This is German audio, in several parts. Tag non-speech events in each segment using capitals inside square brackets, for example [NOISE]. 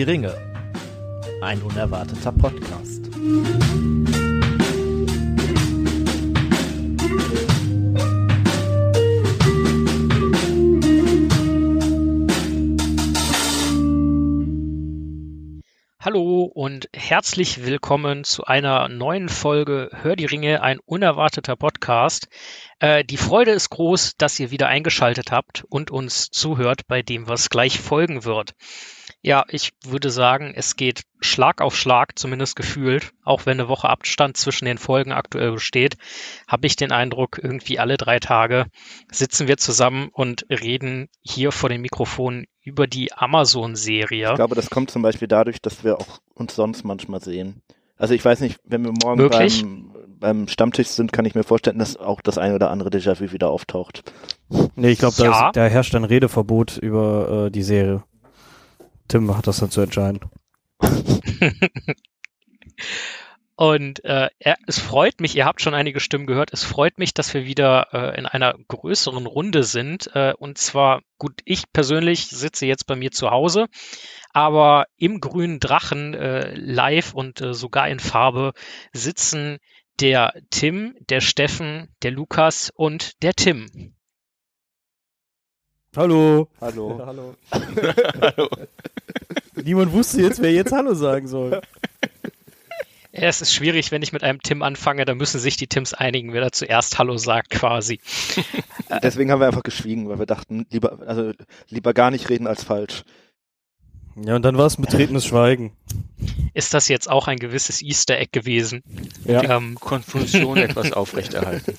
Die Ringe. Ein unerwarteter Podcast. Hallo und herzlich willkommen zu einer neuen Folge Hör die Ringe, ein unerwarteter Podcast. Äh, die Freude ist groß, dass ihr wieder eingeschaltet habt und uns zuhört bei dem, was gleich folgen wird. Ja, ich würde sagen, es geht Schlag auf Schlag, zumindest gefühlt. Auch wenn eine Woche Abstand zwischen den Folgen aktuell besteht, habe ich den Eindruck, irgendwie alle drei Tage sitzen wir zusammen und reden hier vor dem Mikrofon über die Amazon-Serie. Ich glaube, das kommt zum Beispiel dadurch, dass wir auch uns sonst manchmal sehen. Also ich weiß nicht, wenn wir morgen beim, beim Stammtisch sind, kann ich mir vorstellen, dass auch das ein oder andere Déjà-vu wieder auftaucht. Nee, ich glaube, da, Ja. ist- da herrscht ein Redeverbot über äh, die Serie. Tim hat das dann zu entscheiden. [LAUGHS] Und äh, er, es freut mich, ihr habt schon einige Stimmen gehört, es freut mich, dass wir wieder äh, in einer größeren Runde sind. Äh, und zwar, gut, ich persönlich sitze jetzt bei mir zu Hause, aber im grünen Drachen äh, live und äh, sogar in Farbe sitzen der Tim, der Steffen, der Lukas und der Tim. Hallo. Hallo. [LAUGHS] Hallo. [LAUGHS] Niemand wusste jetzt, wer jetzt Hallo sagen soll. Ja, es ist schwierig, wenn ich mit einem Tim anfange, da müssen sich die Tims einigen, wer da zuerst Hallo sagt quasi. [LAUGHS] Deswegen haben wir einfach geschwiegen, weil wir dachten, lieber, also lieber gar nicht reden als falsch. Ja, und dann war es ein betretenes Schweigen. Ist das jetzt auch ein gewisses Easter Egg gewesen? Ja. Ähm, Konfusion [LAUGHS] etwas aufrechterhalten.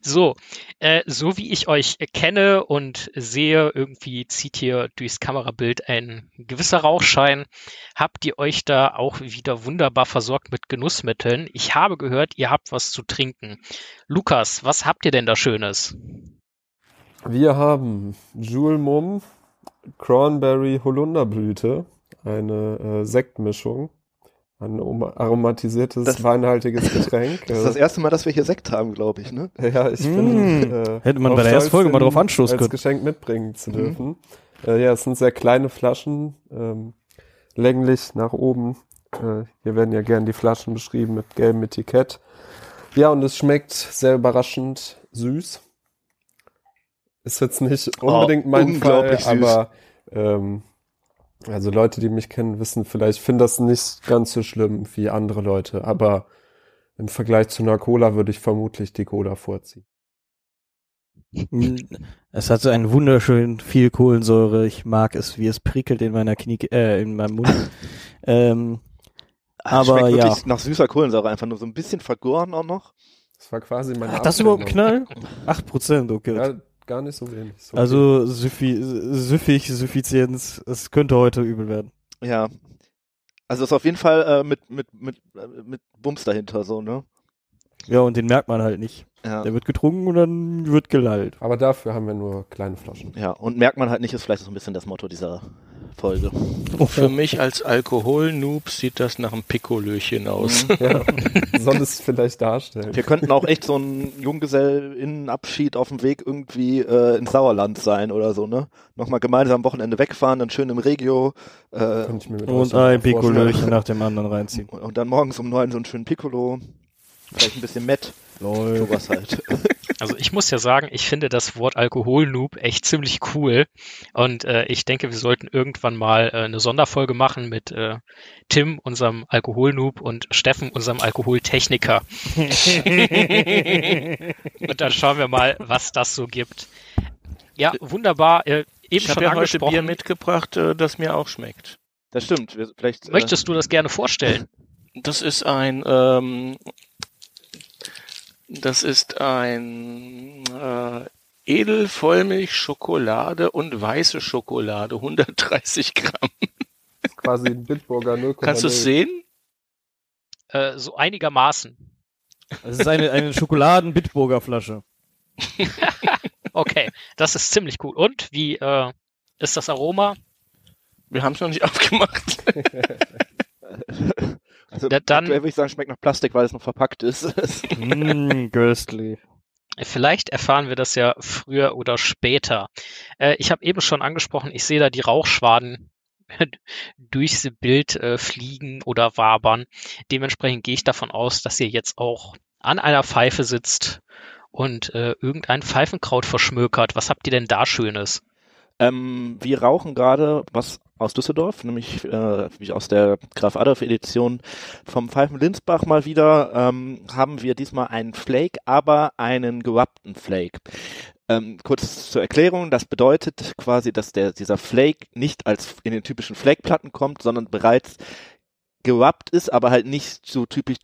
So, äh, so wie ich euch kenne und sehe, irgendwie zieht hier durchs Kamerabild ein gewisser Rauchschein. Habt ihr euch da auch wieder wunderbar versorgt mit Genussmitteln? Ich habe gehört, ihr habt was zu trinken. Lukas, was habt ihr denn da Schönes? Wir haben Jules Mum Cranberry Holunderblüte, eine äh, Sektmischung, ein oma- aromatisiertes, Das- weinhaltiges [LAUGHS] Getränk. Das ist das erste Mal, dass wir hier Sekt haben, glaube ich, ne? ja, ich Mm. bin äh, Hätte man bei der ersten Folge mal drauf anstoßen als können. Geschenk mitbringen zu Mhm. dürfen. Äh, ja, es sind sehr kleine Flaschen, ähm, länglich nach oben. Äh, hier werden ja gern die Flaschen beschrieben mit gelbem Etikett. Ja, und es schmeckt sehr überraschend süß. Ist jetzt nicht unbedingt Oh, mein Fall, süß. aber ähm, also Leute, die mich kennen, wissen vielleicht, finden das nicht ganz so schlimm wie andere Leute, aber im Vergleich zu einer Cola würde ich vermutlich die Cola vorziehen. Es hat so einen wunderschön viel Kohlensäure. Ich mag es, wie es prickelt in meiner Knie, äh, in meinem Mund. [LAUGHS] ähm, aber Schmeckt ja. nach süßer Kohlensäure, einfach nur so ein bisschen vergoren auch noch. Das war quasi meine Hat das überhaupt einen Abwendung. Knall? 8%, okay. Ja, gar nicht so wenig. So also süffi, süffig, Suffizienz, es könnte heute übel werden. Ja. Also ist auf jeden Fall äh, mit, mit, mit, äh, mit Bums dahinter, so, ne? Ja, und den merkt man halt nicht. Ja. Der wird getrunken und dann wird gelallt. Aber dafür haben wir nur kleine Flaschen. Ja, und merkt man halt nicht, ist vielleicht so ein bisschen das Motto dieser Folge. Für mich als Alkohol-Noob sieht das nach einem Pikolöchen aus. Ja, [LAUGHS] soll es vielleicht darstellen. Wir könnten auch echt so ein Junggesellinnenabschied auf dem Weg irgendwie äh, ins Sauerland sein oder so, ne? Nochmal gemeinsam am Wochenende wegfahren, dann schön im Regio äh, Und ein. Pikolöchen nach dem anderen reinziehen. und dann morgens um neun so einen schönen Piccolo, vielleicht ein bisschen Met, Lol. sowas halt. [LAUGHS] Also ich muss ja sagen, ich finde das Wort Alkoholnoob echt ziemlich cool. Und äh, ich denke, wir sollten irgendwann mal äh, eine Sonderfolge machen mit äh, Tim, unserem Alkoholnoob, und Steffen, unserem Alkoholtechniker. [LAUGHS] und dann schauen wir mal, was das so gibt. Ja, wunderbar. Äh, eben Ich habe schon ja heute. Bier mitgebracht, äh, das mir auch schmeckt. Das stimmt. Vielleicht, äh, Möchtest du das gerne vorstellen? Das ist ein, ähm, das ist ein äh, Edelvollmilch Schokolade und weiße Schokolade, [LAUGHS] 130 Gramm. Quasi ein Bitburger 0,0. Kannst du es sehen? Äh, so einigermaßen. Das ist eine, eine Schokoladen-Bitburger Flasche. [LAUGHS] Okay, das ist ziemlich cool. Und wie äh, ist das Aroma? Wir haben es noch nicht [LAUGHS] aufgemacht. Also, Ja, dann- würde ich sagen, schmeckt nach Plastik, weil es noch verpackt ist. [LAUGHS] Mmm, köstlich. Vielleicht erfahren wir das ja früher oder später. Äh, ich habe eben schon angesprochen, ich sehe da die Rauchschwaden [LAUGHS] durchs Bild äh, fliegen oder wabern. Dementsprechend gehe ich davon aus, dass ihr jetzt auch an einer Pfeife sitzt und äh, irgendein Pfeifenkraut verschmökert. Was habt ihr denn da Schönes? Ähm, wir rauchen gerade was aus Düsseldorf, nämlich äh, wie aus der Graf Adolf Edition vom Pfeifen Linsbach mal wieder, ähm, haben wir diesmal einen Flake, aber einen gewappten Flake. Ähm, kurz zur Erklärung, das bedeutet quasi, dass der, dieser Flake nicht als in den typischen Flake-Platten kommt, sondern bereits gewappt ist, aber halt nicht so typisch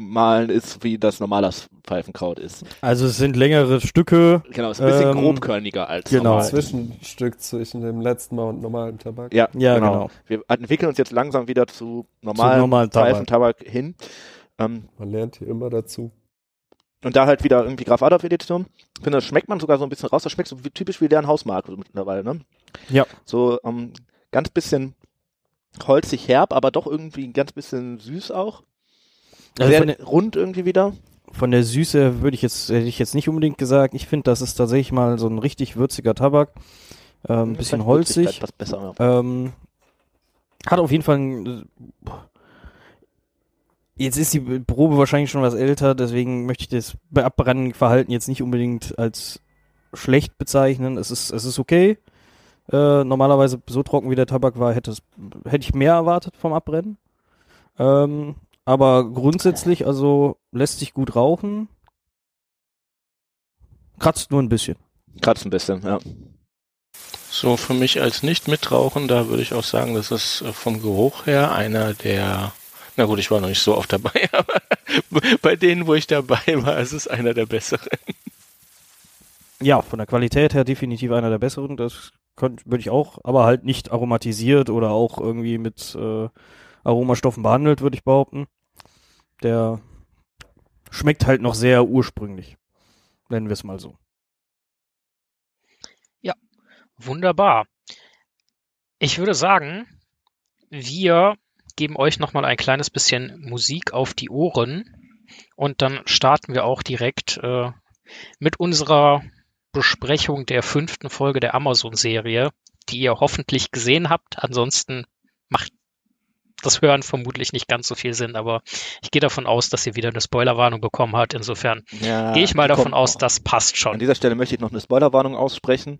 durchgemahlen ist, wie das normale Pfeifenkraut ist. Also es sind längere Stücke. Genau, ist ein bisschen Ähm, grobkörniger als genau. normal. Zwischenstück zwischen dem letzten Mal und normalem Tabak. Ja, Ja, genau. genau. Wir entwickeln uns jetzt langsam wieder zu normalen, normalen Tabak. Pfeifentabak hin. Ähm, Man lernt hier immer dazu. und da halt wieder irgendwie Graf Adolf Edition. Ich finde, das schmeckt man sogar so ein bisschen raus. Das schmeckt so wie, typisch wie deren Hausmarke mittlerweile, ne? Ja. So ähm, ganz bisschen holzig herb, aber doch irgendwie ein ganz bisschen süß auch. Also Sehr der, rund irgendwie wieder. von der Süße würde ich jetzt, hätte ich jetzt nicht unbedingt gesagt. Ich finde, das ist tatsächlich mal so ein richtig würziger Tabak. Ähm, ein bisschen Würzigkeit holzig. Besser. Ja. Ähm, hat auf jeden Fall ein, Jetzt ist die Probe wahrscheinlich schon was älter, deswegen möchte ich das Abbrennverhalten jetzt nicht unbedingt als schlecht bezeichnen. Es ist, es ist okay. Äh, normalerweise so trocken wie der Tabak war, hätte, es, hätte ich mehr erwartet vom Abbrennen. Ähm, aber grundsätzlich, also lässt sich gut rauchen. Kratzt nur ein bisschen. Kratzt ein bisschen, ja. So, für mich als Nicht-Mitrauchender würde ich auch sagen, das ist äh, vom Geruch her einer der, na gut, ich war noch nicht so oft dabei, [LAUGHS] aber bei denen, wo ich dabei war, ist es einer der besseren. Ja, von der Qualität her definitiv einer der besseren. Das würde ich auch, aber halt nicht aromatisiert oder auch irgendwie mit äh, Aromastoffen behandelt, würde ich behaupten. Der schmeckt halt noch sehr ursprünglich. Nennen wir es mal so. Wunderbar. Ich würde sagen, wir geben euch nochmal ein kleines bisschen Musik auf die Ohren und dann starten wir auch direkt äh, mit unserer Besprechung der fünften Folge der Amazon-Serie, die ihr hoffentlich gesehen habt. Ansonsten das Hören vermutlich nicht ganz so viel Sinn, aber ich gehe davon aus, dass ihr wieder eine Spoilerwarnung bekommen habt. Insofern ja gehe ich mal davon aus, das passt An schon. dieser Stelle möchte ich noch eine Spoilerwarnung aussprechen.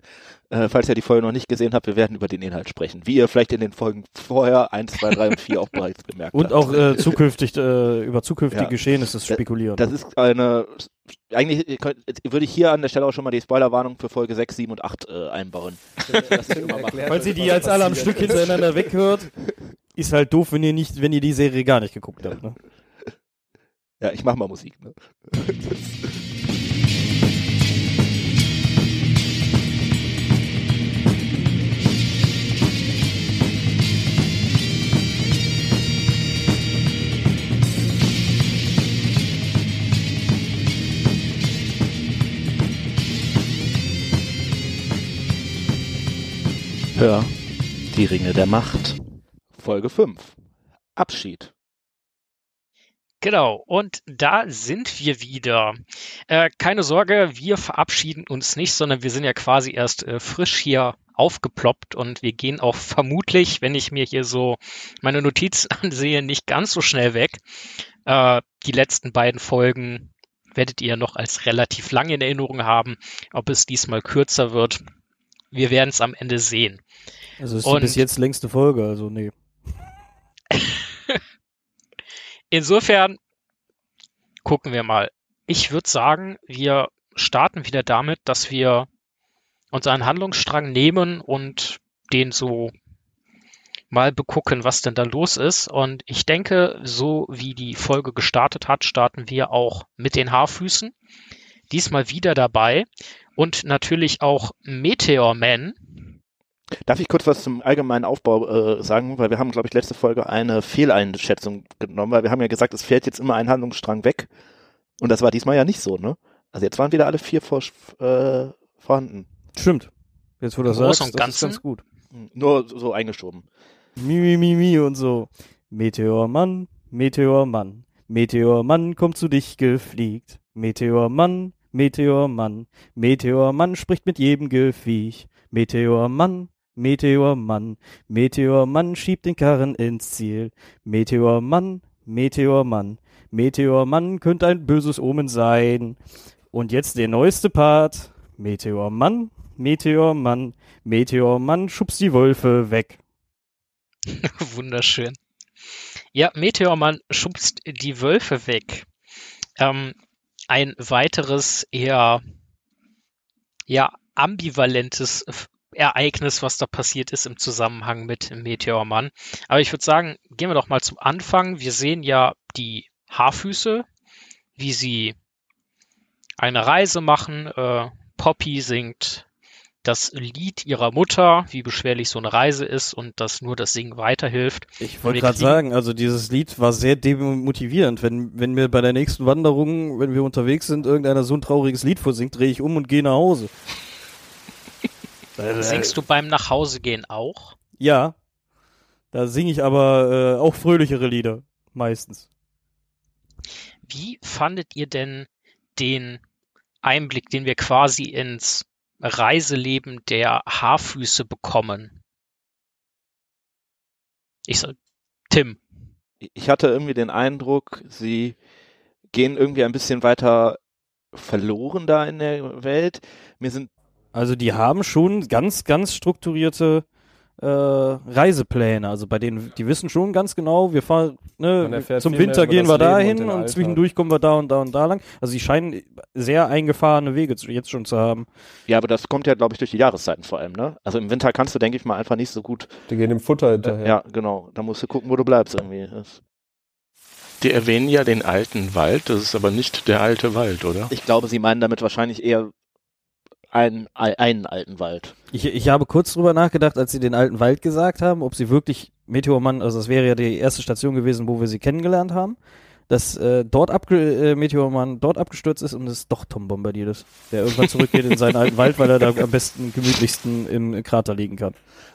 Äh, falls ihr die Folge noch nicht gesehen habt, wir werden über den Inhalt sprechen. Wie ihr vielleicht in den Folgen vorher 1, 2, 3 und 4 auch bereits gemerkt Und habt. auch äh, zukünftig äh, über zukünftige Ja. Geschehnisse Da- spekulieren. Das ist eine, eigentlich könnt, würde ich hier an der Stelle auch schon mal die Spoilerwarnung für Folge 6, 7 und 8 äh, einbauen. [LAUGHS] Falls ihr die als alle am Stück hintereinander weghört, ist halt doof, wenn ihr nicht, wenn ihr die Serie gar nicht geguckt habt. Ne? Ja, ich mach mal Musik. Ne? Hör die Ringe der Macht. Folge 5. Abschied. Genau, und da sind wir wieder. Äh, keine Sorge, wir verabschieden uns nicht, sondern wir sind ja quasi erst äh, frisch hier aufgeploppt und wir gehen auch vermutlich, wenn ich mir hier so meine Notizen [LAUGHS] ansehe, nicht ganz so schnell weg. Äh, die letzten beiden Folgen werdet ihr noch als relativ lang in Erinnerung haben. Ob es diesmal kürzer wird, wir werden es am Ende sehen. Also ist die Und- bis jetzt längste Folge, also nee. Insofern gucken wir mal. Ich würde sagen, wir starten wieder damit, dass wir uns einen Handlungsstrang nehmen und den so mal begucken, was denn da los ist. Und ich denke, so wie die Folge gestartet hat, starten wir auch mit den Haarfüßen. Diesmal wieder dabei. Und natürlich auch Meteor Man. Darf ich kurz was zum allgemeinen Aufbau äh, sagen? Weil wir haben, glaube ich, letzte Folge eine Fehleinschätzung genommen, weil wir haben ja gesagt, es fällt jetzt immer ein Handlungsstrang weg. Und das war diesmal ja nicht so, ne? Also jetzt waren wieder alle vier vor, äh, vorhanden. Stimmt. Jetzt wo du das sagst, und das ist ganz gut. Nur so, eingeschoben. Mi, mi, mi, mi und so. Meteormann, Meteormann, Meteormann kommt zu dich gefliegt. Meteormann, Meteormann, Meteormann spricht mit jedem Geviech. Meteormann, Meteormann, Meteormann schiebt den Karren ins Ziel. Meteormann, Meteormann, Meteormann könnte ein böses Omen sein. Und jetzt der neueste Part. Meteormann, Meteormann, Meteormann schubst die Wölfe weg. [LAUGHS] Wunderschön. Ja, Meteormann schubst die Wölfe weg. Ähm, ein weiteres eher ja, ambivalentes Ereignis, was da passiert ist im Zusammenhang mit Meteormann. Aber ich würde sagen, gehen wir doch mal zum Anfang. Wir sehen ja die Haarfüße, wie sie eine Reise machen. Äh, Poppy singt das Lied ihrer Mutter, wie beschwerlich so eine Reise ist und dass nur das Singen weiterhilft. Ich wollte gerade sagen, also dieses Lied war sehr demotivierend. Wenn, wenn mir bei der nächsten Wanderung, wenn wir unterwegs sind, irgendeiner so ein trauriges Lied vorsingt, drehe ich um und gehe nach Hause. Singst du beim Nachhausegehen auch? Ja. Da singe ich aber äh, auch fröhlichere Lieder, meistens. Wie fandet ihr denn den Einblick, den wir quasi ins Reiseleben der Haarfüße bekommen? Ich sag, Tim. Ich hatte irgendwie den Eindruck, sie gehen irgendwie ein bisschen weiter verloren da in der Welt. Mir sind also die haben schon ganz, ganz strukturierte äh, Reisepläne. Also bei denen, die wissen schon ganz genau, wir fahren, ne, zum Winter gehen wir dahin und, und zwischendurch kommen wir da und da und da lang. Also die scheinen sehr eingefahrene Wege jetzt schon zu haben. Ja, aber das kommt ja, glaube ich, durch die Jahreszeiten vor allem, ne? Also im Winter kannst du, denke ich mal, einfach nicht so gut. Die gehen im Futter hinterher. Ja, genau. Da musst du gucken, wo du bleibst irgendwie. Das die erwähnen ja den alten Wald, das ist aber nicht der alte Wald, oder? Ich glaube, sie meinen damit wahrscheinlich eher einen, einen alten Wald. Ich, ich habe kurz drüber nachgedacht, als sie den alten Wald gesagt haben, ob sie wirklich Meteormann, also das wäre ja die erste Station gewesen, wo wir sie kennengelernt haben, dass äh, dort abge äh, Meteormann dort abgestürzt ist und es doch Tom Bombardier ist, der irgendwann zurückgeht in seinen alten Wald, weil er da am besten gemütlichsten im Krater liegen kann.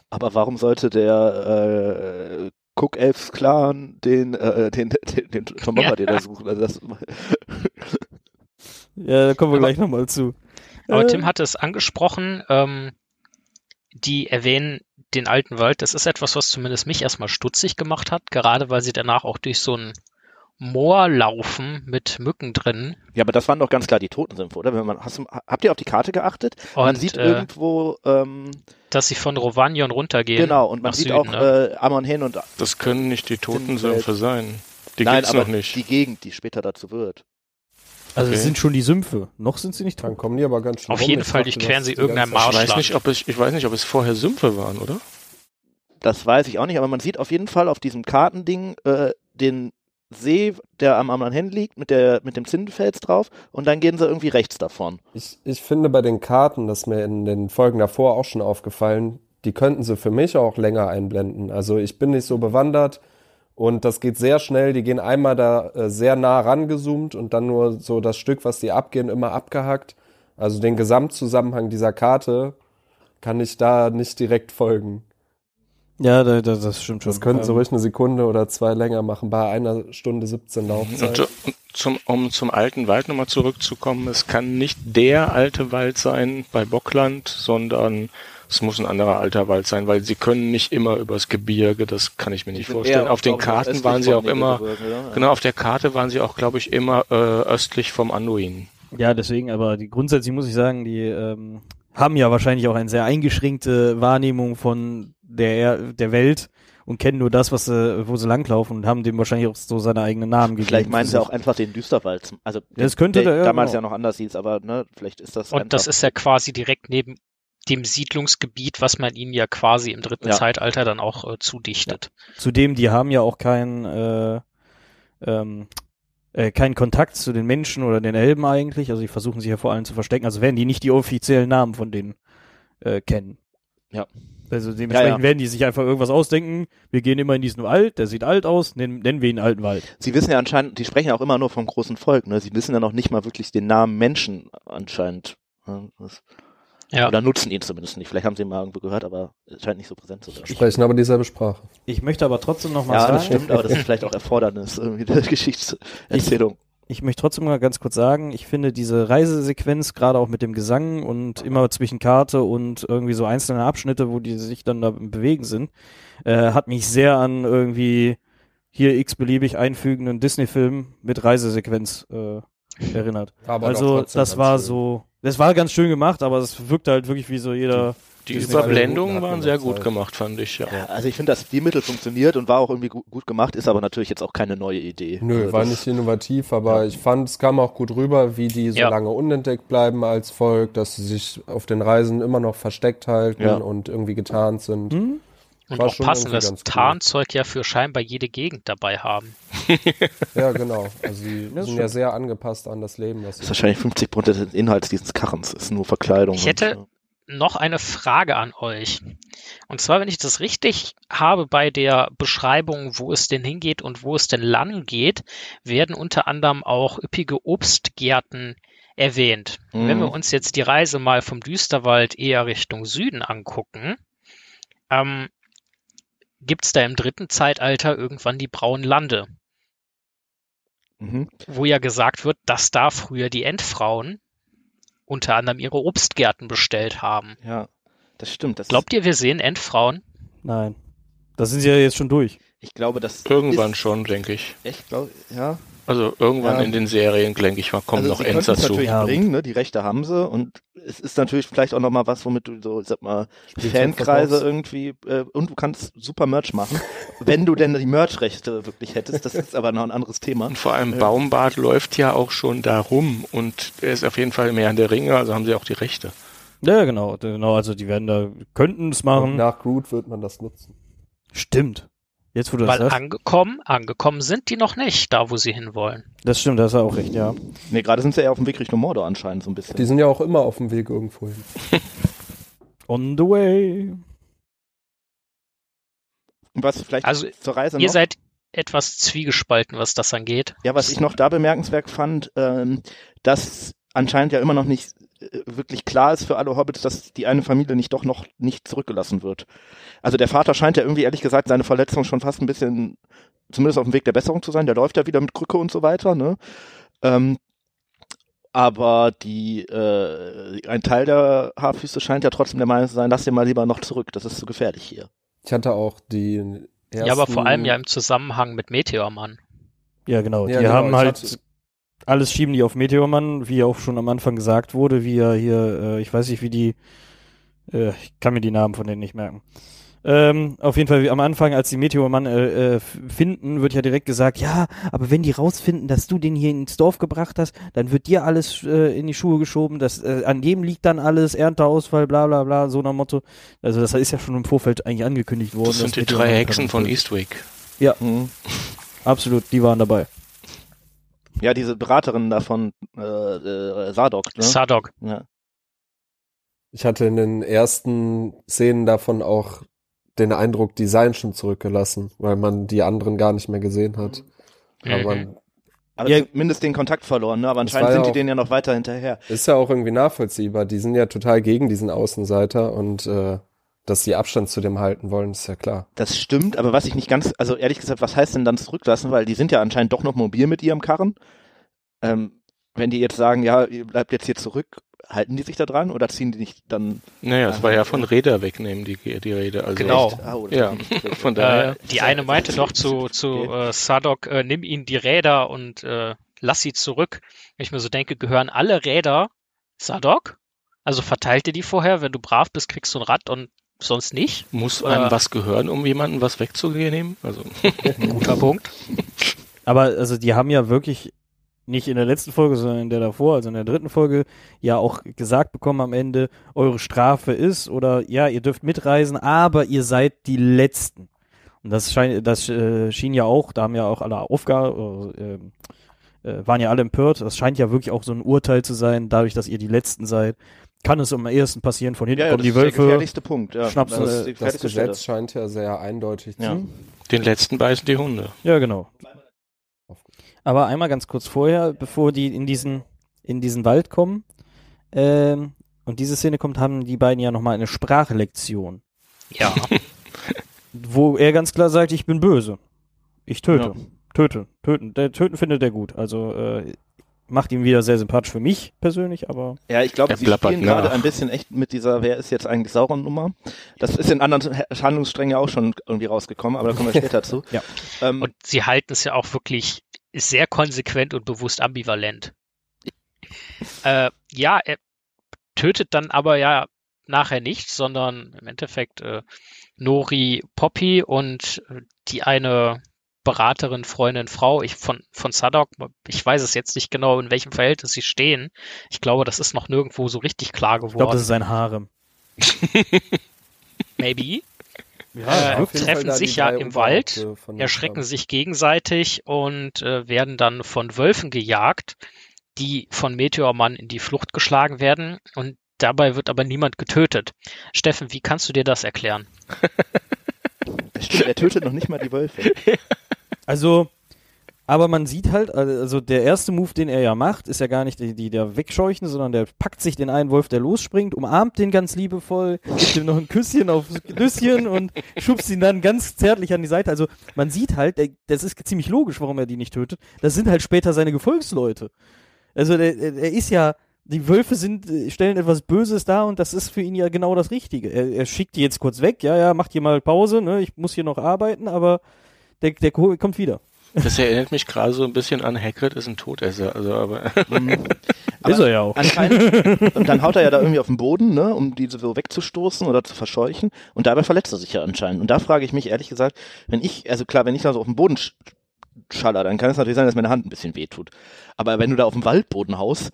Aber warum sollte der äh, Cook Elfs Clan den, äh, den, den, den Tom Bombardier ja. [LAUGHS] da suchen? Also das ja, da kommen wir gleich nochmal zu. Aber äh. Tim hatte es angesprochen, ähm, die erwähnen den alten Wald. Das ist etwas, was zumindest mich erstmal stutzig gemacht hat, gerade weil sie danach auch durch so ein Moor laufen mit Mücken drin. Ja, aber das waren doch ganz klar die Totensümpfe, oder? Wenn man, hast, habt ihr auf die Karte geachtet? Und, man sieht äh, irgendwo, ähm, dass sie von Rovanion runtergehen. Genau, und man sieht Süden, auch ne? äh, Amon hin und. Das können nicht die Totensümpfe sein. Die Nein, gibt's noch nicht. Die Gegend, die später dazu wird. Also okay. es sind schon die Sümpfe. Noch sind sie nicht dran. Dann kommen die aber ganz schön Auf jeden Fall durchqueren sie irgendein Marschland. Ich weiß, nicht, ob es, ich weiß nicht, ob es vorher Sümpfe waren, oder? Das weiß ich auch nicht, aber man sieht auf jeden Fall auf diesem Kartending äh, den See, der am anderen Hand liegt, mit, der, mit dem Zindenfels drauf und dann gehen sie irgendwie rechts davon. Ich, ich finde bei den Karten, das ist mir in den Folgen davor auch schon aufgefallen, die könnten sie für mich auch länger einblenden. Also ich bin nicht so bewandert, und das geht sehr schnell. Die gehen einmal da äh, sehr nah rangezoomt und dann nur so das Stück, was die abgehen, immer abgehackt. Also den Gesamtzusammenhang dieser Karte kann ich da nicht direkt folgen. Ja, das, das stimmt schon. Das könnten sie ruhig eine Sekunde oder zwei länger machen, bei einer Stunde 17 Laufzeit. Und, zum, um zum alten Wald nochmal zurückzukommen, es kann nicht der alte Wald sein bei Bockland, sondern es muss ein anderer alter Wald sein, weil sie können nicht immer übers Gebirge, das kann ich mir nicht vorstellen. Auf den Karten waren sie auch immer, genau, auf der Karte waren sie auch, glaube ich, immer äh, östlich vom Anduin. Ja, deswegen, aber die, grundsätzlich muss ich sagen, die ähm, haben ja wahrscheinlich auch eine sehr eingeschränkte Wahrnehmung von der, der Welt und kennen nur das, was sie, wo sie langlaufen und haben dem wahrscheinlich auch so seine eigenen Namen gegeben. Vielleicht meinen sie auch einfach den Düsterwald. Also das könnte der, der, damals genau. ja noch anders hieß, aber ne, vielleicht ist das. Und das ist ja quasi direkt neben dem Siedlungsgebiet, was man ihnen ja quasi im dritten ja. Zeitalter dann auch äh, zudichtet. Ja. Zudem, die haben ja auch keinen äh, ähm, äh, keinen Kontakt zu den Menschen oder den Elben eigentlich. Also die versuchen sich ja vor allem zu verstecken. Also werden die nicht die offiziellen Namen von denen äh, kennen. Ja. Also dementsprechend ja, ja. werden die sich einfach irgendwas ausdenken. Wir gehen immer in diesen Wald, der sieht alt aus, nennen, nennen wir ihn alten Wald. Sie wissen ja anscheinend, die sprechen ja auch immer nur vom großen Volk, ne? Sie wissen ja noch nicht mal wirklich den Namen Menschen anscheinend. Das ja. Oder nutzen ihn zumindest nicht. Vielleicht haben sie ihn mal irgendwo gehört, aber es scheint nicht so präsent zu sein. Sprechen aber dieselbe Sprache. Ich möchte aber trotzdem noch mal ja, sagen. Ja, das stimmt, aber das ist [LAUGHS] vielleicht auch Erfordernis irgendwie der Geschichtserzählung. ich möchte trotzdem mal ganz kurz sagen, ich finde diese Reisesequenz, gerade auch mit dem Gesang und immer zwischen Karte und irgendwie so einzelne Abschnitte, wo die sich dann da bewegen sind, äh, hat mich sehr an irgendwie hier x-beliebig einfügenden Disney-Film mit Reisesequenz äh, erinnert. Aber also das war schön. so, das war ganz schön gemacht, aber es wirkte halt wirklich wie so jeder. Die Überblendungen waren sehr gut gemacht, fand ich, ja. Ja, also ich finde, das Stilmittel funktioniert und war auch irgendwie gu gut gemacht, ist aber natürlich jetzt auch keine neue Idee. Nö, Also war nicht innovativ, aber ich fand, es kam auch gut rüber, wie die so Ja. lange unentdeckt bleiben als Volk, dass sie sich auf den Reisen immer noch versteckt halten Ja. und irgendwie getarnt sind. Hm? Und War auch schon passendes ganz cool. Tarnzeug ja für scheinbar jede Gegend dabei haben. [LAUGHS] Ja, genau. Also die Das sind ja sehr angepasst an das Leben, Das ist wahrscheinlich 50 Prozent des Inhalts dieses Karrens, ist nur Verkleidung. Ich hätte- und, noch eine Frage an euch. Und zwar, wenn ich das richtig habe bei der Beschreibung, wo es denn hingeht und wo es denn lang geht, werden unter anderem auch üppige Obstgärten erwähnt. Mhm. Wenn wir uns jetzt die Reise mal vom Düsterwald eher Richtung Süden angucken, ähm, gibt es da im dritten Zeitalter irgendwann die Braunen Lande, Mhm. wo ja gesagt wird, dass da früher die Endfrauen unter anderem ihre Obstgärten bestellt haben. Ja, das stimmt. Das Glaubt ihr, wir sehen Endfrauen? Nein. Da sind sie ja jetzt schon durch. ich glaube, das Irgendwann ist schon, denke ich. Echt, glaub, ja. Also irgendwann Ja. in den Serien, denke ich mal, kommen also noch Ends dazu. natürlich Ja, bringen, ne? Die Rechte haben sie und es ist natürlich vielleicht auch noch mal was, womit du so, ich sag mal, Spielzeug Fankreise irgendwie äh, und du kannst super Merch machen, wenn du denn die Merch-Rechte wirklich hättest. Das ist aber noch ein anderes Thema. Und vor allem Baumbart läuft ja auch schon da rum und er ist auf jeden Fall mehr an der Ringe, also haben sie auch die Rechte. Ja, genau, genau. Also die werden da, könnten es Und machen. nach Groot wird man das nutzen. Stimmt. Jetzt, wo du das Weil sagst. angekommen, angekommen sind die noch nicht, da wo sie hinwollen. Das stimmt, da hast du auch recht, ja. Nee, gerade sind sie ja auf dem Weg Richtung Mordor anscheinend so ein bisschen. Die sind ja auch immer auf dem Weg irgendwo hin. [LAUGHS] On the way. Und was vielleicht Also, zur Reise Ihr noch? seid etwas zwiegespalten, was das angeht. Ja, was ich noch da bemerkenswert fand, ähm, dass anscheinend ja immer noch nicht wirklich klar ist für alle Hobbits, dass die eine Familie nicht doch noch nicht zurückgelassen wird. Also der Vater scheint ja irgendwie ehrlich gesagt seine Verletzung schon fast ein bisschen, zumindest auf dem Weg der Besserung zu sein. Der läuft ja wieder mit Krücke und so weiter, ne? Ähm, aber die äh, ein Teil der Haarfüße scheint ja trotzdem der Meinung zu sein, lass den mal lieber noch zurück, das ist zu gefährlich hier. Ich hatte auch die ersten, Ja, aber vor allem ja im Zusammenhang mit Meteormann. Ja, genau. Ja, die genau, haben halt hatte- alles schieben die auf Meteormann, wie auch schon am Anfang gesagt wurde, wie er hier, äh, ich weiß nicht, wie die, äh, ich kann mir die Namen von denen nicht merken. Ähm, auf jeden Fall, wie am Anfang, als die Meteormann äh, äh, finden, wird ja direkt gesagt, ja, aber wenn die rausfinden, dass du den hier ins Dorf gebracht hast, dann wird dir alles äh, in die Schuhe geschoben, das, äh, an dem liegt dann alles, Ernteausfall, bla bla bla, so nach Motto. Also das ist ja schon im Vorfeld eigentlich angekündigt worden. Das sind die drei Hexen von. Eastwick. Mhm. Absolut, die waren dabei. Ja, diese Beraterin da von äh, äh, Sadok, ne? Sadok. ja. Ich hatte in den ersten Szenen davon auch den Eindruck, die seien schon zurückgelassen, weil man die anderen gar nicht mehr gesehen hat. Aber Mhm. man Aber Ja. zumindest den Kontakt verloren, ne? Aber anscheinend war ja sind die auch- denen ja noch weiter hinterher. ist ja auch irgendwie nachvollziehbar. Die sind ja total gegen diesen Außenseiter und äh, dass sie Abstand zu dem halten wollen, ist ja klar. Das stimmt, aber was ich nicht ganz, also ehrlich gesagt, was heißt denn dann zurücklassen? Weil die sind ja anscheinend doch noch mobil mit ihrem Karren. Ähm, wenn die jetzt sagen, ja, ihr bleibt jetzt hier zurück, halten die sich da dran oder ziehen die nicht dann? Naja, es war ja von Räder wegnehmen, die, die Rede. Also Genau. Echt? Ah, oder- Ja, [LAUGHS] von daher. Äh, die eine meinte doch zu, [LAUGHS] zu äh, Sadok, äh, nimm ihnen die Räder und äh, lass sie zurück. Wenn ich mir so denke, gehören alle Räder Sadok? Also verteilt ihr die vorher, wenn du brav bist, kriegst du ein Rad und sonst nicht? Muss einem äh, was gehören, um jemandem was wegzunehmen? Also, [LAUGHS] Guter Punkt. Aber also die haben ja wirklich nicht in der letzten Folge, sondern in der davor, also in der dritten Folge, ja auch gesagt bekommen am Ende, eure Strafe ist oder ja, ihr dürft mitreisen, aber ihr seid die Letzten. Und das scheint, das äh, schien ja auch, da haben ja auch alle Aufgaben, äh, äh, waren ja alle empört. Das scheint ja wirklich auch so ein Urteil zu sein, dadurch, dass ihr die Letzten seid. Kann es am ehesten passieren, von hinten Ja, ja, kommen das die ist der Wölfe. gefährlichste Punkt. Ja. Schnaps- das ist Das, das gefährlichste Stelle. Gesetz scheint ja sehr eindeutig Ja. zu. den letzten beißen die Hunde. Ja, genau. Aber einmal ganz kurz vorher, bevor die in diesen, in diesen Wald kommen, ähm, und diese Szene kommt, haben die beiden ja nochmal eine Sprachlektion, Ja. [LAUGHS] wo er ganz klar sagt, ich bin böse. Ich töte. Ja. töten, töten. Der töten findet er gut. Also äh, macht ihn wieder sehr sympathisch für mich persönlich, aber Ja, ich glaube, sie spielen gerade nach. ein bisschen echt mit dieser, wer ist jetzt eigentlich Sauron-Nummer. Das ist in anderen Handlungssträngen ja auch schon irgendwie rausgekommen, aber da kommen wir [LAUGHS] später zu. Ja. Ähm, Und sie halten es ja auch wirklich sehr konsequent und bewusst ambivalent. Äh, ja, er tötet dann aber ja nachher nicht, sondern im Endeffekt äh, Nori Poppy und äh, die eine Beraterin, Freundin, Frau ich, von, von Sadok. Ich weiß es jetzt nicht genau, in welchem Verhältnis sie stehen. Ich glaube, das ist noch nirgendwo so richtig klar ich glaube, das geworden. ist ein Harem. [LAUGHS] Maybe. Ja, Äh, treffen sich ja im Wald, von erschrecken sich gegenseitig und äh, werden dann von Wölfen gejagt, die von Meteormann in die Flucht geschlagen werden und dabei wird aber niemand getötet. Steffen, wie kannst du dir das erklären? stimmt, er tötet noch nicht mal die Wölfe. [LAUGHS] Also, aber man sieht halt, also der erste Move, den er ja macht, ist ja gar nicht die, die der wegscheuchen, sondern der packt sich den einen Wolf, der losspringt, umarmt den ganz liebevoll, gibt ihm noch ein Küsschen aufs Nüsschen und schubst ihn dann ganz zärtlich an die Seite. Also man sieht halt, das ist ziemlich logisch, warum er die nicht tötet. Das sind halt später seine Gefolgsleute. Also er ist ja, die Wölfe sind, äh, stellen etwas Böses dar und das ist für ihn ja genau das Richtige. Er, er schickt die jetzt kurz weg, ja, ja, macht hier mal Pause, ne, ich muss hier noch arbeiten, aber der, der ko- kommt wieder. Das erinnert mich gerade so ein bisschen an Hagrid ist ein Todesser. Also, aber [LAUGHS] ist er ja auch. [LAUGHS] Und dann haut er ja da irgendwie auf den Boden, ne, um die so wegzustoßen oder zu verscheuchen. Und dabei verletzt er sich ja anscheinend. Und da frage ich mich ehrlich gesagt, wenn ich, also klar, wenn ich da so auf den Boden sch schaller, dann kann es natürlich sein, dass meine Hand ein bisschen wehtut. Aber wenn du da auf dem Waldboden haust,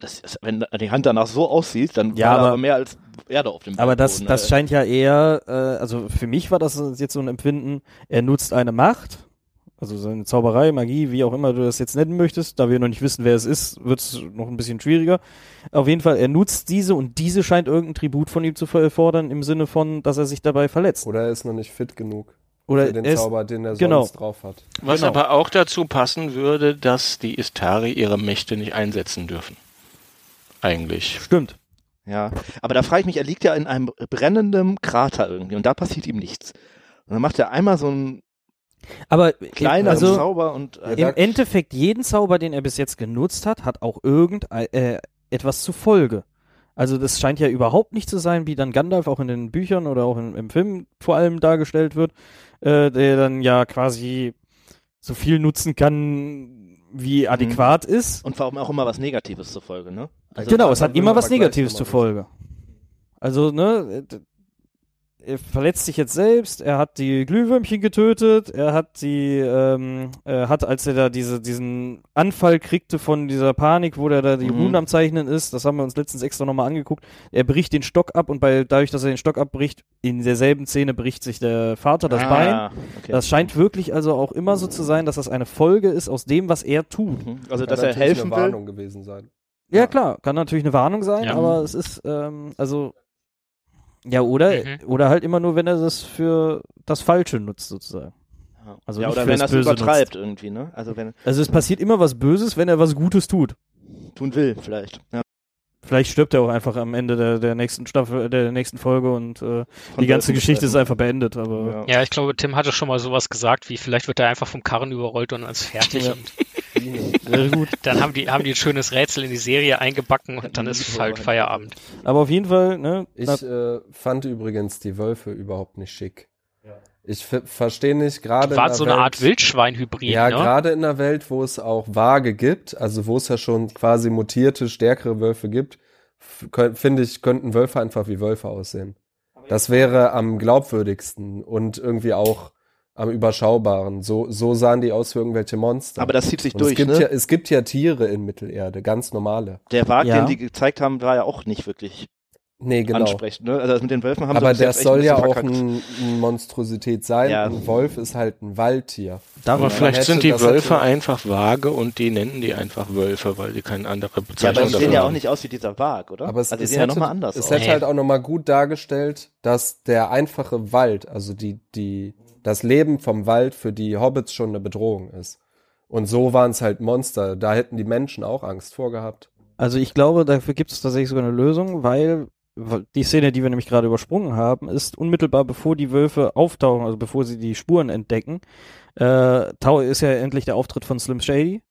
das ist, wenn die Hand danach so aussieht, dann Ja, war aber- aber mehr als Erde auf dem Aber das, das Äh, scheint ja eher, äh, also für mich war das jetzt so ein Empfinden, er nutzt eine Macht, also seine Zauberei, Magie, wie auch immer du das jetzt nennen möchtest, da wir noch nicht wissen, wer es ist, wird es noch ein bisschen schwieriger. Auf jeden Fall, er nutzt diese und diese scheint irgendein Tribut von ihm zu fordern, im Sinne von, dass er sich dabei verletzt. Oder er ist noch nicht fit genug Oder für den ist, Zauber, den er genau. sonst drauf hat. was Genau. aber auch dazu passen würde, dass die Istari ihre Mächte nicht einsetzen dürfen. Eigentlich. stimmt. Ja, aber da frage ich mich, er liegt ja in einem brennenden Krater irgendwie und da passiert ihm nichts. Und dann macht er einmal so einen Aber kleinen also, Zauber und äh, Im Endeffekt, jeden Zauber, den er bis jetzt genutzt hat, hat auch irgend äh, etwas zur Folge. Also das scheint ja überhaupt nicht zu sein, wie dann Gandalf auch in den Büchern oder auch im, im Film vor allem dargestellt wird, äh, der dann ja quasi so viel nutzen kann, wie adäquat ist. und warum auch immer was Negatives zur Folge, ne? Also genau, es hat immer was Negatives zur Folge. Also, ne, er verletzt sich jetzt selbst, er hat die Glühwürmchen getötet, er hat die, ähm, er hat, als er da diese, diesen Anfall kriegte von dieser Panik, wo der da die Mhm. Runen am Zeichnen ist, das haben wir uns letztens extra nochmal angeguckt, er bricht den Stock ab und bei, dadurch, dass er den Stock abbricht, in derselben Szene bricht sich der Vater das Bein. ah, Okay. Das scheint wirklich also auch immer so zu sein, dass das eine Folge ist aus dem, was er tut. Mhm. Also, Kann dass er helfen eine will. Warnung gewesen sein. Ja, Ja. klar, kann natürlich eine Warnung sein, Ja. aber es ist, ähm, also, ja, oder, Mhm. oder halt immer nur, wenn er das für das Falsche nutzt, sozusagen. Ja, Also ja oder wenn er es Böse übertreibt irgendwie, ne? Also wenn Also es passiert immer was Böses, wenn er was Gutes tut. tun will, vielleicht. Ja. Vielleicht stirbt er auch einfach am Ende der, der nächsten Staffel, der nächsten Folge und äh, die ganze Geschichte ist einfach beendet, aber Ja. Ja, ich glaube, Tim hatte schon mal sowas gesagt, wie vielleicht wird er einfach vom Karren überrollt und ist fertig. Ja. Und [LAUGHS] sehr gut. dann haben die, haben die ein schönes Rätsel in die Serie eingebacken und dann ist halt Feierabend. Aber auf jeden Fall, ne, Ich äh, fand übrigens die Wölfe überhaupt nicht schick. Ich verstehe nicht, gerade War so eine Welt, Art Wildschwein-Hybrid, Ja, ne? gerade in einer Welt, wo es auch Waage gibt, also wo es ja schon quasi mutierte, stärkere Wölfe gibt, finde ich, könnten Wölfe einfach wie Wölfe aussehen. Das wäre am glaubwürdigsten und irgendwie auch am überschaubaren. So, so sahen die aus für irgendwelche Monster. Aber das zieht sich und durch, es gibt ne? ja, es gibt ja Tiere in Mittelerde, ganz normale. Der Wag, Ja. den die gezeigt haben, war ja auch nicht wirklich Nee, genau. ansprechend, ne? Also das mit den Wölfen haben sie Aber jetzt echt soll ja auch verkackt. ein, eine Monstrosität sein. Ja. Ein Wolf ist halt ein Waldtier. darf Aber vielleicht hätte sind die das Wölfe hätte- einfach vage und die nennen die einfach Wölfe, weil die keine andere Ja, aber Bezeichnung die sehen ja auch haben. nicht aus wie dieser Wag, oder? Aber es, also die es sehen ja hätte, nochmal anders es aus. hätte Nee. halt auch nochmal gut dargestellt, dass der einfache Wald, also die, die, das Leben vom Wald für die Hobbits schon eine Bedrohung ist. Und so waren es halt Monster. Da hätten die Menschen auch Angst vor gehabt. Also ich glaube, dafür gibt es tatsächlich sogar eine Lösung, weil die Szene, die wir nämlich gerade übersprungen haben, ist unmittelbar bevor die Wölfe auftauchen, also bevor sie die Spuren entdecken, äh, ist ja endlich der Auftritt von Slim Shady.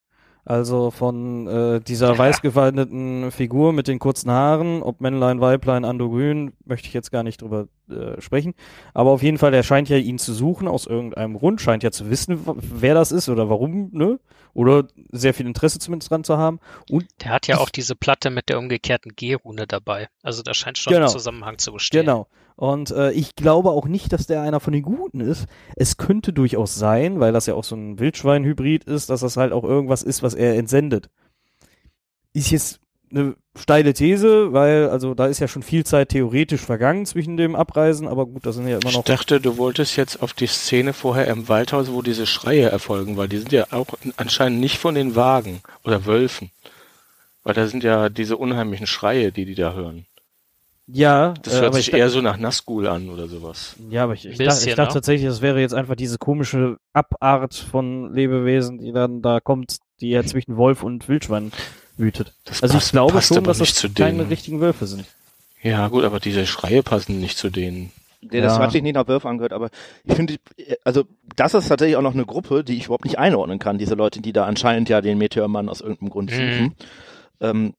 Also von äh, dieser Ja. weißgewandeten Figur mit den kurzen Haaren, ob Männlein, Weiblein, androgyn, möchte ich jetzt gar nicht drüber äh, sprechen. Aber auf jeden Fall, er scheint ja ihn zu suchen aus irgendeinem Grund, scheint ja zu wissen, wer das ist oder warum, ne? Oder sehr viel Interesse zumindest dran zu haben. Und Der hat ja auch diese Platte mit der umgekehrten G-Rune dabei. Also da scheint schon Genau. ein Zusammenhang zu bestehen. Genau. Und äh, ich glaube auch nicht, dass der einer von den Guten ist. Es könnte durchaus sein, weil das ja auch so ein Wildschwein-Hybrid ist, dass das halt auch irgendwas ist, was er entsendet. Ist jetzt eine steile These, weil also da ist ja schon viel Zeit theoretisch vergangen zwischen dem Abreisen, aber gut, das sind ja immer Ich noch dachte, du wolltest jetzt auf die Szene vorher im Waldhaus, wo diese Schreie erfolgen, weil die sind ja auch anscheinend nicht von den Wagen oder Wölfen. Weil da sind ja diese unheimlichen Schreie, die die da hören. Ja, Das äh, hört aber sich ich, eher so nach Nazgul an oder sowas. ja, aber ich, ich, Ein dachte, bisschen, ich dachte ne? tatsächlich, das wäre jetzt einfach diese komische Abart von Lebewesen, die dann da kommt, die ja zwischen Wolf und Wildschwein wütet. Das Also ich passt- glaube passt schon, dass nicht das zu keine denen. richtigen Wölfe sind. Ja, gut, aber diese Schreie passen nicht zu denen. Der, das Ja. hat sich nicht nach Wölfe angehört, aber ich finde, also das ist tatsächlich auch noch eine Gruppe, die ich überhaupt nicht einordnen kann, diese Leute, die da anscheinend ja den Meteormann aus irgendeinem Grund Mhm. suchen. Ähm,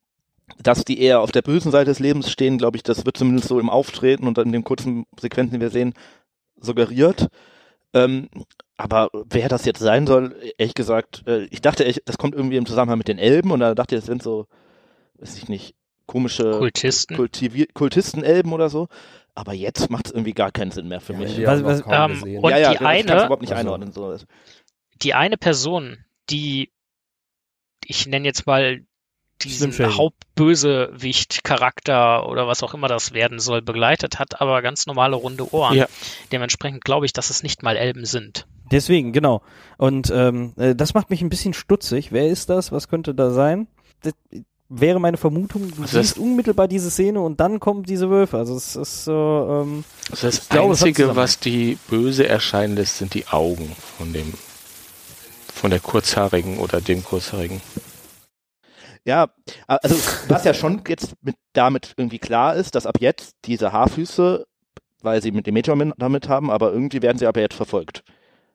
dass die eher auf der bösen Seite des Lebens stehen, glaube ich, das wird zumindest so im Auftreten und in den kurzen Sequenzen, die wir sehen, suggeriert. Ähm, aber wer das jetzt sein soll, ehrlich gesagt, äh, ich dachte, echt, das kommt irgendwie im Zusammenhang mit den Elben und da dachte ich, das sind so, weiß ich nicht, komische Kultisten. Kultivi Kultisten-Elben oder so. Aber jetzt macht es irgendwie gar keinen Sinn mehr für mich. die Was- was- ähm, gesehen. und ja, ja, die eine- überhaupt nicht Also- einordnen. So. Die eine Person, die ich nenne jetzt mal diesen. Hauptbösewicht-Charakter oder was auch immer das werden soll, begleitet hat, aber ganz normale runde Ohren. Ja. Dementsprechend glaube ich, dass es nicht mal Elben sind. Deswegen, genau. Und ähm, äh, das macht mich ein bisschen stutzig. Wer ist das? Was könnte da sein? Das wäre meine Vermutung, du Also das- siehst unmittelbar diese Szene und dann kommen diese Wölfe. Also es ist so, ähm, Also das glaube, Einzige, was die böse erscheinen lässt, sind die Augen von dem, von der Kurzhaarigen oder dem Kurzhaarigen. Ja, also was ja schon jetzt mit, damit irgendwie klar ist, dass ab jetzt diese Haarfüße, weil sie mit dem Meteor damit haben, aber irgendwie werden sie aber jetzt verfolgt.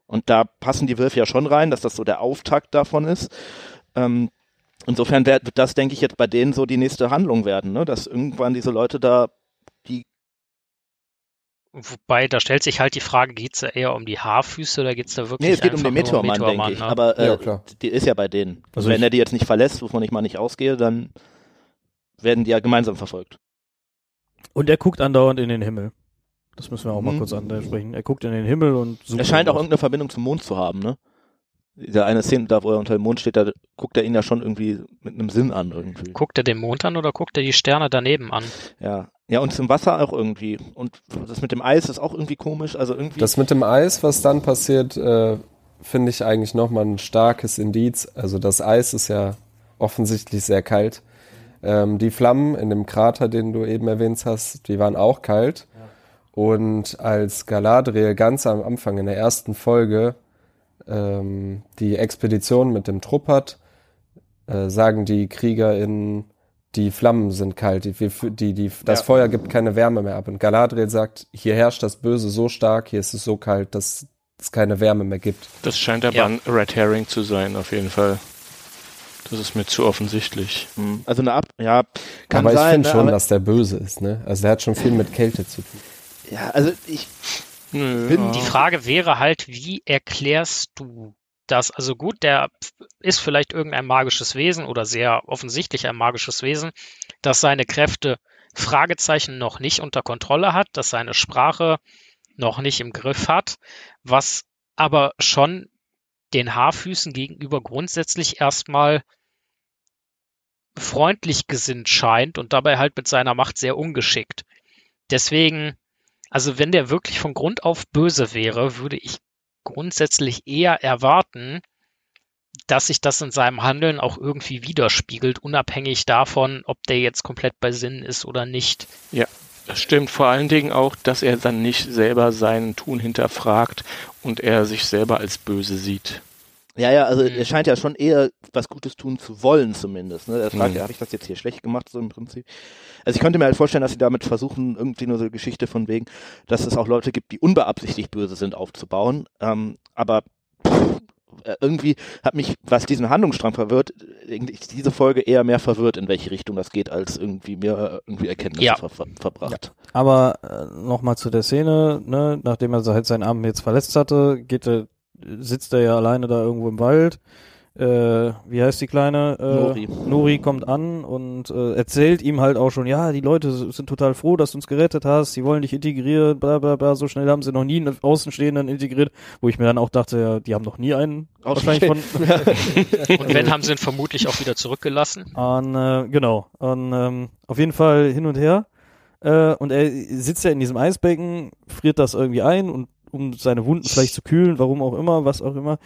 Und da passen die Wölfe ja schon rein, dass das so der Auftakt davon ist. Ähm, insofern wird das, denke ich, jetzt bei denen so die nächste Handlung werden, ne? dass irgendwann diese Leute da Wobei, da stellt sich halt die Frage, geht's da eher um die Haarfüße oder geht's da wirklich Nee, es geht um den Meteormann, denke Meteormann, ich. ne? Aber äh, Ja, klar. die ist ja bei denen. Also wenn er die jetzt nicht verlässt, wovon ich mal nicht ausgehe, dann werden die ja gemeinsam verfolgt. und er guckt andauernd in den Himmel. Das müssen wir auch mal Mhm. kurz ansprechen. Er guckt in den Himmel und sucht. Er scheint auch irgendeine Verbindung zum Mond zu haben, ne? Diese eine Szene da, wo er unter dem Mond steht, da guckt er ihn ja schon irgendwie mit einem Sinn an irgendwie. Guckt er den Mond an oder guckt er die Sterne daneben an? Ja. Ja, und zum Wasser auch irgendwie. Und das mit dem Eis ist auch irgendwie komisch. Also irgendwie. Das mit dem Eis, was dann passiert, äh, finde ich eigentlich nochmal ein starkes Indiz. Also das Eis ist ja offensichtlich sehr kalt. Ähm, die Flammen in dem Krater, den du eben erwähnt hast, die waren auch kalt. Und als Galadriel ganz am Anfang in der ersten Folge ähm, die Expedition mit dem Trupp hat, äh, sagen die KriegerInnen, die Flammen sind kalt, die, die, die, das Ja. Feuer gibt keine Wärme mehr ab. Und Galadriel sagt, hier herrscht das Böse so stark, hier ist es so kalt, dass es keine Wärme mehr gibt. Das scheint aber Ja. ein Red Herring zu sein, auf jeden Fall. Das ist mir zu offensichtlich. Hm, also eine Ab. Ja, kann aber ich sein. finde ne, schon, aber, dass der böse ist, ne? Also der hat schon viel mit Kälte zu tun. Ja, also ich. Nö, Bin- Die Frage wäre halt, wie erklärst du das? Also gut, der ist vielleicht irgendein magisches Wesen oder sehr offensichtlich ein magisches Wesen, das seine Kräfte Fragezeichen noch nicht unter Kontrolle hat, dass seine Sprache noch nicht im Griff hat, was aber schon den Haarfüßen gegenüber grundsätzlich erstmal freundlich gesinnt scheint und dabei halt mit seiner Macht sehr ungeschickt. Deswegen, also wenn der wirklich von Grund auf böse wäre, würde ich grundsätzlich eher erwarten, dass sich das in seinem Handeln auch irgendwie widerspiegelt, unabhängig davon, ob der jetzt komplett bei Sinnen ist oder nicht. Das stimmt vor allen Dingen auch, dass er dann nicht selber sein Tun hinterfragt und er sich selber als böse sieht. Ja, ja, also Mhm. er scheint ja schon eher was Gutes tun zu wollen zumindest. Ne? Er fragt, Mhm. ja, habe ich das jetzt hier schlecht gemacht, so im Prinzip. Also ich könnte mir halt vorstellen, dass sie damit versuchen, irgendwie nur so eine Geschichte von wegen, dass es auch Leute gibt, die unbeabsichtigt böse sind, aufzubauen. Ähm, aber pff, äh, irgendwie hat mich, was diesen Handlungsstrang verwirrt, diese Folge eher mehr verwirrt, in welche Richtung das geht, als irgendwie mir äh, irgendwie Erkenntnisse Ja. ver ver verbracht. Aber äh, nochmal zu der Szene, ne, nachdem er halt seinen Arm jetzt verletzt hatte, geht er, sitzt er ja alleine da irgendwo im Wald. Äh, wie heißt die Kleine? Äh, Nori. Nori kommt an und äh, erzählt ihm halt auch schon, ja, die Leute sind total froh, dass du uns gerettet hast, sie wollen dich integrieren, bla bla bla, so schnell haben sie noch nie einen Außenstehenden integriert, wo ich mir dann auch dachte, ja, die haben noch nie einen wahrscheinlich von, [LAUGHS] Und wenn, haben sie ihn vermutlich auch wieder zurückgelassen. Und, äh, genau. Und ähm, auf jeden Fall hin und her. Äh, und er sitzt ja in diesem Eisbecken, friert das irgendwie ein und um seine Wunden vielleicht zu kühlen, warum auch immer, was auch immer.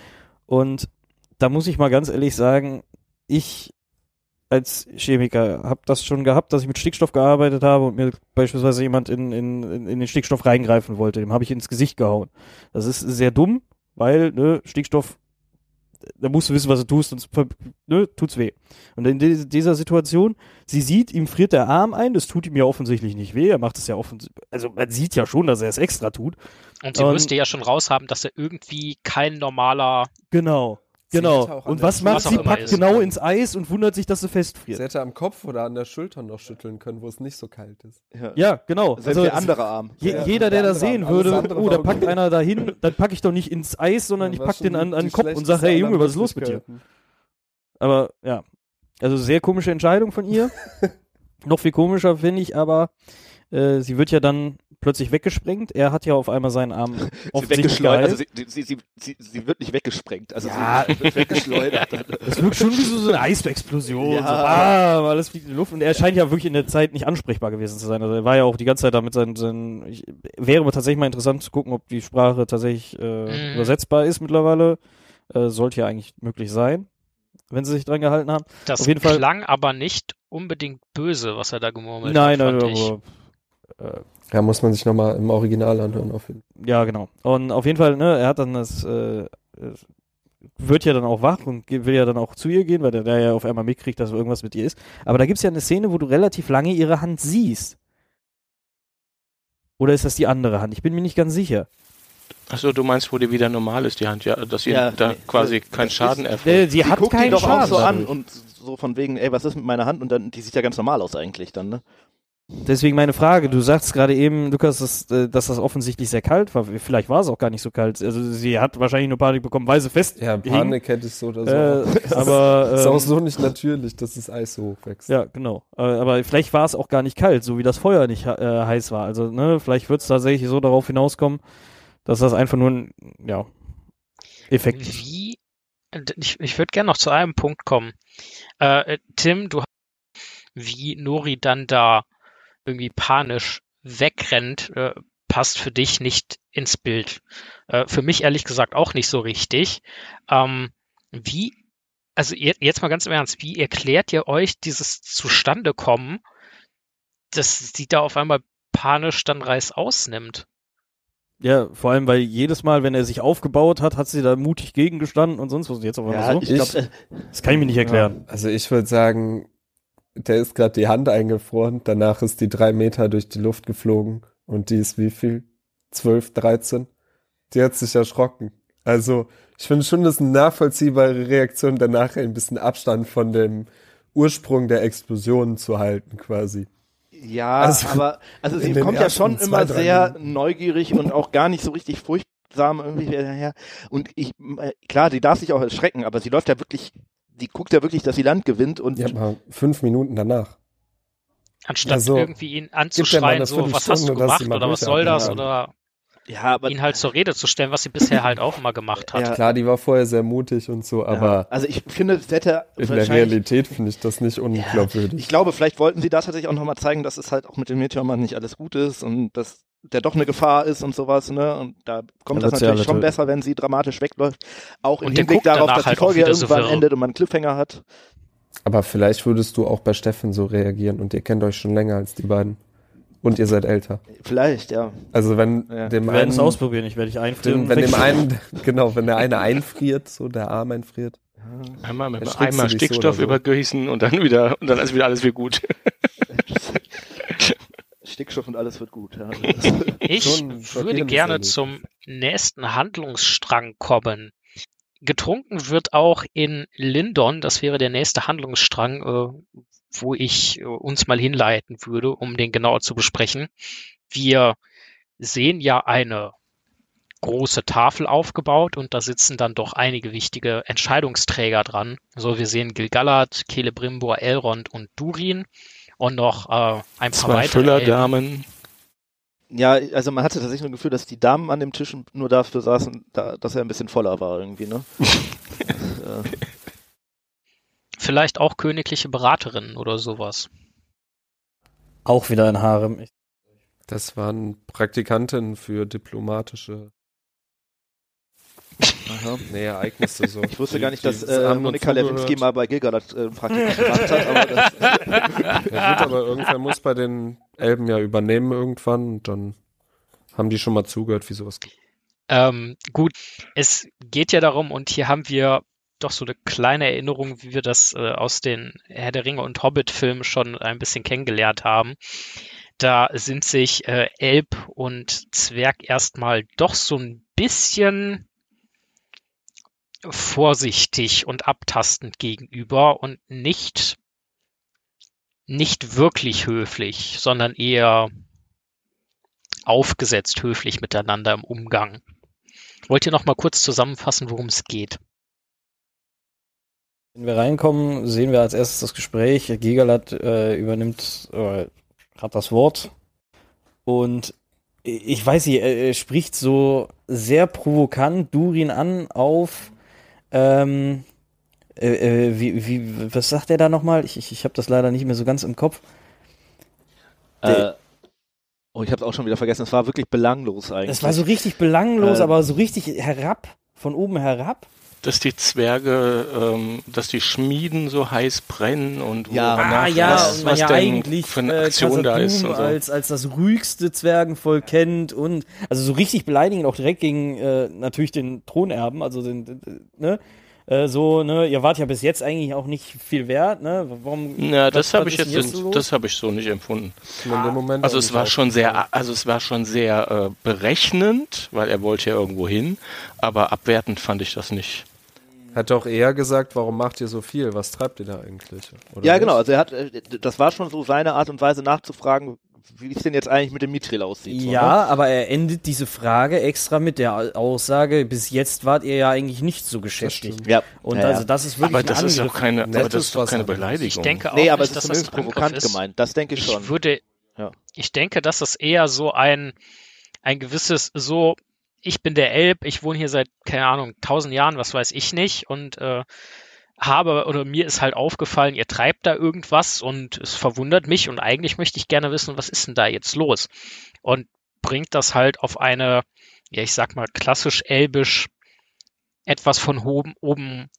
Und da muss ich mal ganz ehrlich sagen, ich als Chemiker habe das schon gehabt, dass ich mit Stickstoff gearbeitet habe und mir beispielsweise jemand in, in, in den Stickstoff reingreifen wollte. Dem habe ich ins Gesicht gehauen. Das ist sehr dumm, weil ne, Stickstoff, da musst du wissen, was du tust, sonst ne, tut's weh. Und in di- dieser Situation, sie sieht, ihm friert der Arm ein, das tut ihm ja offensichtlich nicht weh, er macht es ja offensichtlich, also man sieht ja schon, dass er es extra tut. Und sie Und- müsste ja schon raushaben, dass er irgendwie kein normaler. Genau. Sie Genau. Und was macht sie? Packt ist. genau ins Eis und wundert sich, dass sie Sie festfriert. hätte am Kopf oder an der Schulter noch schütteln können, wo es nicht so kalt ist. Ja. Ja, genau. Selbst der andere Arm. je, Ja, jeder, der der das sehen Arm. Würde, oh, da packt einer dahin, dann packe ich doch nicht ins Eis, sondern ich War pack den an, an den Kopf und sage, hey Junge, was ist los mit dir? Aber ja, also sehr komische Entscheidung von ihr. [LAUGHS] Noch viel komischer finde ich aber, äh, sie wird ja dann plötzlich weggesprengt. Er hat ja auf einmal seinen Arm [LAUGHS] weggeschleudert, also sie, sie, sie, sie, sie wird nicht weggesprengt, also Ja. sie wird weggeschleudert. [LAUGHS] Das wirkt schon wie so, eine Eisexplosion. Ja. So, ah, alles fliegt in die Luft. Und er scheint ja wirklich in der Zeit nicht ansprechbar gewesen zu sein. Also er war ja auch die ganze Zeit da mit seinen, seinen ich, wäre aber tatsächlich mal interessant zu gucken, ob die Sprache tatsächlich äh, Mhm. übersetzbar ist mittlerweile. Äh, sollte ja eigentlich möglich sein, wenn sie sich dran gehalten haben. Das Auf jeden Fall- klang aber nicht unbedingt böse, was er da gemurmelt nein, hat. nein, fand ich. aber äh, Ja, muss man sich nochmal im Original anhören. Auf jeden Ja, genau. Und auf jeden Fall, ne, er hat dann das, äh, äh, wird ja dann auch wach und will ja dann auch zu ihr gehen, weil der, der ja auf einmal mitkriegt, dass irgendwas mit ihr ist. Aber da gibt's ja eine Szene, wo du relativ lange ihre Hand siehst. Oder ist das die andere Hand? Ich bin mir nicht ganz sicher. Achso, du meinst, wo die wieder normal ist, die Hand, ja, dass ihr Ja, da nee, quasi das kein ist- Schaden Äh, erfolgt. sie, hat guckt keinen ihn doch Schaden auch so an und so von wegen, ey, was ist mit meiner Hand? Und dann, die sieht ja ganz normal aus eigentlich dann, ne? Deswegen meine Frage. Du sagst gerade eben, Lukas, dass, äh, dass das offensichtlich sehr kalt war. Vielleicht war es auch gar nicht so kalt. Also sie hat wahrscheinlich nur Panik bekommen, weil sie fest Ja. Panik hätte ich so oder so. Äh, aber ist auch ähm, so nicht natürlich, dass das Eis so hoch wächst. Ja, genau. Aber, aber vielleicht war es auch gar nicht kalt, so wie das Feuer nicht äh, heiß war. Also, ne, vielleicht wird es tatsächlich so darauf hinauskommen, dass das einfach nur ein, ja, Effekt ist. Wie, ich, ich würde gerne noch zu einem Punkt kommen. Äh, äh, Tim, du wie Nori dann da irgendwie panisch wegrennt, äh, passt für dich nicht ins Bild. Äh, für mich ehrlich gesagt auch nicht so richtig. Ähm, wie, also ihr, jetzt mal ganz im Ernst, wie erklärt ihr euch dieses Zustandekommen, dass sie da auf einmal panisch dann Reis ausnimmt? Ja, vor allem, weil jedes Mal, wenn er sich aufgebaut hat, hat sie da mutig gegengestanden und sonst was. Und Jetzt auf einmal so. ich glaube, Ich- Das kann ich mir nicht erklären. Ja, also ich würde sagen, der ist gerade die Hand eingefroren, danach ist die drei Meter durch die Luft geflogen und die ist wie viel? 12, 13? Die hat sich erschrocken. Also ich finde schon, das ist eine nachvollziehbare Reaktion, danach ein bisschen Abstand von dem Ursprung der Explosion zu halten quasi. Ja, Also, aber also sie kommt ja schon immer sehr Minuten. neugierig und auch gar nicht so richtig furchtsam irgendwie her. Und ich, äh, klar, die darf sich auch erschrecken, aber sie läuft ja wirklich, die guckt ja wirklich, dass sie Land gewinnt und Ja, aber fünf Minuten danach. Anstatt Also, irgendwie ihn ja mal anzuschreien, so, was hast du gemacht mal oder was soll das oder ja, aber ihn halt zur Rede zu stellen, was sie bisher halt auch immer gemacht hat. Ja. Klar, die war vorher sehr mutig und so, ja, aber also ich finde, es hätte in der Realität finde ich das nicht unglaubwürdig. Ich glaube, vielleicht wollten sie da tatsächlich auch nochmal zeigen, dass es halt auch mit dem Meteormann nicht alles gut ist und dass der doch eine Gefahr ist und sowas, ne? Und da kommt Da das natürlich schon besser, wenn sie dramatisch wegläuft. Auch im Hinblick darauf, dass die halt Folge so irgendwann wirr. endet und man einen Cliffhanger hat. Aber vielleicht würdest du auch bei Steffen so reagieren und ihr kennt euch schon länger als die beiden. Und ihr seid älter. Vielleicht, ja. Also wenn Ja. dem Wir werden es ausprobieren, ich werde dich einfrieren. dem, wenn dem [LAUGHS] einen, genau, wenn der eine einfriert, so der Arm einfriert. Einmal mit so Stickstoff oder so? übergießen und dann wieder und dann ist wieder alles wieder gut. [LAUGHS] Stickstoff und alles wird gut. Ja. [LAUGHS] Ich Schon würde gerne zum nächsten Handlungsstrang kommen. Getrunken wird auch in Lindon, das wäre der nächste Handlungsstrang, äh, wo ich äh, uns mal hinleiten würde, um den genauer zu besprechen. Wir sehen ja eine große Tafel aufgebaut und da sitzen dann doch einige wichtige Entscheidungsträger dran. Also wir sehen Gilgalad, Celebrimbor, Elrond und Durin und noch äh, ein paar Zwei weitere. Füllerdamen. ja, also man hatte tatsächlich ein Gefühl, dass die Damen an dem Tisch nur dafür saßen, da, dass er ein bisschen voller war irgendwie, ne? [LAUGHS] äh, Vielleicht auch königliche Beraterinnen oder sowas. Auch wieder ein Harem. Das waren Praktikanten für diplomatische aha. nee, Ereignisse so. Ich wusste Die- gar nicht, dass äh, Monika. Lewinsky mal bei Gilgalad äh, ein Praktikum gemacht hat, aber [LAUGHS] das, Ja gut, aber irgendwer muss bei den Elben ja übernehmen irgendwann und dann haben die schon mal zugehört, wie sowas geht. Ähm, gut, es geht ja darum, und hier haben wir doch so eine kleine Erinnerung, wie wir das äh, aus den Herr der Ringe und Hobbit-Filmen schon ein bisschen kennengelernt haben. Da sind sich äh, Elb und Zwerg erstmal doch so ein bisschen vorsichtig und abtastend gegenüber und nicht nicht wirklich höflich, sondern eher aufgesetzt höflich miteinander im Umgang. Wollt ihr noch mal kurz zusammenfassen, worum es geht? Wenn wir reinkommen, sehen wir als erstes das Gespräch. Gigalat äh, übernimmt, äh, hat das Wort. Und ich weiß nicht, er, spricht so sehr provokant Durin an auf, ähm, äh, äh, wie, wie, was sagt er da nochmal? Ich, ich, ich habe das leider nicht mehr so ganz im Kopf. äh, oh, ich habe es auch schon wieder vergessen. Es war wirklich belanglos eigentlich. Das war so richtig belanglos, Äh, aber so richtig herab, von oben herab. Dass die Zwerge, ähm, dass die Schmieden so heiß brennen und Ja. Ah ja, was, was ja eigentlich für eine äh, Aktion da ist so. als, als das ruhigste Zwergenvolk kennt und also so richtig beleidigend auch direkt gegen äh, natürlich den Thronerben, also den, den ne, äh, so, ne, ihr wart ja bis jetzt eigentlich auch nicht viel wert, ne, warum Ja, was- das was habe ich jetzt, denn so das habe ich so nicht empfunden. In dem Moment Also es war schon sehr, also es war schon sehr äh, berechnend, weil er wollte ja irgendwo hin, aber abwertend fand ich das nicht. Hat doch eher gesagt, warum macht ihr so viel? Was treibt ihr da eigentlich? Oder ja, nicht? genau. Also er hat, äh, das war schon so seine Art und Weise nachzufragen, wie es denn jetzt eigentlich mit dem Mithril aussieht. So, ne? ja, aber er endet diese Frage extra mit der Aussage, bis jetzt wart ihr ja eigentlich nicht so beschäftigt. stimmt. Ja. Und ja, also ja. das ist wirklich Aber das ist ja auch keine, aber das ist doch keine. Beleidigung. Ich denke auch Nee, aber nicht, es dass ist das Angriff provokant ist. gemeint. Das denke ich schon. Ich würde, Ja. ich denke, dass das eher so ein, ein gewisses, so, ich bin der Elb, ich wohne hier seit, keine Ahnung, tausend Jahren, was weiß ich nicht, und äh, habe, oder mir ist halt aufgefallen, ihr treibt da irgendwas und es verwundert mich und eigentlich möchte ich gerne wissen, was ist denn da jetzt los? Und bringt das halt auf eine, ja, ich sag mal, klassisch elbisch etwas von oben, oben,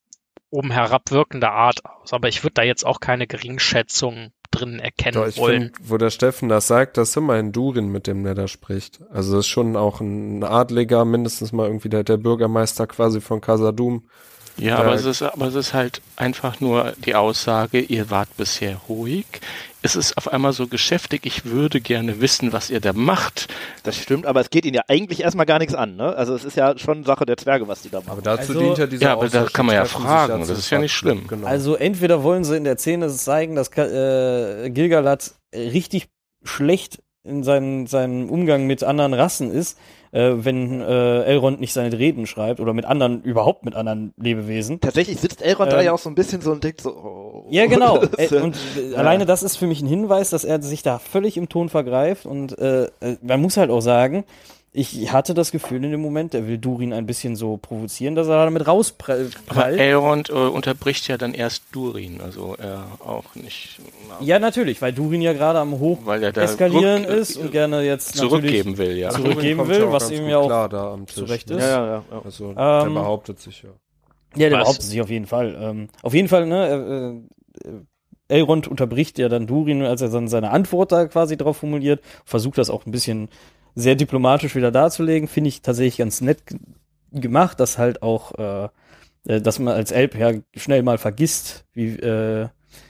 oben herabwirkende Art aus. Aber ich würde da jetzt auch keine Geringschätzung drin erkennen Doch, ich wollen. finde, wo der Steffen das sagt, das ist immer ein Durin, mit dem da spricht. Also das ist schon auch ein Adliger, mindestens mal irgendwie der, der Bürgermeister quasi von Casadum. Ja, aber es, ist, aber es ist halt einfach nur die Aussage, ihr wart bisher ruhig. Es ist auf einmal so geschäftig, ich würde gerne wissen, was ihr da macht. Das stimmt, aber es geht ihnen ja eigentlich erstmal gar nichts an. Ne? Also es ist ja schon Sache der Zwerge, was die da machen. Aber dazu Also- dient ja dieser Ja, aber da kann man ja fragen, das ist ja nicht schlimm. Genau. Also entweder wollen sie in der Szene zeigen, dass äh, Gilgalad richtig schlecht in seinen, seinem Umgang mit anderen Rassen ist, äh, wenn äh, Elrond nicht seine Reden schreibt oder mit anderen, überhaupt mit anderen Lebewesen. Tatsächlich sitzt Elrond da Ähm, ja auch so ein bisschen so und denkt so, oh. Ja, genau. [LAUGHS] Äh, ja- und äh, alleine das ist für mich ein Hinweis, dass er sich da völlig im Ton vergreift. Und äh, äh, man muss halt auch sagen, ich hatte das Gefühl in dem Moment, er will Durin ein bisschen so provozieren, dass er damit Aber rausprallt. Elrond äh, unterbricht ja dann erst Durin, also er auch nicht, Ja, natürlich, weil Durin ja gerade am Hoch weil er da eskalieren rück- ist und gerne jetzt zurückgeben will, ja. Zurück- zurückgeben will, ja was ihm ja auch klar da am Tisch. zurecht ne? ist. ja, ja, ja, ja. Also der Ähm, behauptet sich ja. Ja, der Was? behauptet sich auf jeden Fall. Ähm, auf jeden Fall, ne, äh, äh, Elrond unterbricht ja dann Durin, als er dann seine Antwort da quasi drauf formuliert, versucht das auch ein bisschen sehr diplomatisch wieder darzulegen, finde ich tatsächlich ganz nett gemacht, dass halt auch, äh, äh, dass man als Elb ja schnell mal vergisst, wie äh,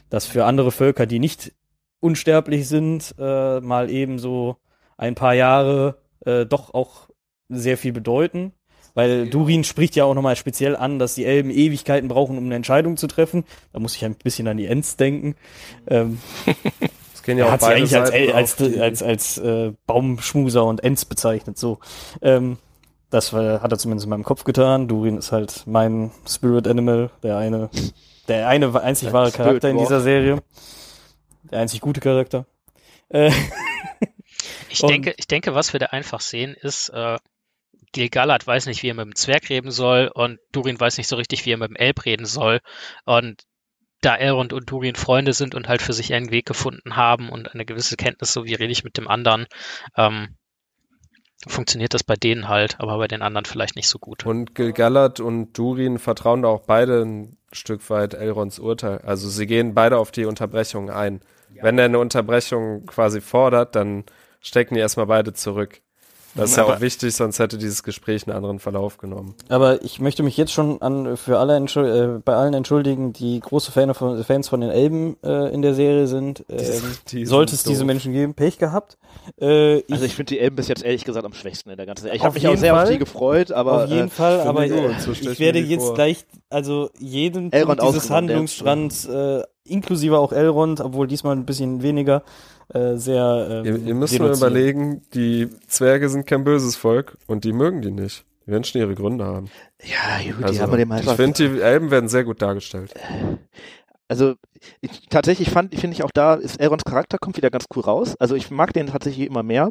das für andere Völker, die nicht unsterblich sind, äh, mal eben so ein paar Jahre äh, doch auch sehr viel bedeuten. Weil Durin spricht ja auch nochmal speziell an, dass die Elben Ewigkeiten brauchen, um eine Entscheidung zu treffen. Da muss ich ein bisschen an die Ents denken. Ähm, [LAUGHS] Gehen ja er auch hat sie beide eigentlich als, als, als, als, äh, Baumschmuser und Ents bezeichnet. So. Ähm, das war, hat er zumindest in meinem Kopf getan. Durin ist halt mein Spirit Animal, der eine, der eine einzig Dein wahre Spirit Charakter in Dwarf. dieser Serie. Der einzig gute Charakter. Äh, [LAUGHS] Ich denke, ich denke, was wir da einfach sehen, ist, äh, Gil-galad weiß nicht, wie er mit dem Zwerg reden soll und Durin weiß nicht so richtig, wie er mit dem Elb reden soll. Und da Elrond und Durin Freunde sind und halt für sich einen Weg gefunden haben und eine gewisse Kenntnis, so wie rede ich mit dem anderen, ähm, funktioniert das bei denen halt, aber bei den anderen vielleicht nicht so gut. Und Gil-galad und Durin vertrauen da auch beide ein Stück weit Elrons Urteil. Also sie gehen beide auf die Unterbrechung ein. Wenn er eine Unterbrechung quasi fordert, dann stecken die erstmal beide zurück. Das ist ja Aber- auch wichtig, sonst hätte dieses Gespräch einen anderen Verlauf genommen. Aber ich möchte mich jetzt schon an, für alle äh, bei allen entschuldigen, die große Fan von, Fans von den Elben äh, in der Serie sind. Ähm, die sind sollte es diese doof. Menschen geben, Pech gehabt. Äh, ich, Also ich finde die Elben bis jetzt ehrlich gesagt am schwächsten in der ganzen Serie. Ich habe mich auch sehr Fall. auf die gefreut, aber auf jeden äh, Fall, aber ich so ich werde die jetzt vor. gleich, also jeden Elrond Punkt dieses Handlungsstrands, äh, inklusive auch Elrond, obwohl diesmal ein bisschen weniger, äh, sehr ähm, Ihr, ihr müsst nur reduzieren. überlegen, die Zwerge sind kein böses Volk und die mögen die nicht. Die werden schon ihre Gründe haben. ja, gut, die Also, haben wir dem ich einfach. finde, die Elben werden sehr gut dargestellt. Also ich, tatsächlich fand, finde ich auch da ist Elrons Charakter kommt wieder ganz cool raus. Also ich mag den tatsächlich immer mehr.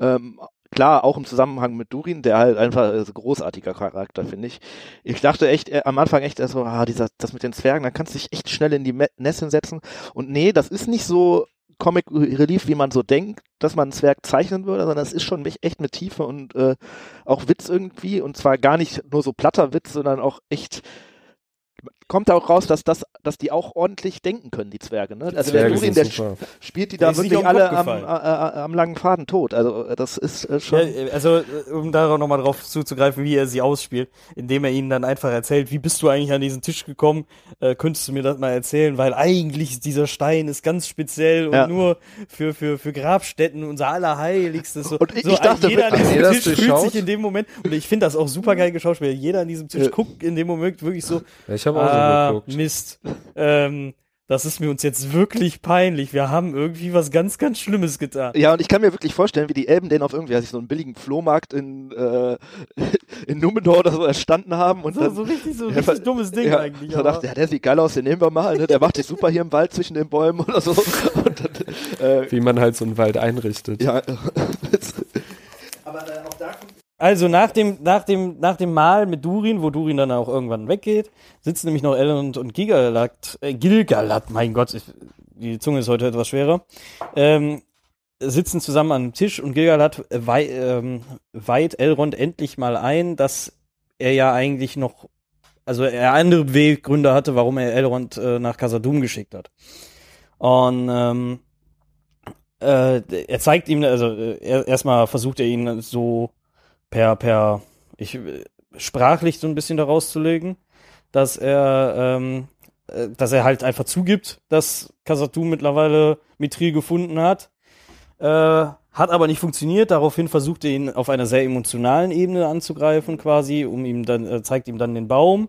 Ähm, klar, auch im Zusammenhang mit Durin, der halt einfach äh, großartiger Charakter, finde ich. Ich dachte echt äh, am Anfang echt so, ah, dieser, das mit den Zwergen, da kannst du dich echt schnell in die Nässe setzen. Und nee, das ist nicht so Comic Relief, wie man so denkt, dass man einen Zwerg zeichnen würde, sondern es ist schon echt mit Tiefe und äh, auch Witz irgendwie. Und zwar gar nicht nur so platter Witz, sondern auch echt kommt da auch raus, dass das, dass die auch ordentlich denken können, die Zwerge. Ne? Also der Zwerge Durin, sind der super. spielt die Der da ist nicht wirklich alle am, äh, äh, am langen Faden tot. Also äh, das ist äh, Ja, schon. äh, also, um darauf nochmal drauf zuzugreifen, wie er sie ausspielt, indem er ihnen dann einfach erzählt, wie bist du eigentlich an diesen Tisch gekommen? Äh, könntest du mir das mal erzählen? Weil eigentlich dieser Stein ist ganz speziell und Ja. nur für, für, für Grabstätten unser Allerheiligstes. So, Und ich- so ich dachte jeder an diesem Tisch fühlt durchschaut? sich in dem Moment, und ich finde das auch super geil geschauspielt, jeder an diesem Tisch Ja. guckt in dem Moment wirklich so, Ja, ich habe auch ah. Mist. Ähm, das ist mir uns jetzt wirklich peinlich. Wir haben irgendwie was ganz, ganz Schlimmes getan. Ja, und ich kann mir wirklich vorstellen, wie die Elben den auf irgendwie, also so einen billigen Flohmarkt in, äh, [LAUGHS] in Numenor oder so erstanden haben und So, dann so richtig, so ein [LAUGHS] Ja, richtig ver- dummes Ding ja, eigentlich. So aber- dachte, ja, der sieht geil aus, den nehmen wir mal, ne? Der macht sich super hier im Wald zwischen den Bäumen oder so. [LAUGHS] Und dann, äh, Wie man halt so einen Wald einrichtet. ja. Also nach dem, nach dem, nach dem Mal mit Durin, wo Durin dann auch irgendwann weggeht, sitzen nämlich noch Elrond und Gilgalad, äh, Gilgalad, mein Gott, ich, die Zunge ist heute etwas schwerer, ähm, sitzen zusammen am Tisch und Gilgalad wei ähm, weiht Elrond endlich mal ein, dass er ja eigentlich noch, also er andere Beweggründe hatte, warum er Elrond äh, nach Casadum geschickt hat. Und ähm, äh, er zeigt ihm, also äh, er, erstmal versucht er ihn so per, per, ich, sprachlich so ein bisschen daraus zu legen, dass er, ähm, äh, dass er halt einfach zugibt, dass Kasatu mittlerweile Mithril gefunden hat. Äh, hat aber nicht funktioniert. Daraufhin versucht er ihn auf einer sehr emotionalen Ebene anzugreifen, quasi, um ihm dann, äh, zeigt ihm dann den Baum.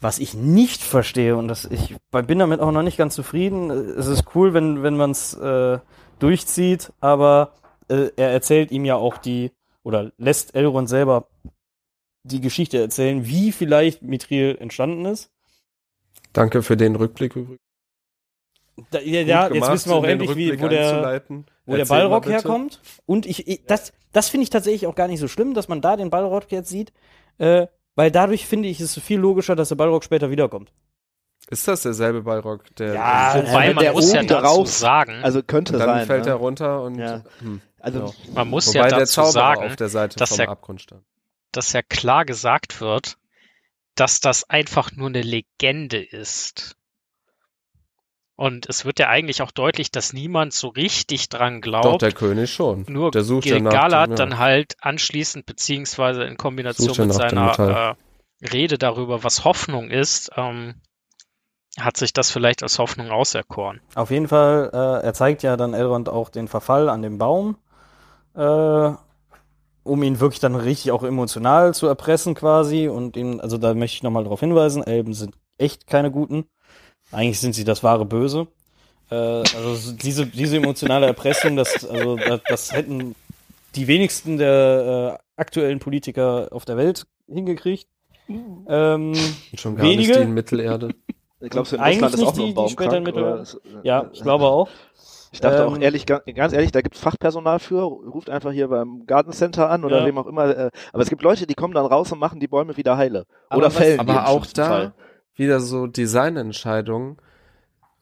Was ich nicht verstehe, und das, ich bin damit auch noch nicht ganz zufrieden. Es ist cool, wenn, wenn man es äh, durchzieht, aber äh, er erzählt ihm ja auch die, oder lässt Elrond selber die Geschichte erzählen, wie vielleicht Mithril entstanden ist. Danke für den Rückblick übrigens. Da, ja, ja jetzt wissen wir auch endlich, wie, wo der, wo der Ballrock herkommt. Und ich, ich das, das finde ich tatsächlich auch gar nicht so schlimm, dass man da den Ballrock jetzt sieht, äh, weil dadurch finde ich es viel logischer, dass der Ballrock später wiederkommt. Ist das derselbe Ballrock? Der Ja, Wobei man der muss ja dazu draus- sagen, Also könnte dann sein. fällt ne? er runter und Ja. hm. Also Genau. man muss Wobei ja dazu Zauberer sagen, auf der Seite dass vom der- Abgrund stand. dass ja klar gesagt wird, dass das einfach nur eine Legende ist. Und es wird ja eigentlich auch deutlich, dass niemand so richtig dran Doch, glaubt. der König schon. Nur der sucht ja nach Gilgalad dem, ja. dann halt anschließend, beziehungsweise in Kombination Sucht ja mit seiner äh, Rede darüber, was Hoffnung ist, ähm, hat sich das vielleicht als Hoffnung auserkoren. Auf jeden Fall, äh, er zeigt ja dann Elrond auch den Verfall an dem Baum, äh, um ihn wirklich dann richtig auch emotional zu erpressen quasi. Und ihn, also da möchte ich nochmal darauf hinweisen, Elben sind echt keine guten. Eigentlich sind sie das wahre Böse. Äh, also so diese, diese emotionale Erpressung, das, also das, das hätten die wenigsten der äh, aktuellen Politiker auf der Welt hingekriegt. Ähm, Schon gar wenige? nicht die in Mittelerde. Glaubst du, in Eigentlich Russland ist nicht auch nur die- ein die Baum später in krank? Mittel- oder ist- äh, ja, ich glaube auch. Ich dachte auch Ähm, ehrlich, ga- ganz ehrlich, da gibt's Fachpersonal für, ruft einfach hier beim Gartencenter an oder Ja. wem auch immer. Äh, aber es gibt Leute, die kommen dann raus und machen die Bäume wieder heile. Aber Oder was- fällen Aber auch da Fall. wieder so Designentscheidungen.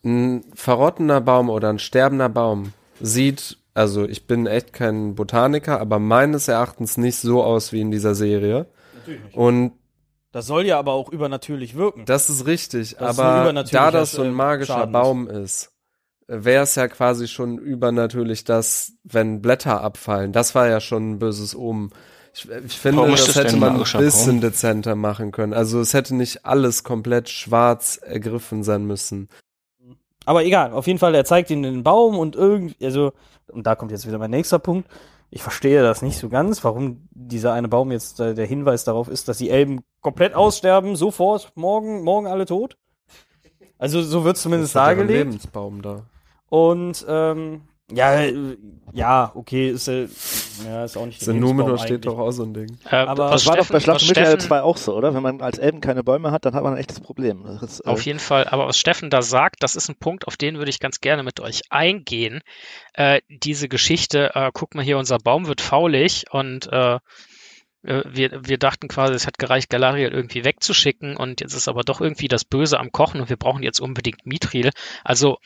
Ein verrottener Baum oder ein sterbender Baum sieht, also ich bin echt kein Botaniker, aber meines Erachtens nicht so aus wie in dieser Serie. Und Das soll ja aber auch übernatürlich wirken. das ist richtig, Das aber da das so ein äh, magischer Schaden ist. Baum ist, wäre es ja quasi schon übernatürlich, dass, wenn Blätter abfallen, das war ja schon ein böses Omen. Ich, ich finde, Warum das das hätte man ein bisschen dezenter machen können. Also es hätte nicht alles komplett schwarz ergriffen sein müssen. Aber egal, auf jeden Fall, er zeigt ihnen den Baum und irgendwie, also, und da kommt jetzt wieder mein nächster Punkt. Ich verstehe das nicht so ganz, warum dieser eine Baum jetzt äh, der Hinweis darauf ist, dass die Elben komplett aussterben, sofort, morgen, morgen alle tot. Also so wird zumindest dargelegt. Lebensbaum da. Und ähm, ja, äh, ja, okay, ist, äh, ja, ist auch nicht der Numenor steht doch auch so ein Ding. Äh, Aber- Das war doch bei Steffen- Schlacht Mittelerde Steffen- 2 auch so, oder? Wenn man als Elben keine Bäume hat, dann hat man ein echtes Problem. Ist, äh, Auf jeden Fall, aber was Steffen da sagt, das ist ein Punkt, auf den würde ich ganz gerne mit euch eingehen. Äh, diese Geschichte, äh, guck mal hier, unser Baum wird faulig und wir, wir dachten quasi, es hat gereicht, Galariel irgendwie wegzuschicken und jetzt ist aber doch irgendwie das Böse am Kochen und wir brauchen jetzt unbedingt Mithril. Also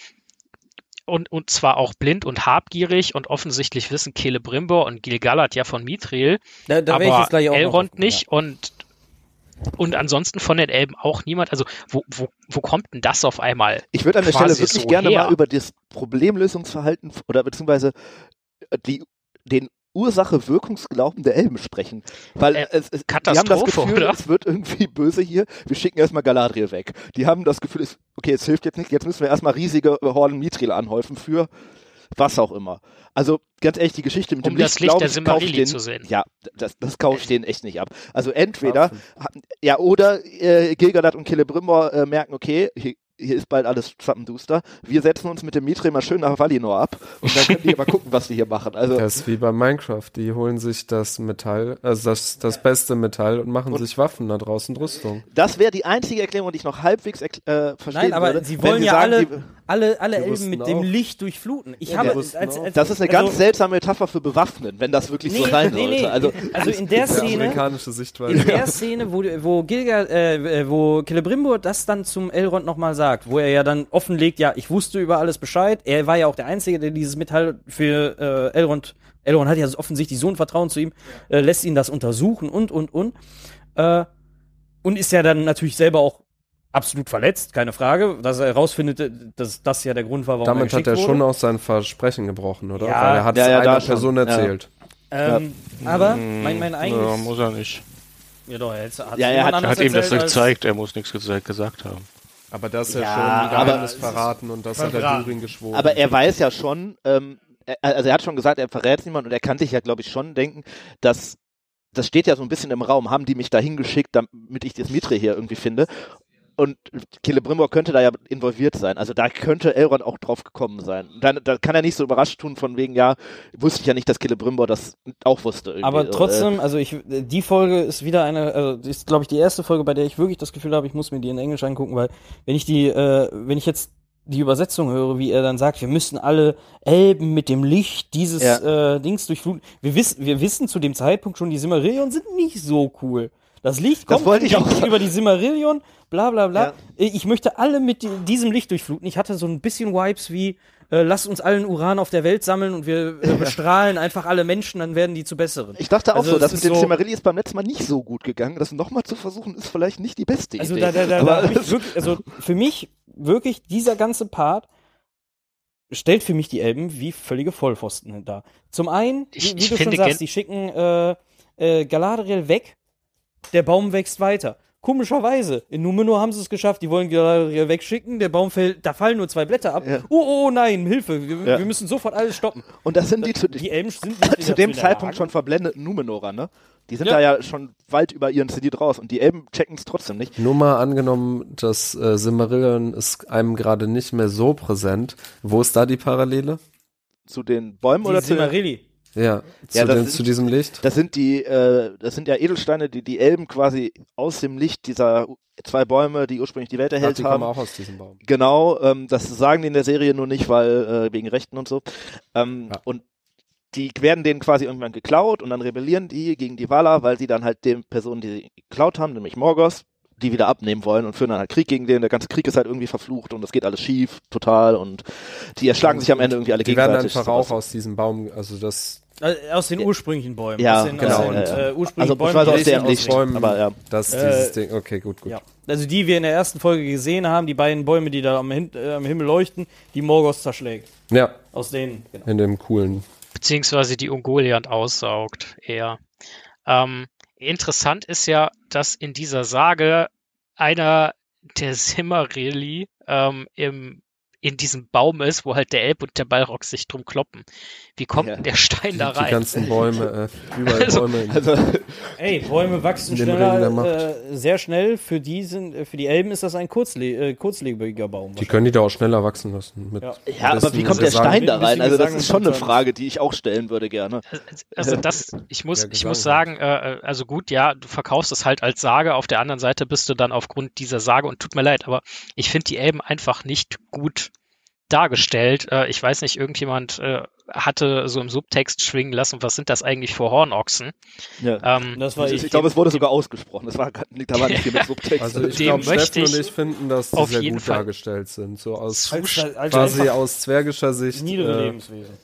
und, und zwar auch blind und habgierig und offensichtlich wissen Celebrimbor und Gilgalad ja von Mithril, Da, da aber jetzt gleich auch noch Elrond drauf- nicht und und ansonsten von den Elben auch niemand. Also wo, wo, wo kommt denn das auf einmal? Ich würde an der Stelle wirklich so gerne her. mal über das Problemlösungsverhalten oder beziehungsweise äh, die, den Ursache-Wirkungsglauben der Elben sprechen. Weil Äh, es, es, die haben das Gefühl, oder? es wird irgendwie böse hier. Wir schicken erstmal Galadriel weg. Die haben das Gefühl, es, okay, es hilft jetzt nicht. Jetzt müssen wir erstmal riesige Horden Mithril anhäufen für was auch immer. Also ganz ehrlich, die Geschichte mit Um dem das Licht, Licht glaub der ich, kaufe ich Silmarilli den, zu sehen. Ja, das, das kaufe ich denen echt nicht ab. Also entweder ja, oder äh, Gilgalad und Celebrimbor äh, merken, okay, hier, hier ist bald alles zappenduster. Wir setzen uns mit dem Mithril mal schön nach Valinor ab und dann können die mal gucken, was die hier machen. Also Das ist wie bei Minecraft. Die holen sich das Metall, also das, das beste Metall und machen Und- sich Waffen da draußen Rüstung. das wäre die einzige Erklärung, die ich noch halbwegs äh, verstehen Nein, aber würde. sie wollen ja sagen, alle, die- alle, alle Elben mit auch. dem Licht durchfluten. Ich Ja, habe, als, auch. als, das ist eine also, ganz seltsame Metapher für bewaffnen, wenn das wirklich so sein nee, sollte. nee, Also also in der Szene, amerikanische in der Szene, wo, wo Gilgal, äh, äh, wo Celebrimbor das dann zum Elrond nochmal sagt, wo er ja dann offenlegt, ja, ich wusste über alles Bescheid. Er war ja auch der Einzige, der dieses Metall für äh, Elrond, Elrond hat ja offensichtlich so ein Vertrauen zu ihm, äh, lässt ihn das untersuchen und, und, und. Äh, und ist ja dann natürlich selber auch absolut verletzt, keine Frage, dass er herausfindet, dass das ja der Grund war, warum er Damit hat geschickt er wurde. schon auch sein Versprechen gebrochen, oder? Ja. Weil er hat Ja, es ja, da einer schon. Person Ja. erzählt. Ähm, aber Hm, mein, mein Ja, eigenes. muss er nicht. Ja, doch, er hat Ja, er hat- Er hat ihm das erzählt, gezeigt, er muss nichts gesa- gesagt haben. Aber das ist ja, Ja, schon Geheimnis verraten und das hat der Verraten. Düring geschworen. Aber er weiß ja schon, ähm, er, also er hat schon gesagt, er verrät niemand und er kann sich ja, glaube ich, schon denken, dass das steht ja so ein bisschen im Raum, haben die mich da hingeschickt, damit ich das Mitre hier irgendwie finde. Und Celebrimbor könnte da ja involviert sein. Also da könnte Elrond auch drauf gekommen sein. Dann, da kann er nicht so überrascht tun von wegen, ja, wusste ich ja nicht, dass Celebrimbor das auch wusste. Irgendwie. Aber Äh, trotzdem, also ich, die Folge ist wieder eine, also ist, glaube ich, die erste Folge, bei der ich wirklich das Gefühl habe, ich muss mir die in Englisch angucken, weil wenn ich die, äh, wenn ich jetzt die Übersetzung höre, wie er dann sagt, wir müssten alle Elben mit dem Licht dieses äh, Dings durchfluten. Wir wissen, wir wissen zu dem Zeitpunkt schon, die Silmarillion sind nicht so cool. Das Licht Das kommt wollte ich auch über die Silmarillion, bla bla bla. Ja. Ich möchte alle mit di- diesem Licht durchfluten. Ich hatte so ein bisschen Vibes wie, äh, lasst uns allen Uran auf der Welt sammeln und wir äh, [LAUGHS] bestrahlen einfach alle Menschen, dann werden die zu besseren. Ich dachte auch Also so, das mit dem so- Cimmerilli ist beim letzten Mal nicht so gut gegangen. Das nochmal zu versuchen, ist vielleicht nicht die beste Also Idee. da, da, da, da wirklich, also für mich wirklich dieser ganze Part stellt für mich die Elben wie völlige Vollpfosten dar. Zum einen, Ich- wie, ich wie du schon sagst, die schicken äh, äh, Galadriel weg, der Baum wächst weiter. Komischerweise, in Numenor haben sie es geschafft, die wollen Galadriel wegschicken, der Baum fällt, da fallen nur zwei Blätter ab. Ja. Oh, oh nein, Hilfe, wir, Ja. wir müssen sofort alles stoppen. Und das sind die zu, Die Elben sind nicht [LAUGHS] zu dem Zeitpunkt schon verblendeten Numenorer, ne? Die sind Ja. da ja schon weit über ihren Zenit raus und die Elben checken es trotzdem nicht. Nur mal angenommen, das äh, Silmarillion ist einem gerade nicht mehr so präsent. Wo ist da die Parallele? Zu den Bäumen Die oder zu den, Silmarilli. Ja, zu, Ja, den, sind- zu diesem Licht. Das sind die, äh, das sind ja Edelsteine, die die Elben quasi aus dem Licht dieser zwei Bäume, die ursprünglich die Welt Ach, erhellt die haben. kommen auch aus diesem Baum. Genau, ähm, das sagen die in der Serie nur nicht, weil äh, wegen Rechten und so. Ähm, Ja. Und die werden denen quasi irgendwann geklaut und dann rebellieren die gegen die Valar, weil sie dann halt den Personen, die sie geklaut haben, nämlich Morgos, die wieder abnehmen wollen und führen dann halt Krieg gegen den. Der ganze Krieg ist halt irgendwie verflucht und es geht alles schief, total und die erschlagen sich am Ende irgendwie alle Die werden gegenseitig. einfach sowas. auch aus diesem Baum, also das, Aus den ursprünglichen Bäumen. Ja, aus den, genau, Aus den, äh, ursprünglichen Also Bäumen, ich weiß die aus deren aus Licht, den- Bäumen, aber ja. das Äh, dieses Ding. Okay, gut, gut. Ja. Also die wir in der ersten Folge gesehen haben, die beiden Bäume, die da am, Hin äh, am Himmel leuchten, die Morgos zerschlägt. Ja, Aus denen, genau. in dem coolen. beziehungsweise die Ungoliant aussaugt, eher. Ähm, interessant ist ja, dass in dieser Sage einer der Simmerilli ähm, im, in diesem Baum ist, wo halt der Elb und der Balrog sich drum kloppen. Wie kommt Ja. denn der Stein Die, da die rein? ganzen Bäume, äh, überall Also- Bäume. In, Also, Ey, Bäume wachsen schneller, äh, sehr schnell. Für die, sind, äh, für die Elben ist das ein kurzle äh, kurzlebiger Baum. die können die da auch schneller wachsen lassen. Mit Ja. ja, aber wie kommt der. Stein da rein? Also das ist schon eine. Frage, die ich auch stellen würde gerne. Also das, ich muss, Ja, ich muss sagen, äh, äh, also gut, ja, du verkaufst es halt als Sage, auf der anderen Seite bist du dann aufgrund dieser Sage, und tut mir leid, aber ich finde die Elben einfach nicht gut dargestellt. Äh, ich weiß nicht, irgendjemand äh, hatte so im Subtext schwingen lassen, was sind das eigentlich für Hornochsen? Ja. Ähm, Das war ich ich. glaube, es wurde sogar ausgesprochen. Das war, da war nicht viel mit [LAUGHS] Subtext. Also ich glaube, möchte Steffen und ich ich finden, dass die auf sehr jeden gut Fall- dargestellt sind. So aus als, als quasi aus zwergischer Sicht niedere äh, Lebenswesen.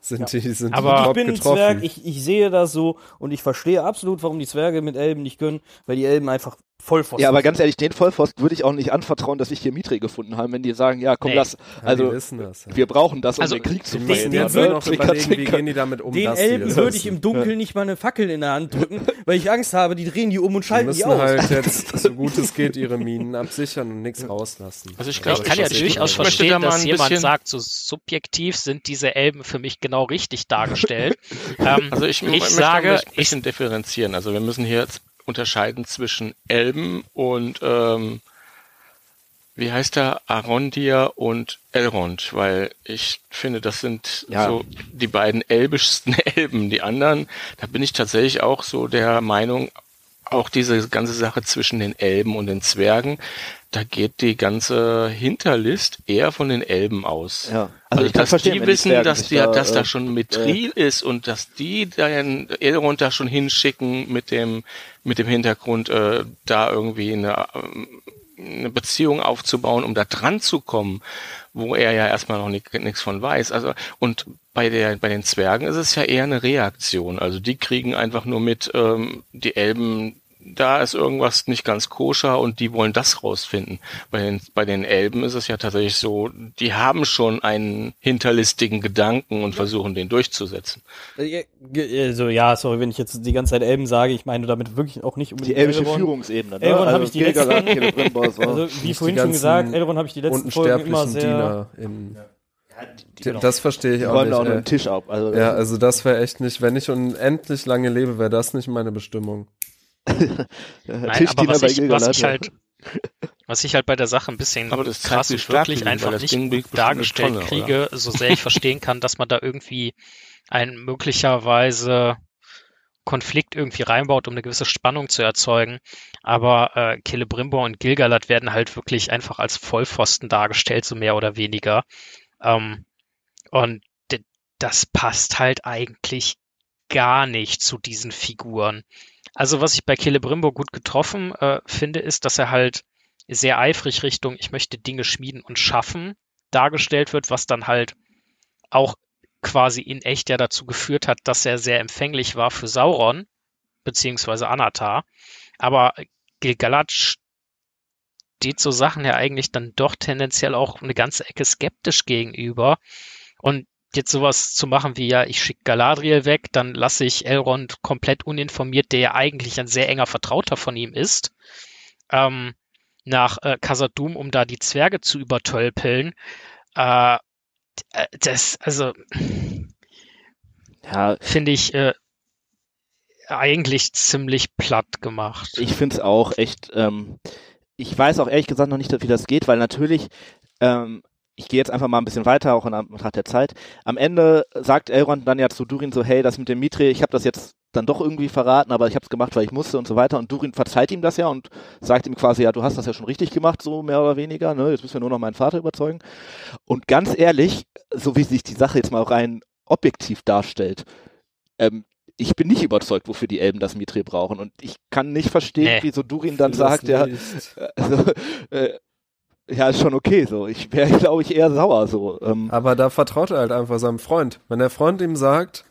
sind die sind Aber- die Ich bin ein getroffen. Zwerg, ich, ich sehe das so und ich verstehe absolut, warum die Zwerge mit Elben nicht können, weil die Elben einfach Vollpfosten Ja, aber ganz ehrlich, den Vollpfosten würde ich auch nicht anvertrauen, dass ich hier Mitri gefunden habe, wenn die sagen, ja, komm, Nee. lass, Ja, also die wissen das. Ja. wir brauchen das, um Also, den Krieg zu Die den- verhindern. den nur ne? noch Zwinker, überlegen, wie gehen die damit um, Den die Elben würde ich im [LAUGHS] Dunkeln nicht mal eine Fackel in der Hand drücken, weil ich Angst habe, die drehen die um und Die schalten die müssen aus. halt jetzt, [LAUGHS] so gut es geht, ihre Minen absichern und nichts rauslassen. Also ich Ich glaube, kann ja ich- durchaus ich verstehen, da dass jemand sagt, so subjektiv sind diese Elben für mich genau richtig dargestellt. [LAUGHS] ähm, Also ich, ich möchte sage, ein bisschen differenzieren. Also wir müssen hier jetzt unterscheiden zwischen Elben und ähm, wie heißt er, Arondir und Elrond, weil ich finde, das sind Ja. so die beiden elbischsten [LAUGHS] Elben. Die anderen, da bin ich tatsächlich auch so der Meinung, auch diese ganze Sache zwischen den Elben und den Zwergen, da geht die ganze Hinterlist eher von den Elben aus. Ja. Also, kann dass die wissen, Zwerge dass, die, dass da äh, schon Mithril ist und dass die den Elrond da schon hinschicken mit dem, mit dem Hintergrund, äh, da irgendwie eine, ähm, eine Beziehung aufzubauen, um da dran zu kommen, wo er ja erstmal noch nichts von weiß. Also, und bei der, bei den Zwergen ist es ja eher eine Reaktion. Also die kriegen einfach nur mit, ähm, die Elben, da ist irgendwas nicht ganz koscher und die wollen das rausfinden. Bei den, bei den Elben ist es ja tatsächlich so, die haben schon einen hinterlistigen Gedanken und versuchen den durchzusetzen. Also ja, sorry, wenn ich jetzt die ganze Zeit Elben sage, ich meine damit wirklich auch nicht unbedingt Die elbische Elrond. Führungsebene, ne? Elrond hab ich die letzten-. Also wie vorhin die schon gesagt, Elrond habe ich die letzten Folgen immer sehr... Diener in, genau. das verstehe ich die auch nicht. auch den Tisch ab. Also, Ja, also das wäre echt nicht, wenn ich unendlich lange lebe, wäre das nicht meine Bestimmung. Nein, aber was ich, was ich halt, was ich halt bei der Sache ein bisschen Aber das zeigt, krass und wirklich einfach nicht Ding dargestellt Tonne, kriege, so sehr ich verstehen kann, dass man da irgendwie einen möglicherweise Konflikt irgendwie reinbaut, um eine gewisse Spannung zu erzeugen. Aber äh, Celebrimbor und Gilgalad werden halt wirklich einfach als Vollpfosten dargestellt, so mehr oder weniger. Ähm, und das passt halt eigentlich gar nicht zu diesen Figuren. Also was ich bei Celebrimbor gut getroffen äh, finde, ist, dass er halt sehr eifrig Richtung, ich möchte Dinge schmieden und schaffen, dargestellt wird, was dann halt auch quasi in echt ja dazu geführt hat, dass er sehr empfänglich war für Sauron, beziehungsweise Anatar. Aber Gilgalad steht so Sachen ja eigentlich dann doch tendenziell auch eine ganze Ecke skeptisch gegenüber. Und jetzt sowas zu machen wie, ja, ich schicke Galadriel weg, dann lasse ich Elrond komplett uninformiert, der ja eigentlich ein sehr enger Vertrauter von ihm ist, ähm, nach äh, um da die Zwerge zu übertölpeln. Äh, äh das, also, Ja, finde ich äh, eigentlich ziemlich platt gemacht. Ich finde es auch echt, ähm, ich weiß auch ehrlich gesagt noch nicht, wie das geht, weil natürlich, ähm, ich gehe jetzt einfach mal ein bisschen weiter, auch in Anbetracht der Zeit. Am Ende sagt Elrond dann ja zu Durin so, hey, das mit dem Mitri, ich habe das jetzt dann doch irgendwie verraten, aber ich habe es gemacht, weil ich musste und so weiter. Und Durin verzeiht ihm das ja und sagt ihm quasi, ja, du hast das ja schon richtig gemacht, so mehr oder weniger. Ne? Jetzt müssen wir nur noch meinen Vater überzeugen. Und ganz ehrlich, so wie sich die Sache jetzt mal rein objektiv darstellt, ähm, ich bin nicht überzeugt, wofür die Elben das Mithril brauchen. Und ich kann nicht verstehen, Nee. wieso Durin dann sagt, ja, also, äh, ja, ist schon okay so. Ich wäre, [LAUGHS] glaube ich, eher sauer so. Ähm, Aber da vertraut er halt einfach seinem Freund. Wenn der Freund ihm sagt,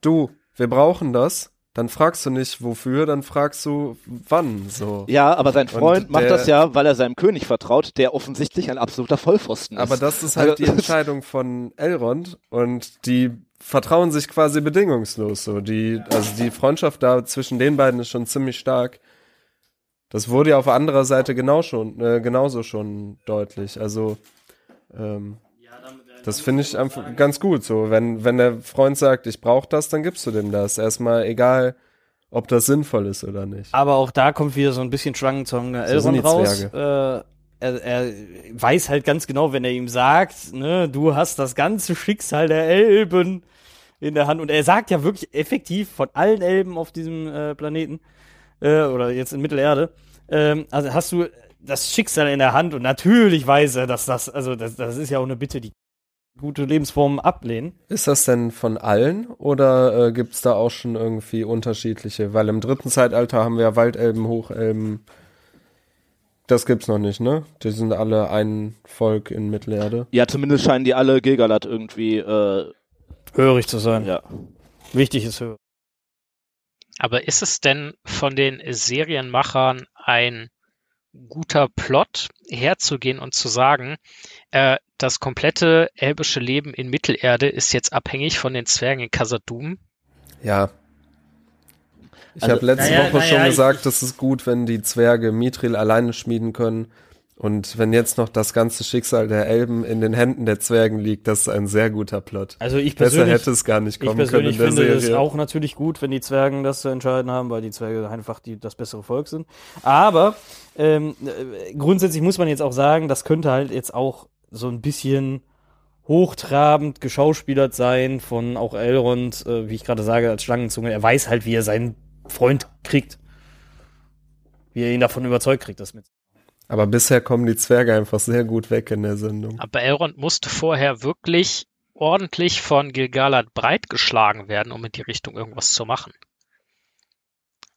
du, wir brauchen das, dann fragst du nicht wofür, dann fragst du wann, so. ja, aber sein Freund Und macht der- das ja, weil er seinem König vertraut, der offensichtlich ein absoluter Vollpfosten ist. Aber das ist halt Also, die [LAUGHS] Entscheidung von Elrond und die vertrauen sich quasi bedingungslos so. Die, also die Freundschaft da zwischen den beiden ist schon ziemlich stark. Das wurde ja auf anderer Seite genau schon, äh, genauso schon deutlich. Also ähm, das finde ich einfach ganz gut. So, wenn wenn der Freund sagt, ich brauche das, dann gibst du dem das. Erstmal egal, ob das sinnvoll ist oder nicht. Aber auch da kommt wieder so ein bisschen So sind Elrond die raus. Äh, er, er weiß halt ganz genau, wenn er ihm sagt, ne, du hast das ganze Schicksal der Elben in der Hand. Und er sagt ja wirklich effektiv von allen Elben auf diesem äh, Planeten, äh, oder jetzt in Mittelerde, ähm, also hast du das Schicksal in der Hand und natürlich weiß er, dass das, also das, das ist ja auch eine Bitte, die gute Lebensformen ablehnen. Ist das denn von allen oder äh, gibt es da auch schon irgendwie unterschiedliche? Weil im dritten Zeitalter haben wir ja Waldelben, Hochelben. Das gibt's noch nicht, ne? Die sind alle ein Volk in Mittelerde. ja, zumindest scheinen die alle Gilgalad irgendwie, äh, Hörig zu sein. ja. Wichtig ist hörig. Aber ist es denn von den Serienmachern ein guter Plot, herzugehen und zu sagen, äh, das komplette elbische Leben in Mittelerde ist jetzt abhängig von den Zwergen in Khazad-dûm? Ja. Ich Also- habe letzte Naja, Woche naja, schon ich- gesagt, es ist gut, wenn die Zwerge Mithril alleine schmieden können. Und wenn jetzt noch das ganze Schicksal der Elben in den Händen der Zwergen liegt, das ist ein sehr guter Plot. Also ich Besser persönlich, hätte es gar nicht ich kommen können persönlich in der finde es auch natürlich gut, wenn die Zwergen das zu entscheiden haben, weil die Zwerge einfach die, das bessere Volk sind. Aber ähm, äh, grundsätzlich muss man jetzt auch sagen, das könnte halt jetzt auch so ein bisschen hochtrabend geschauspielert sein von auch Elrond, äh, wie ich gerade sage, als Schlangenzunge. Er weiß halt, wie er seinen Freund kriegt. Wie er ihn davon überzeugt kriegt, das mit. Aber bisher kommen die Zwerge einfach sehr gut weg in der Sendung. Aber Elrond musste vorher wirklich ordentlich von Gilgalad breitgeschlagen werden, um in die Richtung irgendwas zu machen.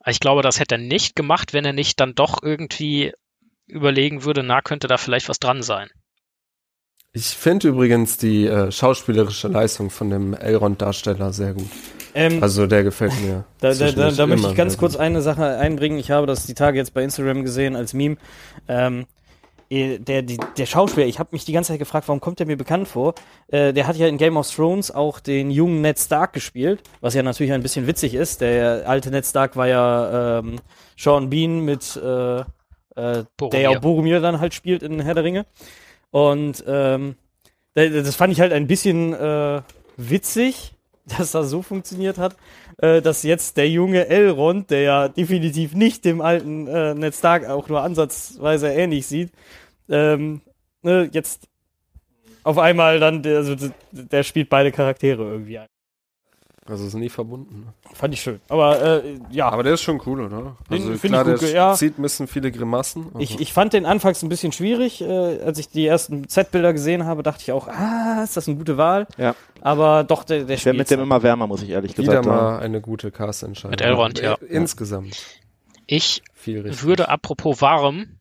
Ich glaube, das hätte er nicht gemacht, wenn er nicht dann doch irgendwie überlegen würde, na, könnte da vielleicht was dran sein. Ich finde übrigens die äh, schauspielerische Leistung von dem Elrond-Darsteller sehr gut. Ähm, Also der gefällt mir. [LAUGHS] Da, da, da, da möchte ich ganz sehr kurz eine Sache einbringen. Ich habe das die Tage jetzt bei Instagram gesehen als Meme. Ähm, eh, der, die, der Schauspieler, ich habe mich die ganze Zeit gefragt, warum kommt der mir bekannt vor? Äh, der hat ja in Game of Thrones auch den jungen Ned Stark gespielt, was ja natürlich ein bisschen witzig ist. Der alte Ned Stark war ja ähm, Sean Bean mit, äh, äh, der Boromir. ja auch Boromir dann halt spielt in Herr der Ringe. Und ähm, da- das fand ich halt ein bisschen äh, witzig, dass das so funktioniert hat, äh, dass jetzt der junge Elrond, der ja definitiv nicht dem alten äh, Ned Stark auch nur ansatzweise ähnlich sieht, ähm, ne, jetzt auf einmal dann, der, also, der spielt beide Charaktere irgendwie ein. Also ist nie verbunden. ne? Fand ich schön. Aber äh, ja, Aber der ist schon cool, oder? Den Also find klar, ich gut, der ja. zieht ein bisschen viele Grimassen. ich, ich fand den anfangs ein bisschen schwierig. Äh, als ich die ersten Z-Bilder gesehen habe, dachte ich auch, ah, ist das eine gute Wahl? Ja. Aber doch, der, der Ich werde mit dem immer wärmer, muss ich ehrlich wieder gesagt sagen. mal eine gute Cast-Entscheidung. Mit Elrond, ja. Äh, Insgesamt Ich würde apropos warm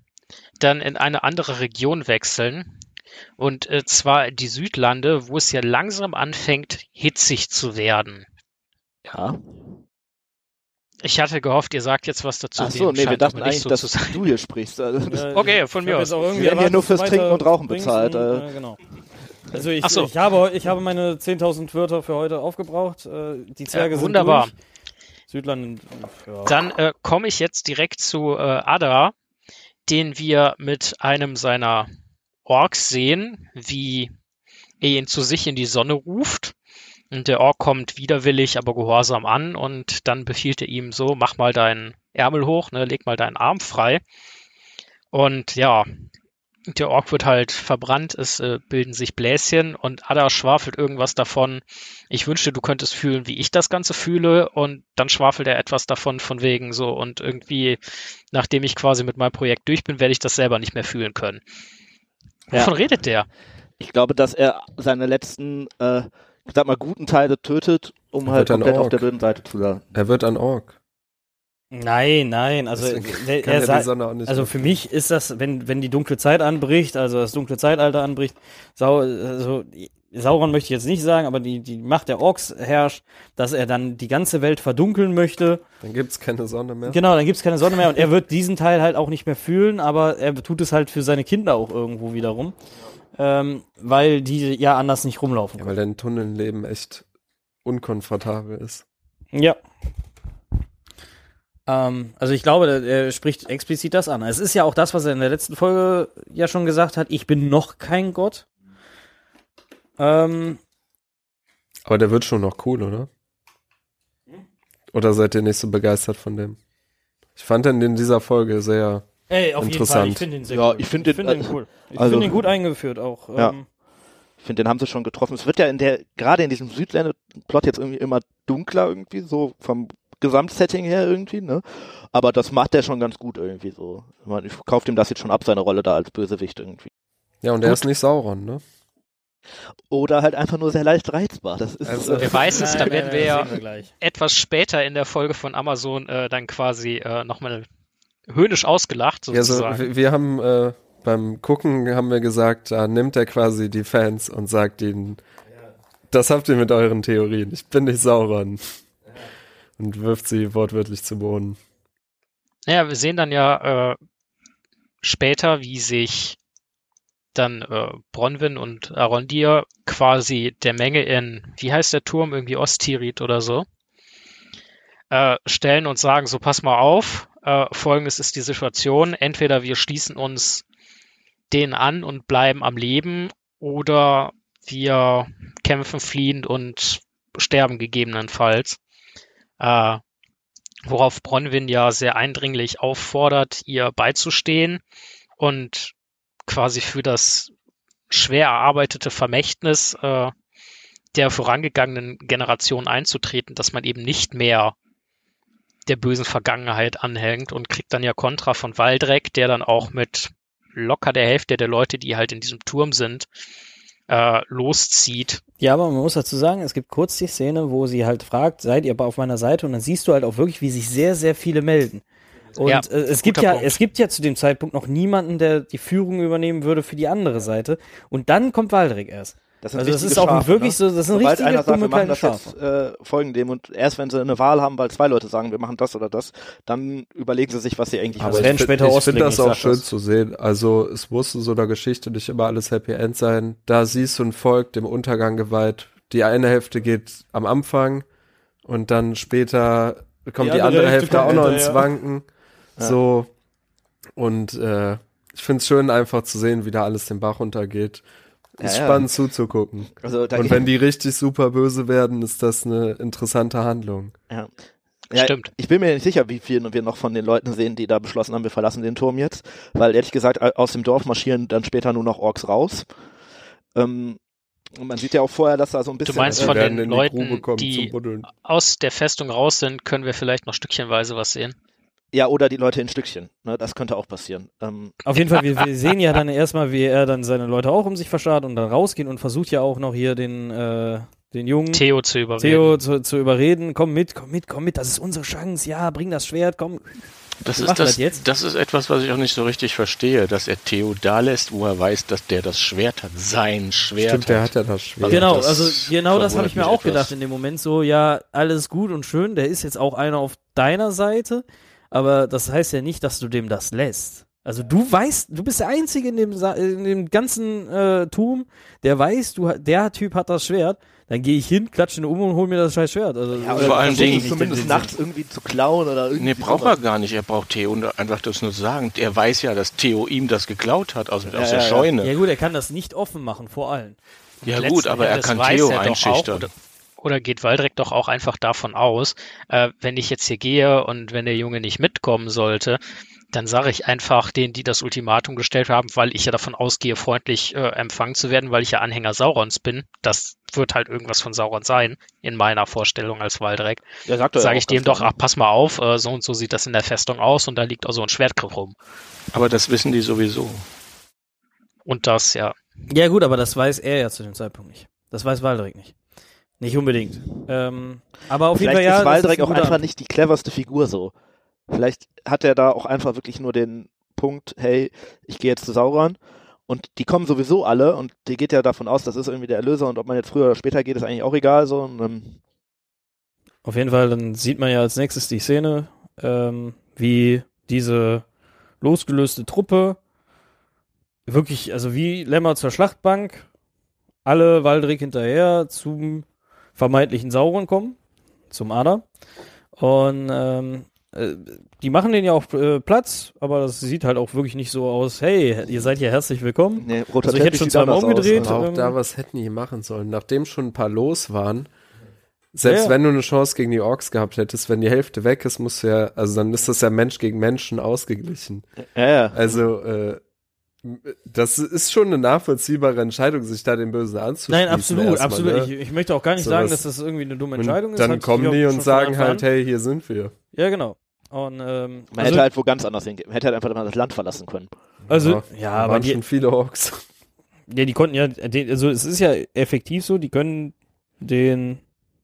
dann in eine andere Region wechseln. Und äh, zwar die Südlande, wo es ja langsam anfängt, hitzig zu werden. Ja. Ich hatte gehofft, ihr sagt jetzt was dazu. Ach so, nee, wir dachten eigentlich, so dass du hier sprichst. Also, Äh, Okay, von mir aus. jetzt auch irgendwie Wir werden ja nur fürs Trinken und Rauchen bezahlt, und, äh. genau. Also ich, Ach so. ich, habe, ich habe meine 10.000 Wörter für heute aufgebraucht. Äh, die Zwerge sind wunderbar. durch. Südland, ja. Dann äh, komme ich jetzt direkt zu äh, Ada, den wir mit einem seiner Orks sehen, wie er ihn zu sich in die Sonne ruft. Und der Ork kommt widerwillig, aber gehorsam an und dann befiehlt er ihm so, mach mal deinen Ärmel hoch, ne, leg mal deinen Arm frei. Und ja, der Ork wird halt verbrannt, es äh, bilden sich Bläschen und Ada schwafelt irgendwas davon, ich wünschte, du könntest fühlen, wie ich das Ganze fühle und dann schwafelt er etwas davon von wegen so und irgendwie, nachdem ich quasi mit meinem Projekt durch bin, werde ich das selber nicht mehr fühlen können. Ja. Wovon redet der? ich glaube, dass er seine letzten, äh, sag mal, guten Teile tötet, um Er halt komplett auf der bösen Seite zu sein. Er wird ein Ork. Nein, nein, also, kann er er also für mich ist das, wenn, wenn die dunkle Zeit anbricht, also das dunkle Zeitalter anbricht, Sau, also, Sauron möchte ich jetzt nicht sagen, aber die, die Macht der Orks herrscht, dass er dann die ganze Welt verdunkeln möchte. Dann gibt's keine Sonne mehr. Genau, dann gibt's keine Sonne mehr und er wird diesen Teil halt auch nicht mehr fühlen, aber er tut es halt für seine Kinder auch irgendwo wiederum. Ähm, weil die ja anders nicht rumlaufen Ja, können. weil dein Tunnelleben echt unkomfortabel ist. Ja. Ähm, also ich glaube, er spricht explizit das an. Es ist ja auch das, was er in der letzten Folge ja schon gesagt hat. Ich bin noch kein Gott. Ähm, Aber der wird schon noch cool, oder? Oder seid ihr nicht so begeistert von dem? Ich fand den in dieser Folge sehr. Ey, auf jeden Fall. Interessant. Ich finde ihn sehr Ja, cool. ich finde den, find äh, cool. Ich also- finde ihn gut eingeführt auch. Ja. Ähm, Ich finde, den haben sie schon getroffen. Es wird ja in der, gerade in diesem Südländer-Plot jetzt irgendwie immer dunkler irgendwie, so vom Gesamtsetting her irgendwie, ne? Aber das macht der schon ganz gut irgendwie so. Ich, meine, ich kaufe dem das jetzt schon ab, seine Rolle da als Bösewicht irgendwie. Ja, und er Gut. ist nicht Sauron, ne? Oder halt einfach nur sehr leicht reizbar. Das ist, Also- äh, Wer weiß es, da werden wir ja etwas später in der Folge von Amazon äh, dann quasi äh, nochmal höhnisch ausgelacht, Ja, sozusagen. wir, wir haben äh, beim Gucken haben wir gesagt, da nimmt er quasi die Fans und sagt ihnen, das habt ihr mit euren Theorien. Ich bin nicht Sauron. Und wirft sie wortwörtlich zu Boden. Naja, wir sehen dann ja äh, später, wie sich dann äh, Bronwyn und Arondir quasi der Menge in, wie heißt der Turm, irgendwie Osttirit oder so, äh, stellen und sagen, so pass mal auf, äh, folgendes ist die Situation, entweder wir schließen uns denen an und bleiben am Leben oder wir kämpfen fliehend und sterben gegebenenfalls. Äh, worauf Bronwyn ja sehr eindringlich auffordert, ihr beizustehen und quasi für das schwer erarbeitete Vermächtnis äh, der vorangegangenen Generation einzutreten, dass man eben nicht mehr der bösen Vergangenheit anhängt und kriegt dann ja Kontra von Waldreck, der dann auch mit locker der Hälfte der Leute, die halt in diesem Turm sind, äh, loszieht. Ja, aber man muss dazu sagen, es gibt kurz die Szene, wo sie halt fragt, seid ihr auf meiner Seite? Und dann siehst du halt auch wirklich, wie sich sehr, sehr viele melden. Und Ja, äh, es gibt ja, Punkt. es gibt ja zu dem Zeitpunkt noch niemanden, der die Führung übernehmen würde für die andere Seite. Und dann kommt Waldreck erst. Das sind Also das ist auch Schafe, wirklich ne? so, das sind Sobald richtige einer sagt, wir machen das Schafe. jetzt äh, folgen dem und erst wenn sie eine Wahl haben, weil zwei Leute sagen, wir machen das oder das, dann überlegen sie sich, was sie eigentlich Aber werden ich später finde das ich auch schön das. zu sehen. Also es muss in so einer Geschichte nicht immer alles Happy End sein. Da siehst du ein Volk dem Untergang geweiht. Die eine Hälfte geht am Anfang und dann später kommt Die die, andere andere Hälfte Hälfte auch noch hinterher. ins Wanken. Ja. So und äh, ich finde es schön einfach zu sehen, wie da alles den Bach runtergeht. Ist Ja, ja. spannend zuzugucken. Also da Und wenn die richtig super böse werden, ist das eine interessante Handlung. Ja, Stimmt. Ich bin mir nicht sicher, wie viel wir noch von den Leuten sehen, die da beschlossen haben, wir verlassen den Turm jetzt. Weil ehrlich gesagt, au- aus dem Dorf marschieren dann später nur noch Orks raus. Ähm, und man sieht ja auch vorher, dass da so ein bisschen. meinst Wir von den die Leuten, Grube kommen die-. Aus der Festung raus sind, können wir vielleicht noch stückchenweise was sehen. Ja, oder die Leute in Stückchen. Ne, das könnte auch passieren. Ähm, Auf jeden Fall, wir, wir [LAUGHS] sehen ja dann erstmal, wie er dann seine Leute auch um sich verschart und dann rausgehen und versucht ja auch noch hier den, äh, den Jungen Theo zu überreden. Theo zu, zu überreden, komm mit, komm mit, komm mit, das ist unsere Chance, ja, bring das Schwert, komm. Das ist, das, das jetzt. das ist etwas, was ich auch nicht so richtig verstehe, dass er Theo da lässt, wo er weiß, dass der das Schwert hat. Sein Schwert Stimmt, der hat. ja das Schwert. Also genau, das also genau das habe ich mir auch mich gedacht etwas. in dem Moment so, ja, alles gut und schön, der ist jetzt auch einer auf deiner Seite, aber das heißt ja nicht, dass du dem das lässt. Also du weißt, du bist der Einzige in dem, Sa in dem ganzen äh, Turm, der weiß, du, ha- der Typ hat das Schwert, dann gehe ich hin, klatsche ihn um und hol mir das scheiß Schwert. Also, Ja, vor allem Dingen- es zumindest nachts irgendwie zu klauen oder irgendwie. Nee, braucht er gar nicht. Er braucht Theo und einfach das nur sagen. Er weiß ja, dass Theo ihm das geklaut hat aus, aus Ja, der ja, ja. Scheune. ja gut, er kann das nicht offen machen, vor allen. Ja, Letzten gut, aber er kann Theo er einschüchtern. Oder, geht Waldreck doch auch einfach davon aus, äh, wenn ich jetzt hier gehe und wenn der Junge nicht mitkommen sollte, dann sage ich einfach denen, die das Ultimatum gestellt haben, weil ich ja davon ausgehe, freundlich äh, empfangen zu werden, weil ich ja Anhänger Saurons bin. Das wird halt irgendwas von Sauron sein, in meiner Vorstellung als Waldreck. Ja, sagt er Sage ich dem doch, ach, pass mal auf, äh, so und so sieht das in der Festung aus und da liegt auch so ein Schwertgriff rum. aber das wissen die sowieso. Und das, ja. Ja gut, aber das weiß er ja zu dem Zeitpunkt nicht. Das weiß Waldreck nicht. Nicht unbedingt. Ähm, aber auf jeden Vielleicht Fall ja. ist Waldreck auch einfach nicht die cleverste Figur so. Vielleicht hat er da auch einfach wirklich nur den Punkt, hey, ich gehe jetzt zu Sauron und die kommen sowieso alle und die geht ja davon aus, das ist irgendwie der Erlöser und ob man jetzt früher oder später geht, ist eigentlich auch egal so. Und, ähm, Auf jeden Fall, dann sieht man ja als nächstes die Szene, ähm, wie diese losgelöste Truppe wirklich, also wie Lämmer zur Schlachtbank, alle Waldrick hinterher zum vermeintlichen Sauron kommen, zum Ader. Und ähm, äh, die machen den ja auch äh, Platz, aber das sieht halt auch wirklich nicht so aus, hey, ihr seid hier herzlich willkommen. nee, Also ich hätte schon zweimal anders aus, umgedreht. ne? Auch ähm, da, was hätten die machen sollen? Nachdem schon ein paar los waren, selbst Ja. wenn du eine Chance gegen die Orks gehabt hättest, wenn die Hälfte weg ist, musst du ja, also dann ist das ja Mensch gegen Menschen ausgeglichen. Ja, ja. Also, äh, das ist schon eine nachvollziehbare Entscheidung, sich da den Bösen anzuschließen. Nein, absolut, erstmal, absolut. Ne? Ich, ich möchte auch gar nicht So sagen, dass das irgendwie eine dumme Entscheidung ist. dann kommen die und sagen halt, hey, hier sind wir. Ja, genau. Und, ähm, Man also, hätte halt wo ganz anders hingehen. Man hätte halt einfach mal das Land verlassen können. also, ja, da aber waren die, schon viele Orks. ja, die konnten ja, also es ist ja effektiv so, die können den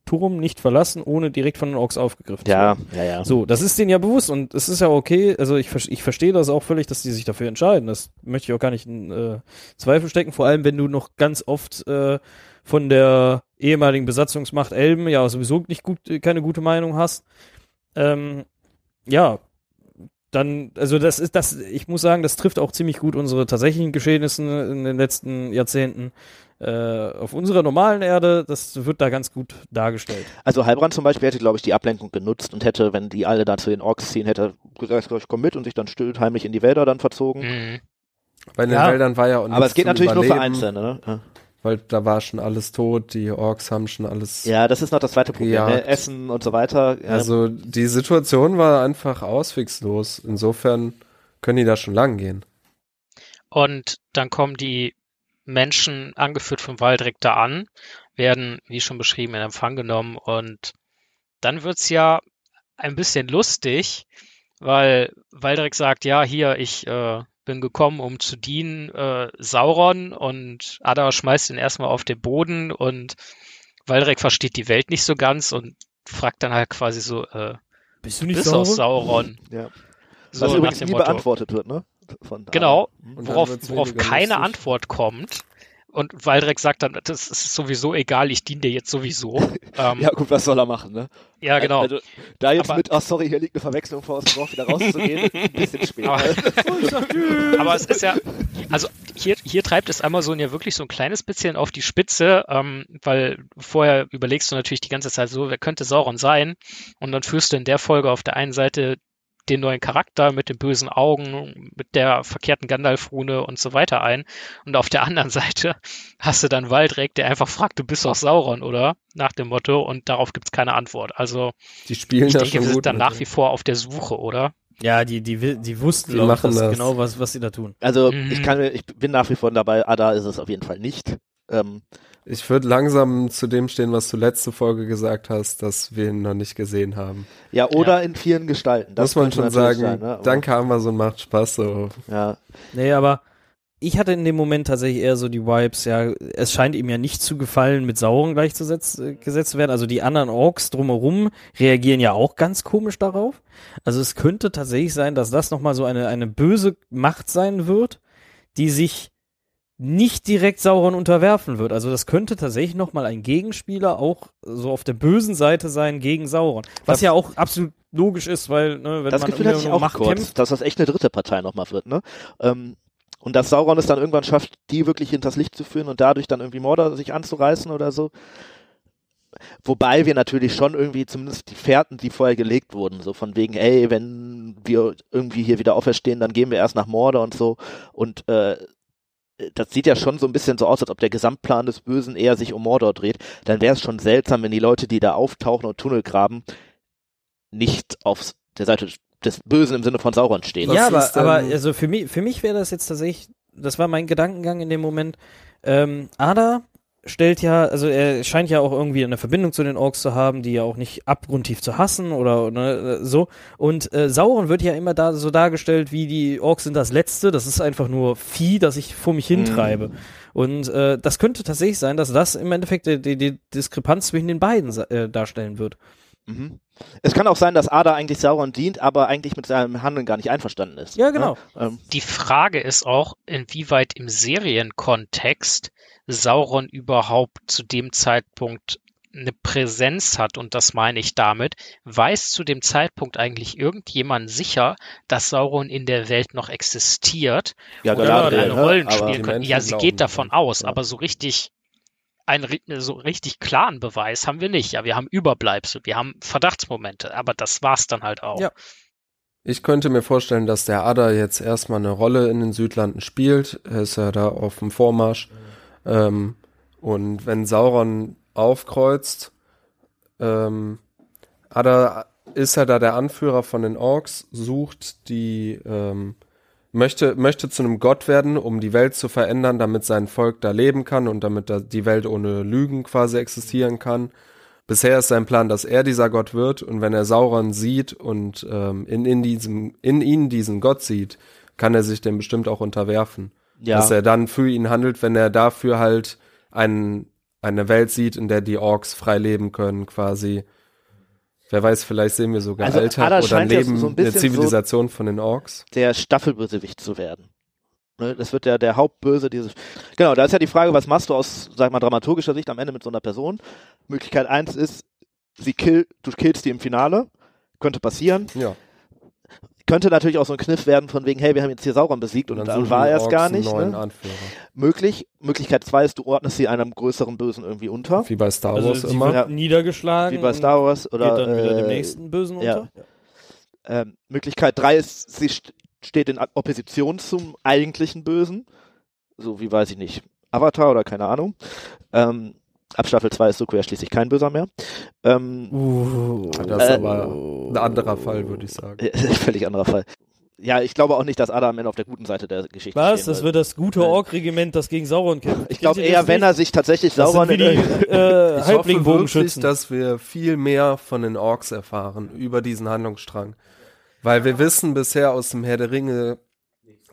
Turm nicht verlassen, ohne direkt von den Orks aufgegriffen zu werden. Ja, ja, ja. So, das ist denen ja bewusst und es ist ja okay, also ich, ich verstehe das auch völlig, dass die sich dafür entscheiden. Das möchte ich auch gar nicht in äh, Zweifel stecken, vor allem wenn du noch ganz oft äh, von der ehemaligen Besatzungsmacht Elben ja sowieso nicht gut, keine gute Meinung hast. Ähm, ja, dann, also das ist das, ich muss sagen, das trifft auch ziemlich gut unsere tatsächlichen Geschehnisse in den letzten Jahrzehnten. Äh, auf unserer normalen Erde, das wird da ganz gut dargestellt. Also Heilbrand zum Beispiel hätte, glaube ich, die Ablenkung genutzt und hätte, wenn die alle da zu den Orks ziehen, hätte gesagt, ich komm mit und sich dann still heimlich in die Wälder dann verzogen. Mhm. Bei den Ja. Wäldern war ja auch Aber es geht natürlich nur für Überleben, Einzelne, ne? Ja. Weil da war schon alles tot, die Orks haben schon alles. Ja, das ist noch das zweite Problem. Ja. Ne? Essen und so weiter. Ja. Also die Situation war einfach auswegslos. Insofern können die da schon lang gehen. Und dann kommen die Menschen, angeführt vom Waldreck, da an, werden, wie schon beschrieben, in Empfang genommen. Und dann wird's ja ein bisschen lustig, weil Waldreck sagt, ja, hier, ich äh, bin gekommen, um zu dienen, äh, Sauron. Und Ada schmeißt ihn erstmal auf den Boden und Waldreck versteht die Welt nicht so ganz und fragt dann halt quasi so, äh, Bist du bist aus Sauron? ja. So Was übrigens nie Motto. beantwortet wird, ne? Von da. Genau, Und dann worauf, worauf keine lustig. Antwort kommt. Und Waldreck sagt dann, das ist sowieso egal, ich diene dir jetzt sowieso. [LAUGHS] ähm, Ja, gut, was soll er machen, ne? ja, genau. Also, da jetzt Aber- mit, oh sorry, hier liegt eine Verwechslung vor aus dem Dorf wieder rauszugehen, [LAUGHS] ein bisschen spät. Aber- [LAUGHS] ne? Aber es ist ja, also hier, hier treibt es Amazon ja wirklich so ein kleines bisschen auf die Spitze, ähm, weil vorher überlegst du natürlich die ganze Zeit so, wer könnte Sauron sein? Und dann führst du in der Folge auf der einen Seite den neuen Charakter mit den bösen Augen, mit der verkehrten Gandalf-Rune und so weiter ein. Und auf der anderen [LAUGHS] Seite hast du dann Waldreck, der einfach fragt, du bist doch Sauron, oder? Nach dem Motto. Und darauf gibt's keine Antwort. Also Die spielen ich da denke, wir sind dann nach wie vor auf der Suche, oder? Ja, die, die, die wussten, Die machen das das. genau, was, was sie da tun. Also Mhm. ich kann ich bin nach wie vor dabei, Ada ist es auf jeden Fall nicht. Ähm, Ich würde langsam zu dem stehen, was du letzte Folge gesagt hast, dass wir ihn noch nicht gesehen haben. ja, oder in vielen Gestalten. Das Muss man schon sagen, sein, ne? Aber, danke Amazon, macht Spaß so. Ja, Nee, aber ich hatte in dem Moment tatsächlich eher so die Vibes, ja, es scheint ihm ja nicht zu gefallen, mit Sauron gleichgesetzt äh, gesetzt zu werden. Also die anderen Orks drumherum reagieren ja auch ganz komisch darauf. Also es könnte tatsächlich sein, dass das nochmal so eine, eine böse Macht sein wird, die sich nicht direkt Sauron unterwerfen wird. Also das könnte tatsächlich nochmal ein Gegenspieler auch so auf der bösen Seite sein gegen Sauron. Was Das- ja auch absolut logisch ist, weil, ne, wenn das man Gefühl hatte ich auch Macht kurz, kämpft, dass das echt eine dritte Partei nochmal wird, ne? Ähm, und dass Sauron es dann irgendwann schafft, die wirklich hinters Licht zu führen und dadurch dann irgendwie Mordor sich anzureißen oder so. Wobei wir natürlich schon irgendwie zumindest die Fährten, die vorher gelegt wurden, so von wegen, ey, wenn wir irgendwie hier wieder auferstehen, dann gehen wir erst nach Mordor und so. Und äh, das sieht ja schon so ein bisschen so aus, als ob der Gesamtplan des Bösen eher sich um Mordor dreht. Dann wäre es schon seltsam, wenn die Leute, die da auftauchen und Tunnel graben, nicht auf der Seite des Bösen im Sinne von Sauron stehen. Was ja, aber, aber also für mich, für mich wäre das jetzt tatsächlich, das war mein Gedankengang in dem Moment. Ähm, Ada stellt ja, also er scheint ja auch irgendwie eine Verbindung zu den Orks zu haben, die ja auch nicht abgrundtief zu hassen oder ne, so. Und äh, Sauron wird ja immer da so dargestellt, wie die Orks sind das Letzte. Das ist einfach nur Vieh, das ich vor mich hintreibe. Und äh, das könnte tatsächlich sein, dass das im Endeffekt die, die, die Diskrepanz zwischen den beiden äh, darstellen wird. Mhm. Es kann auch sein, dass Ada eigentlich Sauron dient, aber eigentlich mit seinem Handeln gar nicht einverstanden ist. Ja, genau. Ja? Ähm, Die Frage ist auch, inwieweit im Serienkontext Sauron überhaupt zu dem Zeitpunkt eine Präsenz hat. Und das meine ich damit. Weiß zu dem Zeitpunkt eigentlich irgendjemand sicher, dass Sauron in der Welt noch existiert ja, oder Galadriel, eine ne? Rollen Aber- spielen? Menschen Ja, sie geht davon aus, Ja. aber so richtig einen so richtig klaren Beweis haben wir nicht. Ja, wir haben Überbleibsel, wir haben Verdachtsmomente, aber das war's dann halt auch. Ja. Ich könnte mir vorstellen, dass der Adder jetzt erstmal eine Rolle in den Südlanden spielt. Er ist ja da auf dem Vormarsch. Ähm, und wenn Sauron aufkreuzt, ähm, Adder ist ja da der Anführer von den Orks, sucht die, ähm, möchte, möchte zu einem Gott werden, um die Welt zu verändern, damit sein Volk da leben kann und damit da die Welt ohne Lügen quasi existieren kann. Bisher ist sein Plan, dass er dieser Gott wird und wenn er Sauron sieht und ähm, in, in, diesem, in ihn diesen Gott sieht, kann er sich dem bestimmt auch unterwerfen. ja. Dass er dann für ihn handelt, wenn er dafür halt ein, eine Welt sieht, in der die Orks frei leben können, quasi. Wer weiß, vielleicht sehen wir sogar Also, Alltag Ada oder ja Leben so der Zivilisation von den Orks. der Staffelbösewicht zu werden. Ne, Das wird der, der Hauptböse dieses. Genau, da ist ja die Frage, was machst du aus, sag mal, dramaturgischer Sicht am Ende mit so einer Person? Möglichkeit eins ist, sie kill, du killst die im Finale. Könnte passieren. Ja. Könnte natürlich auch so ein Kniff werden von wegen, hey, wir haben jetzt hier Sauron besiegt und, dann dann suchen war er es gar nicht. neuen Ne? Anführer. Möglich. Möglichkeit zwei ist, du ordnest sie einem größeren Bösen irgendwie unter. Wie bei Star Also Wars sie immer. wird Ja. niedergeschlagen. Wie bei Star Wars und oder geht dann wieder äh, dem nächsten Bösen ja. unter. Ähm, Möglichkeit drei ist, sie st steht in Opposition zum eigentlichen Bösen. So wie weiß ich nicht. Avatar oder keine Ahnung. Ähm, ab Staffel 2 ist Suko ja schließlich kein Böser mehr. Ähm, Uh, Das ist Äh, aber ein anderer Fall, würde ich sagen. [LAUGHS] völlig anderer Fall. Ja, ich glaube auch nicht, dass Ada am Ende auf der guten Seite der Geschichte Was? stehen Das wird das gute Nein. Ork-Regiment, das gegen Sauron kämpft. Ich glaube eher, wenn nicht? er sich tatsächlich Sauron in die äh, [LAUGHS] Ich hoffe wirklich, dass wir viel mehr von den Orks erfahren über diesen Handlungsstrang. Weil wir wissen bisher aus dem Herr der Ringe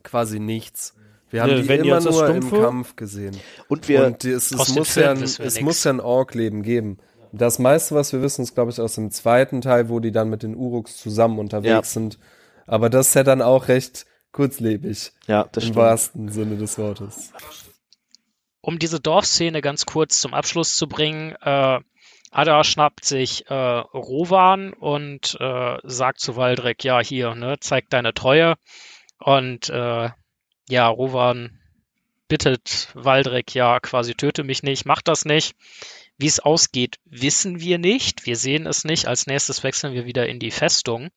quasi nichts. Wir haben Ja, die wenn immer nur im Kampf gesehen. und wir Und es, es, muss, Filmen ja es muss ja ein Ork-Leben geben. Das meiste, was wir wissen, ist, glaube ich, aus dem zweiten Teil, wo die dann mit den Uruks zusammen unterwegs Ja. sind. Aber das ist ja dann auch recht kurzlebig, ja, das im stimmt. wahrsten Sinne des Wortes. um diese Dorfszene ganz kurz zum Abschluss zu bringen, äh, Ada schnappt sich äh, Rowan und äh, sagt zu Waldreck, ja, hier, ne, zeig deine Treue. Und äh, ja, Rowan bittet Waldreck, ja, quasi töte mich nicht, mach das nicht. Wie es ausgeht, wissen wir nicht. Wir sehen es nicht. Als nächstes wechseln wir wieder in die Festung,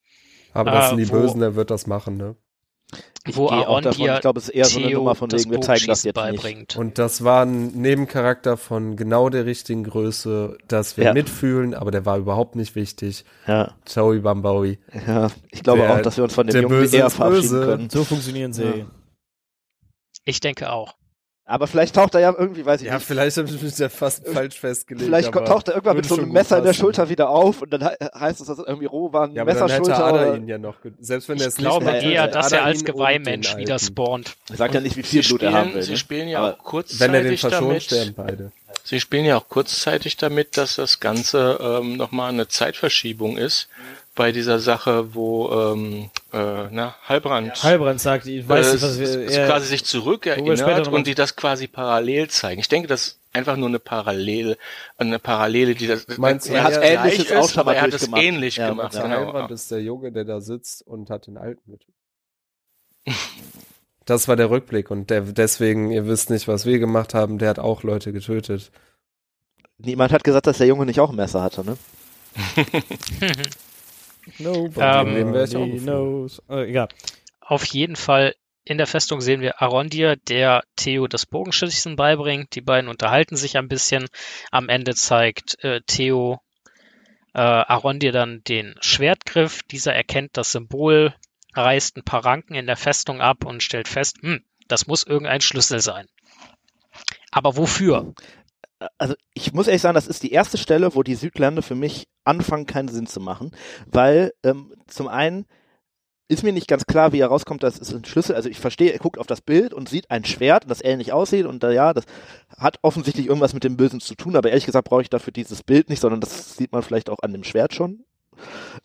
Aber das Äh, sind die wo- Bösen, der wird das machen, ne? Ich wo auch davon, Arondir ich glaube, es ist eher so eine Theo Nummer von das wegen, wir zeigen das jetzt nicht. beibringt. Und das war ein Nebencharakter von genau der richtigen Größe, dass wir Ja. mitfühlen, aber der war überhaupt nicht wichtig. Ja, Joey Bambaui. ja. Ich glaube Der- auch, dass wir uns von dem Jungen eher verabschieden böse. können. so funktionieren Serien. Ich denke auch. Aber vielleicht taucht er ja irgendwie, weiß ich Ja, nicht. vielleicht habe ich mich da fast falsch festgelegt. Vielleicht aber taucht er irgendwann mit so einem Messer in der. Schulter wieder auf und dann he heißt es, dass es irgendwie roh war, ein Ja, aber dann hätte Messerschulter. Ada ihn ja noch. Selbst wenn er Ich es glaube nicht hätte, eher, dass er als Geweihmensch wieder spawnt. Ich sag ja nicht, wie viel Blut er haben will. sie ne? spielen ja auch kurzzeitig Wenn er den verschont, sterben beide. Sie spielen ja auch kurzzeitig damit, dass das Ganze ähm, nochmal eine Zeitverschiebung ist bei dieser Sache, wo ähm, äh, na, Halbrand Halbrand sagt, ich weiß äh, nicht, was s- wir. er- quasi sich zurückerinnert und die das quasi parallel zeigen. Ich denke, das ist einfach nur eine Parallele, eine Parallele, die das Meinst du, er hat gleich Ähnliches auch schon aber mal er hat es ähnlich Ja, gemacht. ja. Der Genau. Heilbrand ist der Junge, der da sitzt und hat den Alten mit. Das war der Rückblick und der, deswegen, ihr wisst nicht, was wir gemacht haben, der hat auch Leute getötet. niemand hat gesagt, dass der Junge nicht auch ein Messer hatte, ne? [LAUGHS] Nobody Ähm, geflogen. knows. Äh, egal. Auf jeden Fall in der Festung sehen wir Arondir, der Theo das Bogenschießen beibringt. Die beiden unterhalten sich ein bisschen. Am Ende zeigt äh, Theo äh, Arondir dann den Schwertgriff. Dieser erkennt das Symbol, reißt ein paar Ranken in der Festung ab und stellt fest, hm, das muss irgendein Schlüssel sein. Aber wofür? Also ich muss ehrlich sagen, das ist die erste Stelle, wo die Südländer für mich anfangen, keinen Sinn zu machen, weil ähm, zum einen ist mir nicht ganz klar, wie herauskommt, das ist ein Schlüssel. Also ich verstehe, er guckt auf das Bild und sieht ein Schwert, das ähnlich aussieht und da ja, das hat offensichtlich irgendwas mit dem Bösen zu tun, aber ehrlich gesagt brauche ich dafür dieses Bild nicht, sondern das sieht man vielleicht auch an dem Schwert schon.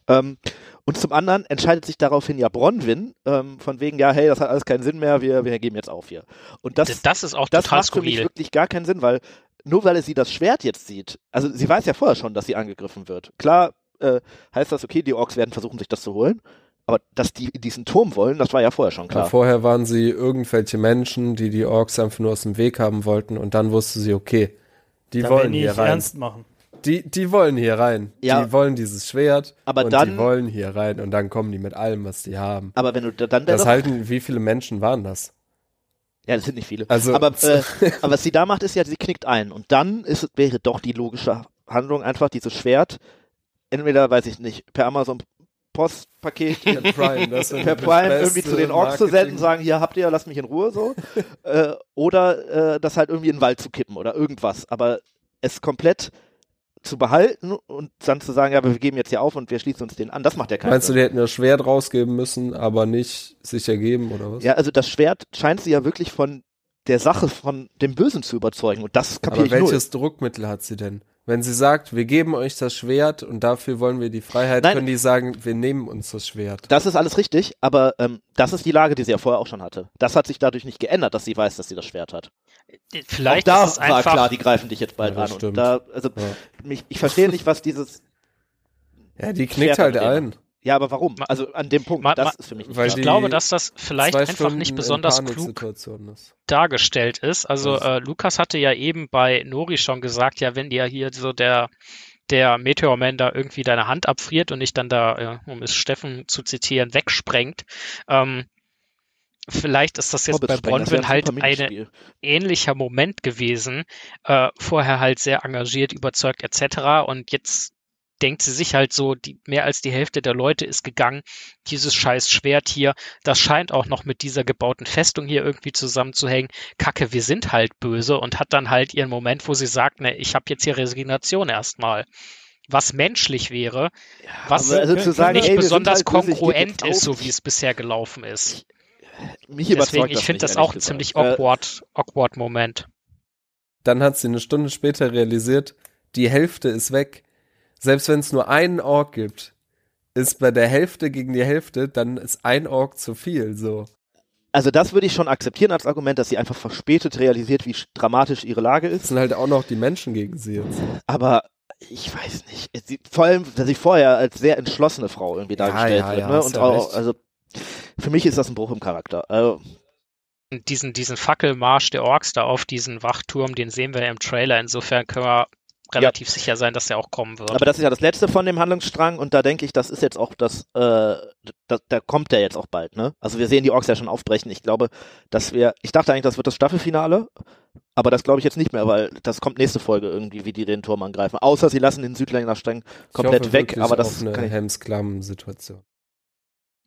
Ähm, und zum anderen entscheidet sich daraufhin ja Bronwyn, ähm, von wegen, ja, hey, das hat alles keinen Sinn mehr, wir, wir geben jetzt auf hier. Und das, Das, ist auch das total macht für mich skurril. wirklich gar keinen Sinn, weil nur weil sie das Schwert jetzt sieht, also sie weiß ja vorher schon, dass sie angegriffen wird. Klar äh, heißt das, okay, die Orks werden versuchen, sich das zu holen, aber dass die diesen Turm wollen, das war ja vorher schon Ja, klar. vorher waren sie irgendwelche Menschen, die die Orks einfach nur aus dem Weg haben wollten und dann wusste sie, okay, die Da wollen werden die hier rein. ernst machen. Die, die wollen hier rein. Ja. Die wollen dieses Schwert Aber und dann- die wollen hier rein und dann kommen die mit allem, was die haben. aber wenn du da- dann Das halten, wie viele Menschen waren das? ja, das sind nicht viele. Also- aber, äh, [LAUGHS] aber was sie da macht, ist ja, sie knickt ein und dann ist, wäre doch die logische Handlung einfach dieses Schwert, entweder, weiß ich nicht, per Amazon Postpaket [LAUGHS] Per Prime, [LAUGHS] per Prime irgendwie zu den Orks zu senden, sagen, hier habt ihr, lasst mich in Ruhe so. äh, oder äh, das halt irgendwie in den Wald zu kippen oder irgendwas. Aber es komplett zu behalten und dann zu sagen, ja, aber wir geben jetzt hier auf und wir schließen uns den an, das macht ja keinen Meinst du, die hätten das Schwert rausgeben müssen, aber nicht sich ergeben oder was? Ja, also das Schwert scheint sie ja wirklich von der Sache von dem Bösen zu überzeugen und das kapiere aber ich null. welches Druckmittel hat sie denn? Wenn sie sagt, wir geben euch das Schwert und dafür wollen wir die Freiheit, Nein. können die sagen, wir nehmen uns das Schwert. Das ist alles richtig, aber ähm, das ist die Lage, die sie ja vorher auch schon hatte. Das hat sich dadurch nicht geändert, dass sie weiß, dass sie das Schwert hat. Vielleicht auch da ist es war einfach klar, die greifen dich jetzt bald Ja, an. Da, also Ja. mich, ich verstehe nicht, was dieses. Ja, die Schwert knickt halt an dem. Ja, aber warum? Also an dem Punkt, Ma- das ma- ist für mich nicht weil klar. Ich glaube, dass das vielleicht einfach Stunden nicht besonders klug ist. dargestellt ist. Also äh, Lukas hatte ja eben bei Nori schon gesagt, ja, wenn dir hier so der der Meteorman da irgendwie deine Hand abfriert und dich dann da, äh, um es Steffen zu zitieren, wegsprengt. Ähm, vielleicht ist das jetzt bei Hobbit-Sprengen, das Bronwyn halt ein ähnlicher Moment gewesen. Äh, vorher halt sehr engagiert, überzeugt etc. Und jetzt denkt sie sich halt so, die, mehr als die Hälfte der Leute ist gegangen. Dieses scheiß Schwert hier, das scheint auch noch mit dieser gebauten Festung hier irgendwie zusammenzuhängen. Kacke, wir sind halt böse und hat dann halt ihren Moment, wo sie sagt, ne, ich habe jetzt hier Resignation erstmal. Was menschlich wäre, was also zu sagen, nicht ey, besonders halt kongruent ist, so wie es bisher gelaufen ist. Mich Deswegen, ich das finde das ehrlich auch ein ziemlich Äh, awkward, awkward Moment. Dann hat sie eine Stunde später realisiert, die Hälfte ist weg. Selbst wenn es nur einen Ork gibt, ist bei der Hälfte gegen die Hälfte, dann ist ein Ork zu viel, so. Also das würde ich schon akzeptieren als Argument, dass sie einfach verspätet realisiert, wie sch- dramatisch ihre Lage Es ist. sind halt auch noch die Menschen gegen sie jetzt. Aber ich weiß nicht. Sie, vor allem, dass sie vorher als sehr entschlossene Frau irgendwie dargestellt ja, wird. ja, ne? Und ja auch, recht. also für mich ist das ein Bruch im Charakter. Also, diesen, diesen Fackelmarsch der Orks da auf diesen Wachturm, den sehen wir ja im Trailer. Insofern können wir relativ sicher sein, dass der auch kommen wird. aber das ist ja das letzte von dem Handlungsstrang und da denke ich, das ist jetzt auch das, äh, da, da kommt der jetzt auch bald, ne? Also wir sehen die Orks ja schon aufbrechen. Ich glaube, dass wir, ich dachte eigentlich, das wird das Staffelfinale, aber das glaube ich jetzt nicht mehr, weil das kommt nächste Folge irgendwie, wie die den Turm angreifen. Außer sie lassen den Südländer streng Ich komplett hoffe weg, aber das auf eine kann ich Helms Klamm-Situation.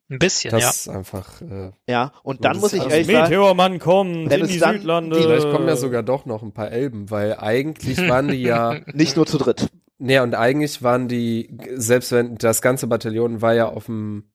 Ein bisschen, Das ja. ist einfach. Äh, Ja, und dann Das muss ich ist ehrlich sagen, Meteormann kommt Wenn in es die dann Südlande. die- vielleicht kommen ja sogar doch noch ein paar Elben, weil eigentlich [LAUGHS] waren die ja. nicht nur zu dritt. Nee, und eigentlich waren die, selbst wenn das ganze Bataillon war ja auf dem,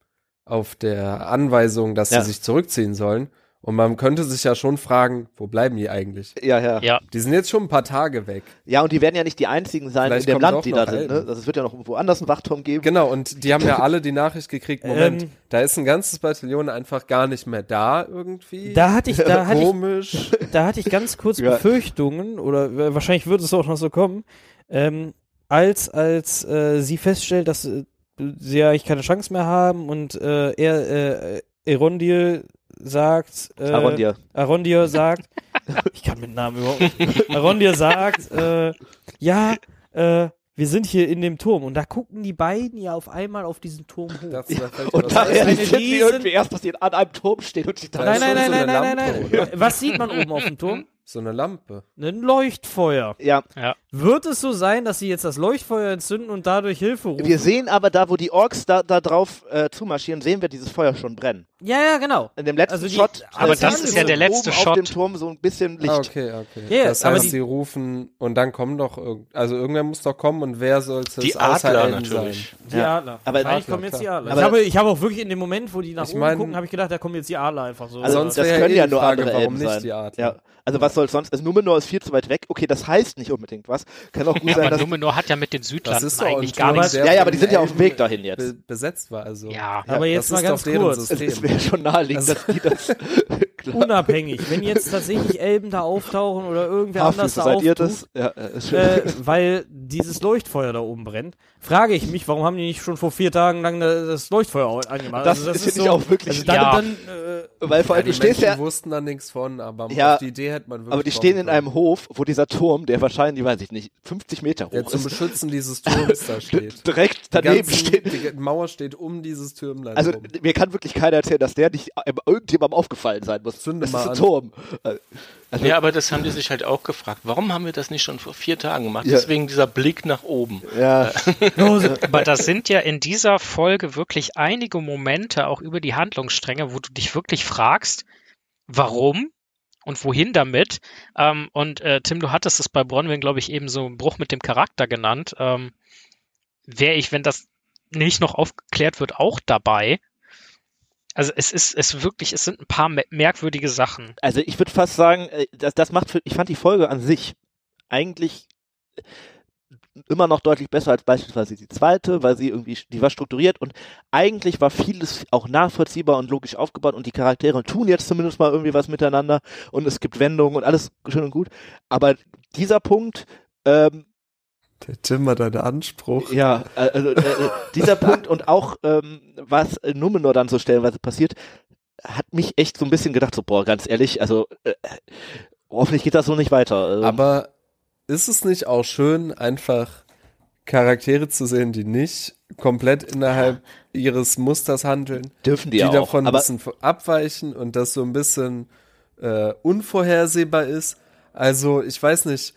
auf der Anweisung, dass Ja. sie sich zurückziehen sollen. Und man könnte sich ja schon fragen, wo bleiben die eigentlich? Ja, ja. Ja. Die sind jetzt schon ein paar Tage weg. Ja, und die werden ja nicht die einzigen sein Vielleicht in dem Land, die da sind. Ne? Also es wird ja noch irgendwo anders einen Wachturm geben. Genau, und die haben ja [LAUGHS] alle die Nachricht gekriegt, Moment, Ähm. da ist ein ganzes Bataillon einfach gar nicht mehr da irgendwie. Da hatte ich, da hatte ich, Komisch. [LAUGHS] da hatte ich ganz kurz Ja. Befürchtungen, oder äh, wahrscheinlich wird es auch noch so kommen, ähm, als, als äh, sie feststellt, dass äh, sie ja eigentlich keine Chance mehr haben und äh, er, äh, Erondil sagt, äh, Arondir. Arondir sagt, [LAUGHS] ich kann mit Namen überhaupt nicht, Arondir sagt, äh, ja, äh, wir sind hier in dem Turm und da gucken die beiden ja auf einmal auf diesen Turm hoch. Das, da fällt mir Und da realisiert sie irgendwie erst, dass sie an einem Turm steht und sich Da nein, nein, nein, so nein, nein, nein, Lampe, nein. Was sieht man oben auf dem Turm? so eine Lampe. Ein Leuchtfeuer. Ja, Wird es so sein, dass sie jetzt das Leuchtfeuer entzünden und dadurch Hilfe rufen? wir sehen aber da, wo die Orks da, da drauf äh, zumarschieren, sehen wir dieses Feuer schon brennen. ja, ja, genau. In dem letzten Also die- Shot. aber das ist ja der letzte oben auf Shot. dem Turm so ein bisschen Licht. Ah, okay, okay. Ja, das heißt, die- sie rufen und dann kommen doch, also irgendwer muss doch kommen und wer soll es Die Adler natürlich. Die Ja. Adler. Aber- Wahrscheinlich Adler, kommen jetzt die klar. Adler. Aber- ich, habe, ich habe auch wirklich in dem Moment, wo die nach Ich oben mein- gucken, habe ich gedacht, da kommen jetzt die Adler einfach so. Also Sonst das können eh ja die nur Frage, andere warum Elben nicht sein. die Adler. Ja. Also was soll sonst? Also Numenor ist viel zu weit weg. Okay, das heißt nicht unbedingt was. Kann auch gut sein, Aber dass Numenor hat ja mit den Das Südlanden ist doch ein eigentlich gar nichts. Ja, ja, aber die sind ja auf dem Weg dahin jetzt. Be besetzt war, also. Ja, aber jetzt das mal ist ganz kurz. es, System. es wäre schon naheliegend, Also- dass die das. [LAUGHS] Unabhängig. Wenn jetzt tatsächlich Elben da auftauchen oder irgendwer anders Haarfüße, da seid ihr auftaucht, das? Ja, äh, ist äh, [LAUGHS] weil dieses Leuchtfeuer da oben brennt, frage ich mich, warum haben die nicht schon vor vier Tagen lang da- das Leuchtfeuer angemacht? das Also finde ich auch wirklich. Also dann, Ja. dann äh, weil vor Ja, allem, die du stehst Menschen ja, wussten da nichts von, aber Ja, auf die Idee hätte man wirklich aber die stehen in können. einem Hof, wo dieser Turm, der wahrscheinlich, weiß ich nicht, 50 Meter hoch der zum ist, Beschützen dieses Turms da [LAUGHS] steht. direkt daneben ganzen, steht. die Mauer steht um dieses Türmlein Also rum. mir kann wirklich keiner erzählen, dass der nicht äh, irgendjemandem aufgefallen sein muss. Zünde das mal ist ein an. Turm. Also, Ja, aber das haben die sich halt auch gefragt. Warum haben wir das nicht schon vor vier Tagen gemacht? Ja. Deswegen dieser Blick nach oben. ja, [LAUGHS] Aber das sind ja in dieser Folge wirklich einige Momente auch über die Handlungsstränge, wo du dich wirklich fragst, warum und wohin damit. Ähm, und äh, Tim, du hattest es bei Bronwyn, glaube ich, eben so einen Bruch mit dem Charakter genannt. Ähm, Wäre ich, wenn das nicht noch aufgeklärt wird, auch dabei. Also es ist es wirklich, es sind ein paar me- merkwürdige Sachen. also ich würde fast sagen, äh, das, das macht, für, ich fand die Folge an sich eigentlich äh, immer noch deutlich besser als beispielsweise die zweite, weil sie irgendwie, die war strukturiert und eigentlich war vieles auch nachvollziehbar und logisch aufgebaut und die Charaktere tun jetzt zumindest mal irgendwie was miteinander und es gibt Wendungen und alles schön und gut. Aber dieser Punkt, ähm, Der Tim hat einen Anspruch. ja, äh, also äh, äh, dieser Punkt und auch ähm, was in Numenor dann so stellenweise passiert, hat mich echt so ein bisschen gedacht, so boah, ganz ehrlich, also äh, hoffentlich geht das so nicht weiter. Ähm, Aber ist es nicht auch schön, einfach Charaktere zu sehen, die nicht komplett innerhalb ihres Musters handeln, dürfen die, die auch. davon ein bisschen abweichen und das so ein bisschen äh, unvorhersehbar ist? Also, ich weiß nicht.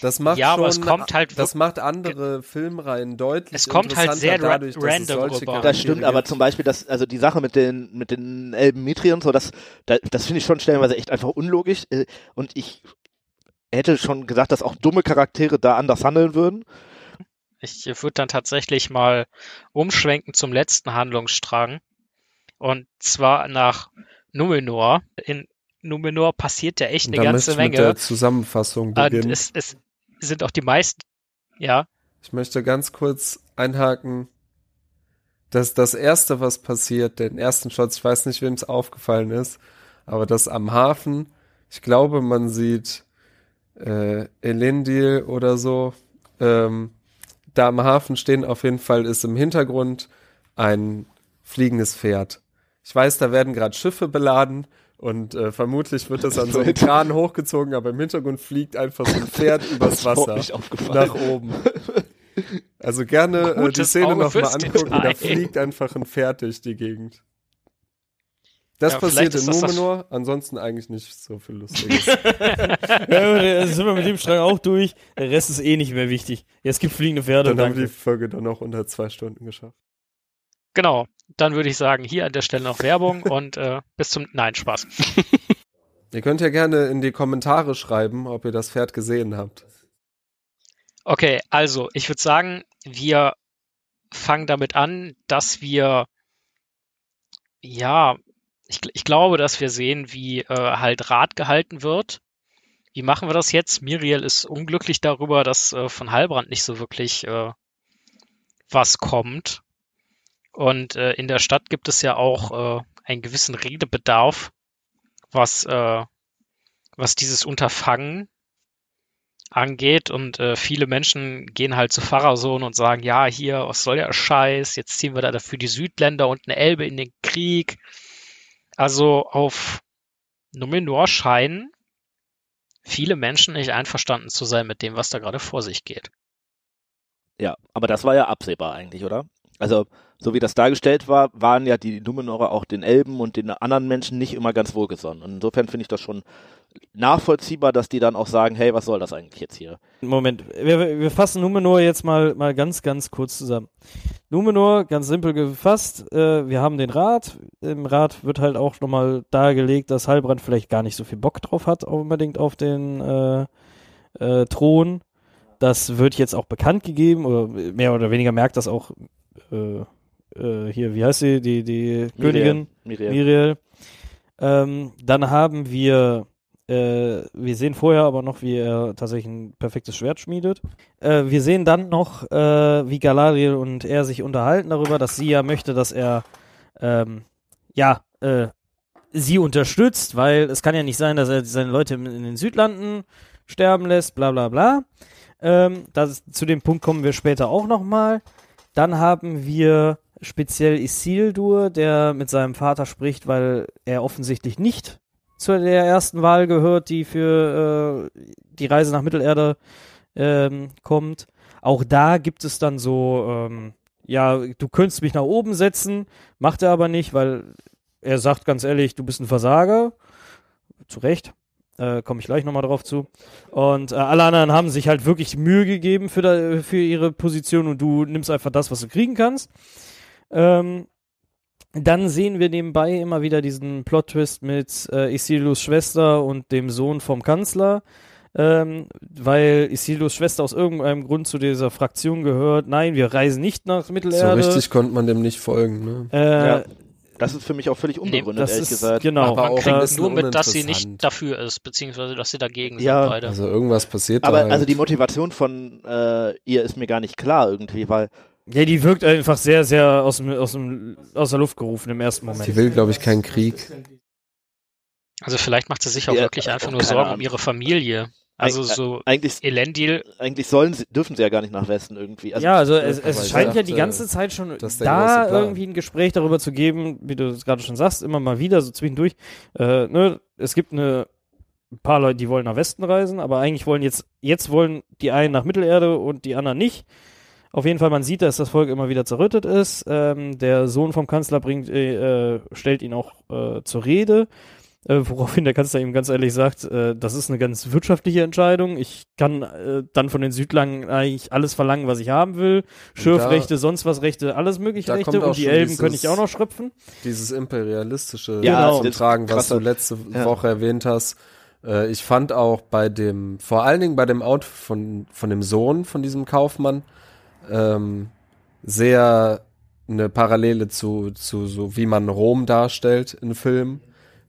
Das macht Ja, schon, aber es kommt halt das macht andere Filmreihen deutlich Es kommt halt sehr dadurch, dass es random solche rüber. Das stimmt, aber zum Beispiel das, also die Sache mit den mit den Elben Mitri und so, das, das, das finde ich schon stellenweise echt einfach unlogisch. äh, Und ich hätte schon gesagt, dass auch dumme Charaktere da anders handeln würden. Ich würde dann tatsächlich mal umschwenken zum letzten Handlungsstrang. Und zwar nach Numenor. In Numenor passiert ja echt eine da ganze ich mit Menge. der Zusammenfassung beginnen. es, es sind auch die meisten, ja, Ich möchte ganz kurz einhaken, dass das erste, was passiert, den ersten Shot, ich weiß nicht, wem es aufgefallen ist, aber das am Hafen, ich glaube, man sieht äh, Elendil oder so, ähm, da am Hafen stehen. Auf jeden Fall ist im Hintergrund ein fliegendes Pferd. Ich weiß, da werden gerade Schiffe beladen und äh, vermutlich wird das an so einem Kran hochgezogen, aber im Hintergrund fliegt einfach so ein Pferd [LAUGHS] übers Wasser nach oben. Also gerne äh, die Szene nochmal angucken, da fliegt einfach ein Pferd durch die Gegend. Das Ja, passiert in Numenor, ansonsten eigentlich nicht so viel Lustiges. [LAUGHS] ja, sind wir mit dem Strang auch durch. Der Rest ist eh nicht mehr wichtig. Jetzt gibt fliegende Pferde. dann haben wir danke. die Folge dann auch unter zwei Stunden geschafft. Genau. Dann würde ich sagen, hier an der Stelle noch Werbung [LAUGHS] und äh, bis zum. Nein, Spaß. [LAUGHS] Ihr könnt ja gerne in die Kommentare schreiben, ob ihr das Pferd gesehen habt. Okay, also ich würde sagen, wir fangen damit an, dass wir, ja, ich, ich glaube, dass wir sehen, wie äh, halt Rat gehalten wird. Wie machen wir das jetzt? Miriel ist unglücklich darüber, dass äh, von Heilbrand nicht so wirklich äh, was kommt. Und äh, in der Stadt gibt es ja auch äh, einen gewissen Redebedarf, was, äh, was dieses Unterfangen angeht. Und äh, viele Menschen gehen halt zu Pfarrersohn und sagen, ja, hier, was soll der Scheiß? Jetzt ziehen wir da dafür die Südländer und eine Elbe in den Krieg. Also auf Numenor scheinen viele Menschen nicht einverstanden zu sein mit dem, was da gerade vor sich geht. Ja, aber das war ja absehbar eigentlich, oder? Also, so wie das dargestellt war, waren ja die Numenorer auch den Elben und den anderen Menschen nicht immer ganz wohlgesonnen. Und insofern finde ich das schon nachvollziehbar, dass die dann auch sagen, hey, was soll das eigentlich jetzt hier? Moment, wir, wir fassen Numenor jetzt mal, mal ganz, ganz kurz zusammen. Numenor, ganz simpel gefasst, äh, wir haben den Rat. Im Rat wird halt auch nochmal dargelegt, dass Heilbrand vielleicht gar nicht so viel Bock drauf hat, unbedingt auf den äh, äh, Thron. Das wird jetzt auch bekannt gegeben, oder mehr oder weniger merkt das auch äh, äh, hier, wie heißt sie, die, die Königin Miriel. Miriel. Ähm, dann haben wir, äh, wir sehen vorher aber noch, wie er tatsächlich ein perfektes Schwert schmiedet. Äh, wir sehen dann noch, äh, wie Galadriel und er sich unterhalten darüber, dass sie ja möchte, dass er, ähm, ja, äh, sie unterstützt, weil es kann ja nicht sein, dass er seine Leute in, in den Südlanden sterben lässt, bla bla bla. Ähm, das, zu dem Punkt kommen wir später auch nochmal. Dann haben wir speziell Isildur, der mit seinem Vater spricht, weil er offensichtlich nicht zu der ersten Wahl gehört, die für äh, die Reise nach Mittelerde ähm, kommt. Auch da gibt es dann so, ähm, ja, du könntest mich nach oben setzen, macht er aber nicht, weil er sagt ganz ehrlich, du bist ein Versager. Zu Recht. Äh, Komme ich gleich nochmal drauf zu. Und äh, alle anderen haben sich halt wirklich Mühe gegeben für, da, für ihre Position und du nimmst einfach das, was du kriegen kannst. Ähm, dann sehen wir nebenbei immer wieder diesen Plot-Twist mit äh, Isildurs Schwester und dem Sohn vom Kanzler. Ähm, weil Isildurs Schwester aus irgendeinem Grund zu dieser Fraktion gehört. Nein, wir reisen nicht nach So Mittelerde. richtig konnte man dem nicht folgen. Ne? Äh, Ja. Das ist für mich auch völlig unbegründet, das ehrlich ist gesagt. genau. Aber Man kriegt bisschen nur mit, dass sie nicht dafür ist, beziehungsweise dass sie dagegen Ja, sind beide. Also irgendwas passiert Aber da. Halt. also die Motivation von äh, ihr ist mir gar nicht klar irgendwie, weil Ja, die wirkt einfach sehr, sehr aus, dem, aus, dem, aus der Luft gerufen im ersten Moment. die will, glaube ich, keinen Krieg. Also vielleicht macht sie sich auch Ja, wirklich äh, einfach auch nur Sorgen um Ahnung. ihre Familie. Also Eig- so eigentlich, Elendil, eigentlich sollen sie, dürfen sie ja gar nicht nach Westen irgendwie. ja, also es, es scheint ja die ganze Zeit schon da irgendwie ein Gespräch darüber zu geben, wie du es gerade schon sagst, immer mal wieder, so zwischendurch. Äh, ne, es gibt eine, ein paar Leute, die wollen nach Westen reisen, aber eigentlich wollen jetzt, jetzt wollen die einen nach Mittelerde und die anderen nicht. Auf jeden Fall, man sieht, dass das Volk immer wieder zerrüttet ist. Ähm, der Sohn vom Kanzler bringt, äh, äh, stellt ihn auch äh, zur Rede. Äh, woraufhin der Kanzler ihm ganz ehrlich sagt, äh, das ist eine ganz wirtschaftliche Entscheidung. Ich kann äh, dann von den Südlangen eigentlich alles verlangen, was ich haben will. Schürfrechte, sonst was Rechte, alles mögliche Rechte. Und die Elben könnte ich auch noch schröpfen. Dieses imperialistische Ja, Genau. Tragen, was du letzte ja. Woche erwähnt hast. Äh, ich fand auch bei dem, vor allen Dingen bei dem Out von, von dem Sohn von diesem Kaufmann, ähm, sehr eine Parallele zu, zu so, wie man Rom darstellt in Filmen,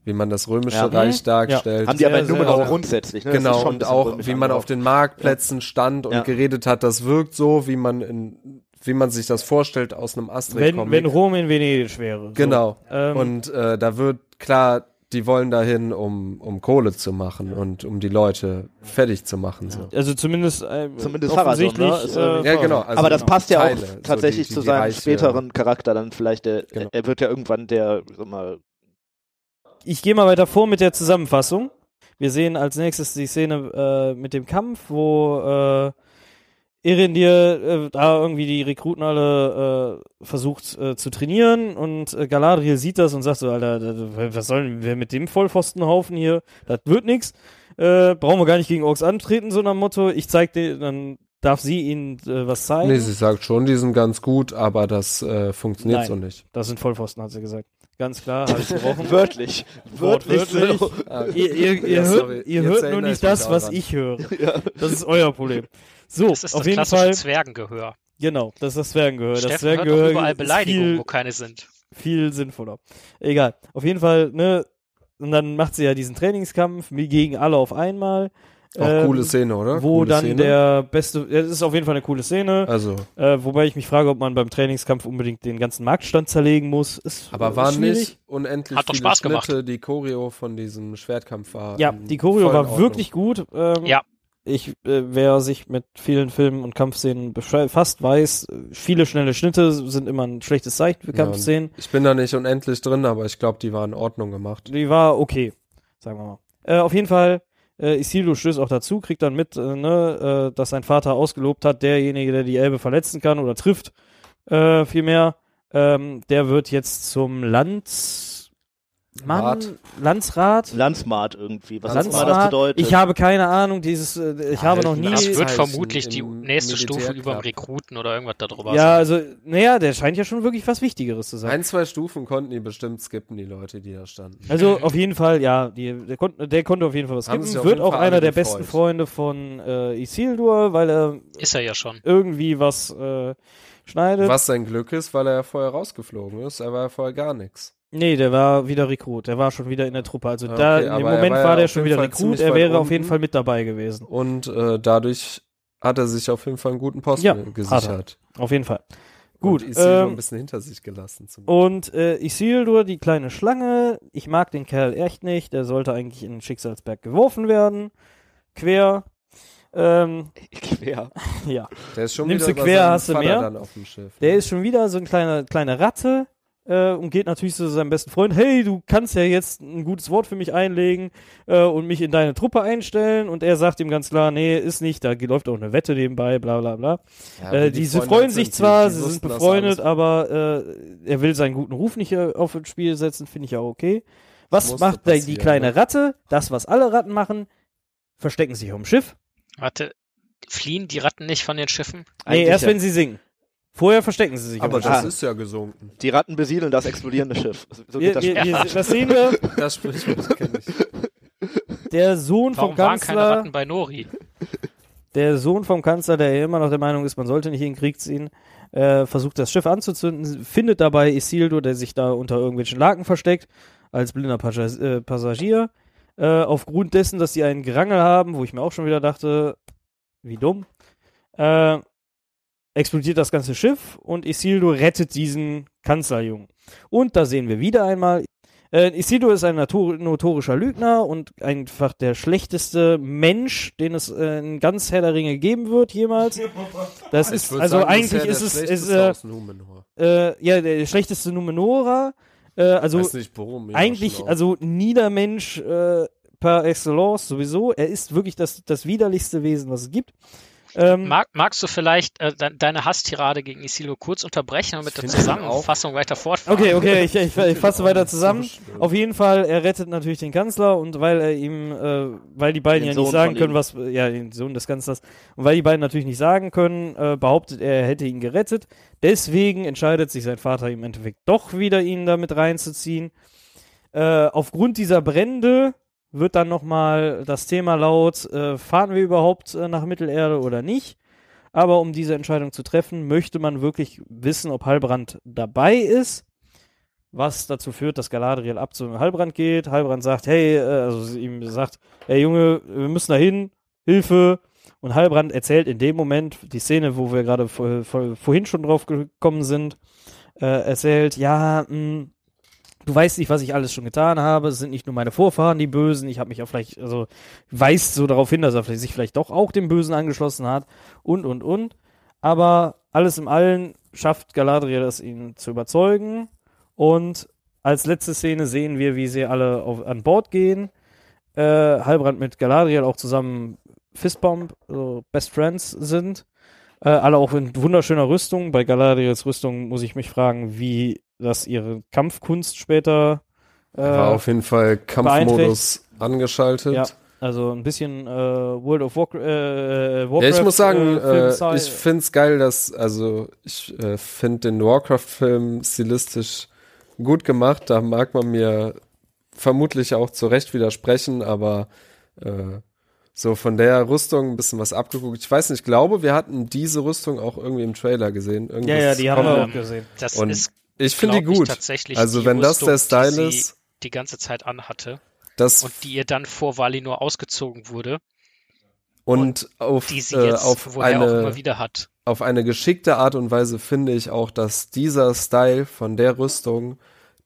wie man das römische Ja. Reich Mhm. darstellt. haben die aber nur noch sehr- grundsätzlich. Ne? Genau, und auch, wie man auf den Marktplätzen stand und Ja. geredet hat, das wirkt so, wie man in, wie man sich das vorstellt aus einem Wenn, Asterix-Comic. wenn Rom in Venedig wäre. So. Genau. Ähm, Und äh, da wird klar, die wollen dahin, um, um Kohle zu machen und um die Leute fertig zu machen. So. also zumindest, äh, Zumindest Fahrradsohn, offensichtlich. ne? Ist, äh, Ja, genau. Also aber das passt ja Teile, auch so tatsächlich die- die- zu seinem reiche- späteren Charakter dann vielleicht. Der, Genau. Er wird ja irgendwann der, sag mal, Ich gehe mal weiter vor mit der Zusammenfassung. Wir sehen als nächstes die Szene äh, mit dem Kampf, wo äh, Erendir äh, da irgendwie die Rekruten alle äh, versucht äh, zu trainieren und äh, Galadriel sieht das und sagt so, Alter, was sollen wir mit dem Vollpfostenhaufen hier? Das wird nix. Äh, brauchen wir gar nicht gegen Orks antreten, so nach dem Motto. Ich zeig dir, dann darf sie ihnen was zeigen. Nee, sie sagt schon, die sind ganz gut, aber das funktioniert Nein. so nicht. das sind Vollpfosten, hat sie gesagt. Ganz klar, habe ich gebrochen. [LAUGHS] Wörtlich. Wörtlich. Wortwörtlich. so. Ah, ihr ihr, ihr, [LAUGHS] Ja, hört, ihr hört nur nicht das, was ich höre. Das ist euer Problem. So, Das ist auf das jeden klassische Fall, Zwergengehör. genau, das ist das Zwergengehör. Das Steffen hört auch Zwergengehör überall ist Beleidigungen, viel, wo keine sind. viel sinnvoller. Egal. Auf jeden Fall, ne, und dann macht sie ja diesen Trainingskampf wie gegen alle auf einmal. Auch ähm, coole Szene, oder? Wo coole dann Szene. der beste, ja, das ist auf jeden Fall eine coole Szene, Also, äh, wobei ich mich frage, ob man beim Trainingskampf unbedingt den ganzen Marktstand zerlegen muss. Ist, aber schwierig. nicht unendlich Hat doch viele Spaß gemacht. Schnitte, die Choreo von diesem Schwertkampf war. Ja, die Choreo war Ordnung. wirklich gut. Ähm, Ja. Ich, äh, wer sich mit vielen Filmen und Kampfszenen befasst, weiß, viele schnelle Schnitte sind immer ein schlechtes Zeichen für Ja, Kampfszenen. Ich bin da nicht unendlich drin, aber ich glaube, die waren in Ordnung gemacht. Die war okay, sagen wir mal. Äh, auf jeden Fall, äh, Isildur stößt auch dazu, kriegt dann mit, äh, ne, äh, dass sein Vater ausgelobt hat, derjenige, der die Elbe verletzen kann oder trifft, äh, vielmehr, ähm, der wird jetzt zum Landsmann, Rat. Landsrat. Landsmart irgendwie. Was Landsmart. das bedeutet. Ich habe keine Ahnung, dieses, äh, ich habe noch nie. Das wird vermutlich die nächste Stufe über dem Rekruten oder irgendwas darüber Ja, sein. also, naja, der scheint ja schon wirklich was Wichtigeres zu sein. Ein, zwei Stufen konnten die bestimmt skippen, die Leute, die da standen. Also auf jeden Fall, ja, die, der, konnte, der konnte auf jeden Fall was auf Wird auch einer der gefreut. besten Freunde von äh, Isildur, weil er Ist er ja schon. irgendwie was äh, schneidet. Was sein Glück ist, weil er ja vorher rausgeflogen ist. Er war ja vorher gar nichts. Nee, der war wieder Rekrut. Der war schon wieder in der Truppe. Also Okay, da er Moment war war der schon wieder Fall Rekrut. Er wäre auf jeden. Fall mit dabei gewesen. Und äh, dadurch hat er sich auf jeden Fall einen guten Posten Ja, gesichert. Auf jeden Fall. Gut. Und Isildur ein Ähm, bisschen hinter sich gelassen. Zum und äh, Isildur, die kleine Schlange, ich mag den Kerl echt nicht. Der sollte eigentlich in den Schicksalsberg geworfen werden. Quer. Ähm, [LAUGHS] Quer. [LAUGHS] ja. der ist schon nimmst wieder du quer, hast du mehr? dann auf dem Schiff. Der ist schon wieder so eine kleine, kleine Ratte äh, und geht natürlich zu seinem besten Freund, hey, du kannst ja jetzt ein gutes Wort für mich einlegen äh, und mich in deine Truppe einstellen. Und er sagt ihm ganz klar, nee, ist nicht, da läuft auch eine Wette nebenbei, bla bla bla. Ja, äh, die diese freuen sich zwar, die- die sie sind befreundet, aber äh, er will seinen guten Ruf nicht äh, auf das Spiel setzen, finde ich ja okay. Was macht die kleine ne? Ratte? Das, was alle Ratten machen, verstecken sich dem Schiff. Warte, fliehen die Ratten nicht von den Schiffen? Nee, Eigentlich erst ja. wenn sie singen. Vorher verstecken sie sich Aber das Schiff. ist ja gesunken. Die Ratten besiedeln das explodierende Schiff. So Wir, geht das wir, wir, das sehen wir. Das Sprichwort kenne ich. Der Sohn vom Warum waren keine Kanzler. Ratten bei Nori? Der Sohn vom Kanzler, der ja immer noch der Meinung ist, man sollte nicht in den Krieg ziehen, äh, versucht das Schiff anzuzünden, findet dabei Isildur, der sich da unter irgendwelchen Laken versteckt, als blinder Pascha- äh, Passagier. Äh, aufgrund dessen, dass sie einen Gerangel haben, wo ich mir auch schon wieder dachte, wie dumm, äh, explodiert das ganze Schiff und Isildur rettet diesen Kanzlerjungen. Und da sehen wir wieder einmal, äh, Isildur ist ein notor notorischer Lügner und einfach der schlechteste Mensch, den es äh, in ganz Herr der Ringe geben wird jemals. [LAUGHS] Das Ich ist, also sagen, eigentlich ist der es, ist, schlechteste äh, äh, ja, der schlechteste Numenora. Äh, also nicht, warum. eigentlich, also Niedermensch äh, par excellence sowieso. Er ist wirklich das, das widerlichste Wesen, was es gibt. Ähm, Mag, magst du vielleicht äh, de deine Hasstirade gegen Isildur kurz unterbrechen und mit der Zusammenfassung weiter fortfahren? Okay, okay, ich, ich, ich fasse weiter zusammen. Auf jeden Fall, er rettet natürlich den Kanzler und weil er ihm, äh, weil die beiden Den ja Sohn nicht sagen können, ihm. was, ja, den Sohn des Kanzlers, und weil die beiden natürlich nicht sagen können, äh, behauptet er, er hätte ihn gerettet. Deswegen entscheidet sich sein Vater im Endeffekt doch wieder, ihn damit reinzuziehen. Äh, aufgrund dieser Brände wird dann nochmal das Thema laut, äh, fahren wir überhaupt äh, nach Mittelerde oder nicht? Aber um diese Entscheidung zu treffen, möchte man wirklich wissen, ob Halbrand dabei ist. Was dazu führt, dass Galadriel ab zu Halbrand geht. Halbrand sagt, hey, äh, also ihm sagt, hey Junge, wir müssen da hin, Hilfe. Und Halbrand erzählt in dem Moment die Szene, wo wir gerade vor, vor, vorhin schon drauf gekommen sind, äh, erzählt, ja, mh, du weißt nicht, was ich alles schon getan habe. Es sind nicht nur meine Vorfahren die Bösen. Ich habe mich auch vielleicht, also weist so darauf hin, dass er sich vielleicht doch auch dem Bösen angeschlossen hat und und und. Aber alles im Allen schafft Galadriel es, ihn zu überzeugen. Und als letzte Szene sehen wir, wie sie alle auf, an Bord gehen. Äh, Halbrand mit Galadriel auch zusammen Fistbomb, also Best Friends sind. Äh, alle auch in wunderschöner Rüstung. Bei Galadriels Rüstung muss ich mich fragen, wie das ihre Kampfkunst später äh, War auf jeden Fall Kampfmodus angeschaltet. ja. Also ein bisschen äh, World of Warcraft. Äh, Warcraft Ja, ich muss sagen, äh, äh, ich find's geil, dass, also ich äh, finde den Warcraft-Film stilistisch gut gemacht. Da mag man mir vermutlich auch zu Recht widersprechen, aber äh, so von der Rüstung ein bisschen was abgeguckt. Ich weiß nicht, ich glaube, wir hatten diese Rüstung auch irgendwie im Trailer gesehen. ja, Irgendwas ja, die haben wir auch gesehen. Das Und ist, Ich finde die gut. Also die wenn das der Rüstung, die Style sie ist, die ganze Zeit anhatte das und die ihr dann vor Valinor ausgezogen wurde, und auf, die sie äh, jetzt auf woher auch eine immer wieder hat. auf eine geschickte Art und Weise finde ich auch, dass dieser Style von der Rüstung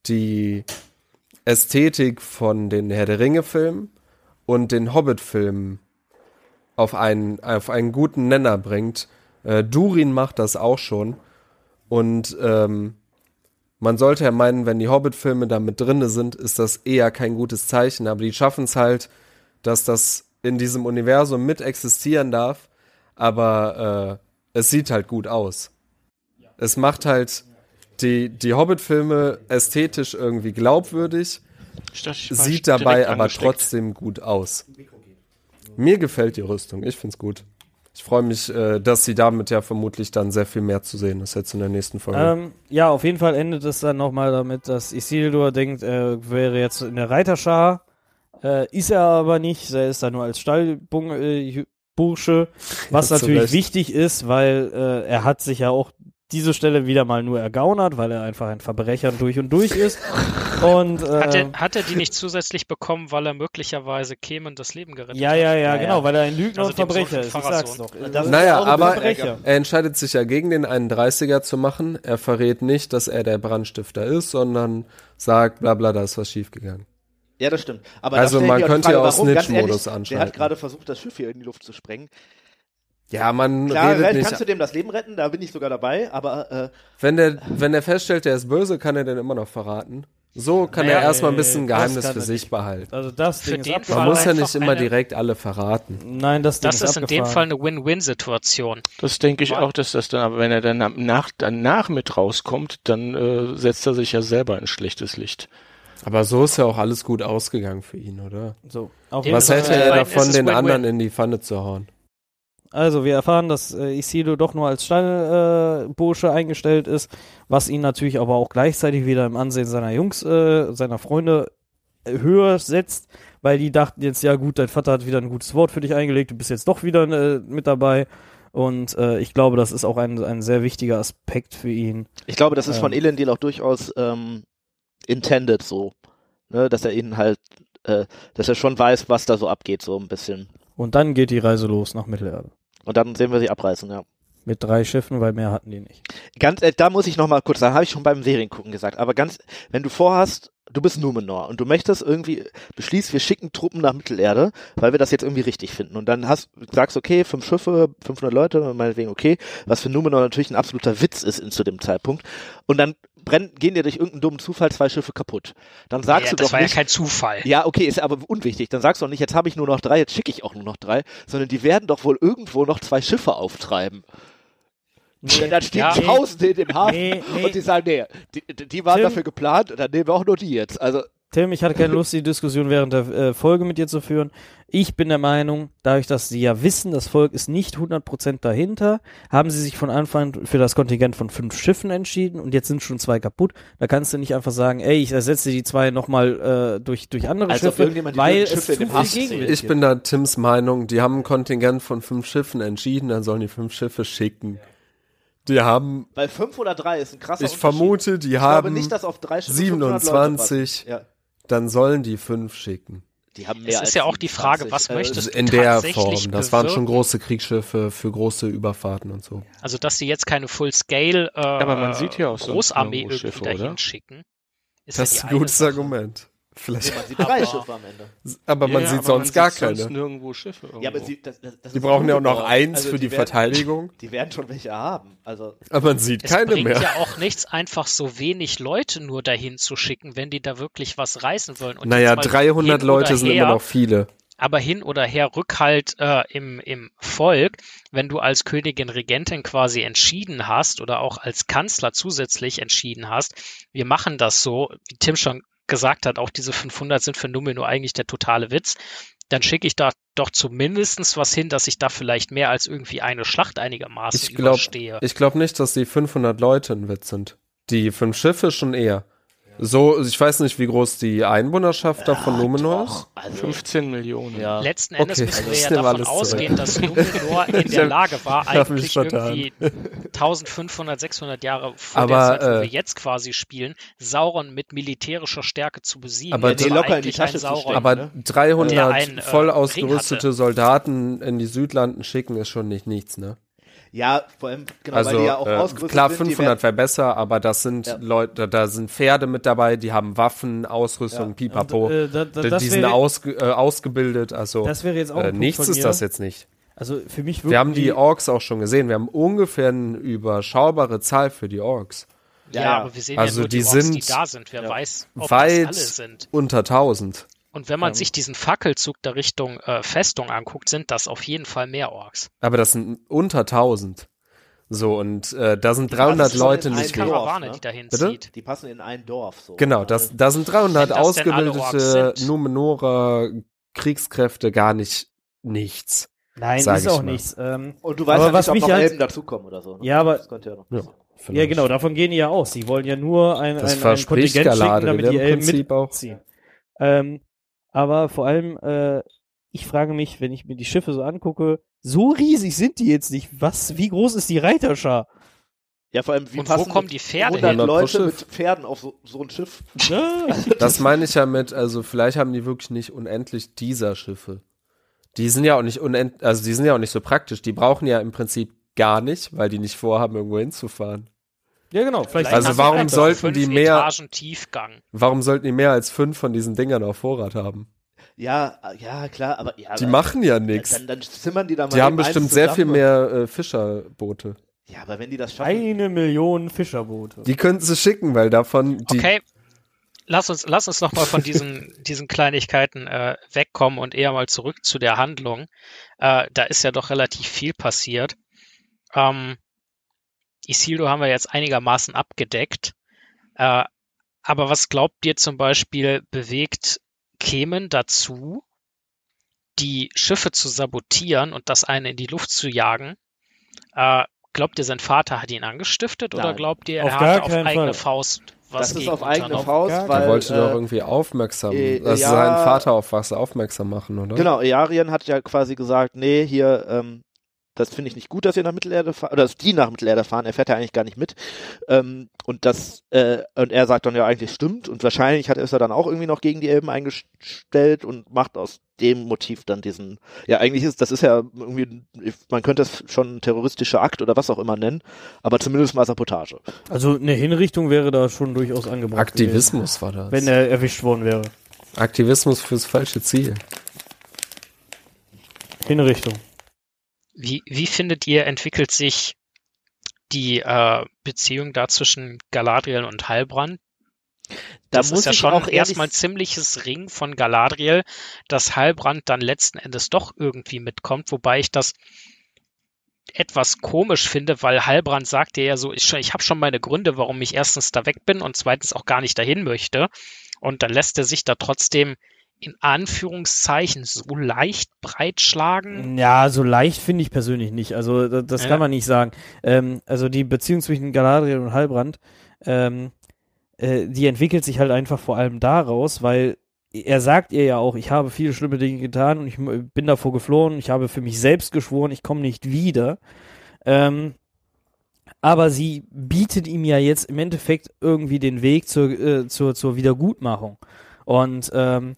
die Ästhetik von den Herr der Ringe Filmen und den Hobbit Filmen auf einen, auf einen guten Nenner bringt. Äh, Durin macht das auch schon. Und ähm, man sollte ja meinen, wenn die Hobbit-Filme da mit drinne sind, ist das eher kein gutes Zeichen. Aber die schaffen es halt, dass das in diesem Universum mit existieren darf. Aber äh, es sieht halt gut aus. Es macht halt die, die Hobbit-Filme ästhetisch irgendwie glaubwürdig, dachte, sieht dabei aber angesteckt. trotzdem gut aus. Mir gefällt die Rüstung, ich find's gut. Ich freue mich, äh, dass sie damit ja vermutlich dann sehr viel mehr zu sehen ist jetzt in der nächsten Folge. Ähm, ja, auf jeden Fall endet es dann nochmal damit, dass Isildur denkt, er wäre jetzt in der Reiterschar. Äh, ist er aber nicht, er ist da nur als Stallbursche, äh, was [LAUGHS] Zu natürlich Recht. wichtig ist, weil äh, er hat sich ja auch diese Stelle wieder mal nur ergaunert, weil er einfach ein Verbrecher durch und durch ist. Und Hat, äh, er, hat er die nicht zusätzlich bekommen, weil er möglicherweise Cayman das Leben gerettet ja, hat? ja, ja, Ja, genau, weil er ein Lügner Also und Verbrecher ist. Ich sag's doch. Das ist naja, aber er entscheidet sich ja gegen den 31er zu machen. Er verrät nicht, dass er der Brandstifter ist, sondern sagt, bla bla, da ist was schiefgegangen. Ja, das stimmt. Aber Also man könnte Frage, ja auch Snitch-Modus anschalten. Der hat gerade versucht, das Schiff hier in die Luft zu sprengen. Ja, man Klar, redet kannst nicht. du dem das Leben retten, da bin ich sogar dabei, aber äh, Wenn der, wenn der feststellt, der ist böse, kann er den immer noch verraten. So kann Naja, er erstmal ein bisschen Geheimnis für sich nicht. behalten. Also das Für Ding ist den abgefahren. Man muss ja nicht immer eine- direkt alle verraten. Nein, das Ding Das ist in dem. Fall eine Win-Win-Situation. Das denke ich auch, dass das dann, aber wenn er dann nach, danach mit rauskommt, dann äh, setzt er sich ja selber in schlechtes Licht. Aber so ist ja auch alles gut ausgegangen für ihn, oder? So, Was ist hätte er davon, ist den anderen in die Pfanne zu hauen? Also, wir erfahren, dass äh, Isildur doch nur als Stallbursche äh, eingestellt ist, was ihn natürlich aber auch gleichzeitig wieder im Ansehen seiner Jungs, äh, seiner Freunde höher setzt, weil die dachten jetzt, ja gut, dein Vater hat wieder ein gutes Wort für dich eingelegt, du bist jetzt doch wieder äh, mit dabei. Und äh, ich glaube, das ist auch ein, ein sehr wichtiger Aspekt für ihn. ich glaube, das ist von Ähm. Elendil auch durchaus ähm, intended so. Ne, dass er ihnen halt, äh, dass er schon weiß, was da so abgeht, so ein bisschen. Und dann geht die Reise los nach Mittelerde. Und dann sehen wir sie abreißen, ja. Mit drei Schiffen, weil mehr hatten die nicht. Ganz, äh, da muss ich noch mal kurz, da habe ich schon beim Seriengucken gesagt, aber ganz, wenn du vorhast, du bist Numenor und du möchtest irgendwie, beschließt, wir schicken Truppen nach Mittelerde, weil wir das jetzt irgendwie richtig finden und dann hast, sagst, okay, fünf Schiffe, 500 Leute, meinetwegen okay, was für Numenor natürlich ein absoluter Witz ist in zu dem Zeitpunkt und dann brennen, gehen dir durch irgendeinen dummen Zufall zwei Schiffe kaputt. Dann sagst ja, du das doch war nicht, ja kein Zufall. ja, okay, ist aber unwichtig. Dann sagst du doch nicht, jetzt habe ich nur noch drei, jetzt schicke ich auch nur noch drei, sondern die werden doch wohl irgendwo noch zwei Schiffe auftreiben. Und dann stehen Ja. Tausende in dem Hafen Nee, nee. und die sagen, nee, die, die waren Tim. dafür geplant dann nehmen wir auch nur die jetzt. Also, Tim, ich hatte keine Lust, die Diskussion während der äh, Folge mit dir zu führen. Ich bin der Meinung, dadurch, dass sie ja wissen, das Volk ist nicht 100% dahinter, haben sie sich von Anfang für das Kontingent von fünf Schiffen entschieden und jetzt sind schon zwei kaputt. Da kannst du nicht einfach sagen, ey, ich ersetze die zwei nochmal äh, durch, durch andere Als ob Schiffe, irgendjemand die weil Schiffe es in zu viel Gegenwind. Ich bin da Tims Meinung, die haben ein Kontingent von fünf Schiffen entschieden, dann sollen die fünf Schiffe schicken. Die haben, bei fünf oder drei ist ein krasser ich vermute, die ich glaube haben nicht, dass auf drei Schiffe 500 27, Leute passen. Ja, dann sollen die fünf schicken. die haben mehr Es als ist ja auch die Frage, 27. was Äh, möchtest du In der tatsächlich Form. Das waren schon bewirken? große Kriegsschiffe für große Überfahrten und so. Also, dass sie jetzt keine Full-Scale äh, Aber man sieht ja auch Großarmee irgendwie dahin oder? schicken. Ist Das ja ist ein gutes Sache. Argument. Vielleicht, man sieht drei [LAUGHS] Aber- Schiffe am Ende. aber man Ja, sieht aber sonst gar sieht sonst keine. nirgendwo Schiffe. Ja, aber irgendwo. sie, das, das, das Die ist brauchen ja auch noch eins Also für die werden- Verteidigung. [LAUGHS] Die werden schon welche haben. Also, Aber man sieht Es keine bringt mehr. ja auch nichts, einfach so wenig Leute nur dahin zu schicken, wenn die da wirklich was reißen wollen. Und naja, jetzt mal 300 hin Leute sind her, immer noch viele. aber hin oder her Rückhalt äh, im, im Volk, wenn du als Königin Regentin quasi entschieden hast oder auch als Kanzler zusätzlich entschieden hast, wir machen das so, wie Tim schon gesagt hat, auch diese 500 sind für Numenor eigentlich der totale Witz, dann schicke ich da doch zumindestens was hin, dass ich da vielleicht mehr als irgendwie eine Schlacht einigermaßen Ich glaub- überstehe. Ich glaube nicht, dass die 500 Leute ein Witz sind. Die fünf Schiffe schon eher. So, ich weiß nicht, wie groß die Einwohnerschaft da von Numenor ist. Doch, also, 15 Millionen. ja. Letzten Endes Okay, müssen wir ja davon ausgehen, dass Numenor in der Lage war, eigentlich irgendwie 1500, 600 Jahre vor Aber, der Zeit, wo äh, wir jetzt quasi spielen, Sauron mit militärischer Stärke zu besiegen. Aber die locker in die Tasche Sauron. stecken. Aber ne? 300 Der ein, äh, voll ausgerüstete. Soldaten in die Südlanden schicken ist schon nicht nichts, ne? Ja, vor allem, genau, Also weil die ja auch äh, ausgerüstet klar, sind. die 500 wäre besser, aber das sind Ja. Leute, da sind Pferde mit dabei, die haben Waffen, Ausrüstung, Ja. pipapo. Und, äh, da, da, die die sind ausge, äh, ausgebildet, also Das wäre jetzt auch ein äh, nichts von ist mir. das jetzt nicht. Also für mich Wir haben die Orks auch schon gesehen. Wir haben ungefähr eine überschaubare Zahl für die Orks. ja, Ja, aber wir sehen Also ja nur die, die Orks, die sind da sind. Wer ja, weiß, ob weit das alle sind. unter 1000. Und wenn man ähm, sich diesen Fackelzug der Richtung äh, Festung anguckt, sind das auf jeden Fall mehr Orks. Aber das sind unter 1000. So, und äh, da sind Die 300 passen schon Leute nicht mehr. Dorf, Karawane, ne? die dahin Bitte? zieht. Die passen in ein Dorf. So. Genau, das, da sind 300 Wenn das denn alle Orks ausgebildete sind. Numenorer Kriegskräfte gar nicht nichts. Nein, ist auch mal. nichts. Ähm, Und du weißt ja was nicht, ob mich noch halt- Elben dazukommen oder so. Ne? Ja, aber- Das könnte ja noch Ja. ja, genau, davon gehen die ja aus. Sie wollen ja nur ein, Das ein, ein verspricht Kontingent schicken, damit die im Elben Prinzip auch. mitziehen. Ähm, aber vor allem, äh, ich frage mich, wenn ich mir die Schiffe so angucke, so riesig sind die jetzt nicht. Was, wie groß ist die Reiterschar? Ja, vor allem, wie Und wo kommen die Pferde 100 hin? 100 pro Leute mit. Pferden auf so, so ein Schiff? [LAUGHS] Das meine ich ja mit, also vielleicht haben die wirklich nicht unendlich dieser Schiffe. Die sind ja auch nicht unend, also die sind ja auch nicht so praktisch. Die brauchen ja im Prinzip gar nicht, weil die nicht vorhaben, irgendwo hinzufahren. Ja, genau. Vielleicht Also warum sollten die mehr- Etagen Tiefgang. Warum sollten die mehr als fünf von diesen Dingern auf Vorrat haben? Ja, ja, klar, aber ja. Die aber, machen ja nichts. Dann, dann zimmern die da mal. Die haben bestimmt sehr viel mehr äh, Fischerboote. Ja, aber wenn die das schaffen. eine Million Fischerboote. Die könnten sie schicken, weil davon die Okay, lass uns, lass uns nochmal von diesen, [LAUGHS] diesen Kleinigkeiten äh, wegkommen und eher mal zurück zu der Handlung. Äh, da ist ja doch relativ viel passiert. Ähm, Isildur haben wir jetzt einigermaßen abgedeckt. Äh, aber was glaubt ihr zum Beispiel bewegt Kemen dazu, die Schiffe zu sabotieren und das eine in die Luft zu jagen? Äh, glaubt ihr, sein Vater hat ihn angestiftet oder Nein. glaubt ihr, Auf er gar hatte auf eigene Fall. Faust was das ist auf eigene? Faust, gar weil. er wollte doch äh, irgendwie aufmerksam, äh, also ja. seinen Vater auf was aufmerksam machen, oder? Genau, Earien hat ja quasi gesagt, nee, hier, ähm, das finde ich nicht gut, dass ihr nach Mittelerde fahrt, oder dass die nach Mittelerde fahren, er fährt ja eigentlich gar nicht mit. Ähm, und das, äh, und er sagt dann ja eigentlich stimmt und wahrscheinlich hat er es ja dann auch irgendwie noch gegen die Elben eingestellt und macht aus dem Motiv dann diesen, ja eigentlich ist, das ist ja irgendwie, man könnte es schon ein terroristischer Akt oder was auch immer nennen, aber zumindest mal Sabotage. Also eine Hinrichtung wäre da schon durchaus angebracht. Aktivismus war das. gewesen, Wenn er erwischt worden wäre. Aktivismus fürs falsche Ziel. Hinrichtung. Wie, wie findet ihr, entwickelt sich die äh, Beziehung da zwischen Galadriel und Heilbrand? Da Das muss ist ja ich schon auch erstmal ein ziemliches Ring von Galadriel, dass Heilbrand dann letzten Endes doch irgendwie mitkommt, wobei ich das etwas komisch finde, weil Heilbrand sagte ja so, ich, ich habe schon meine Gründe, warum ich erstens da weg bin und zweitens auch gar nicht dahin möchte. Und dann lässt er sich da trotzdem in Anführungszeichen so leicht breitschlagen. Ja, so leicht finde ich persönlich nicht. Also da- das Ja. kann man nicht sagen. Ähm, also die Beziehung zwischen Galadriel und Halbrand, ähm, äh, die entwickelt sich halt einfach vor allem daraus, weil er sagt ihr ja auch, ich habe viele schlimme Dinge getan und ich bin davor geflohen, ich habe für mich selbst geschworen, ich komme nicht wieder. Ähm, aber sie bietet ihm ja jetzt im Endeffekt irgendwie den Weg zur, äh, zur, zur Wiedergutmachung. Und ähm,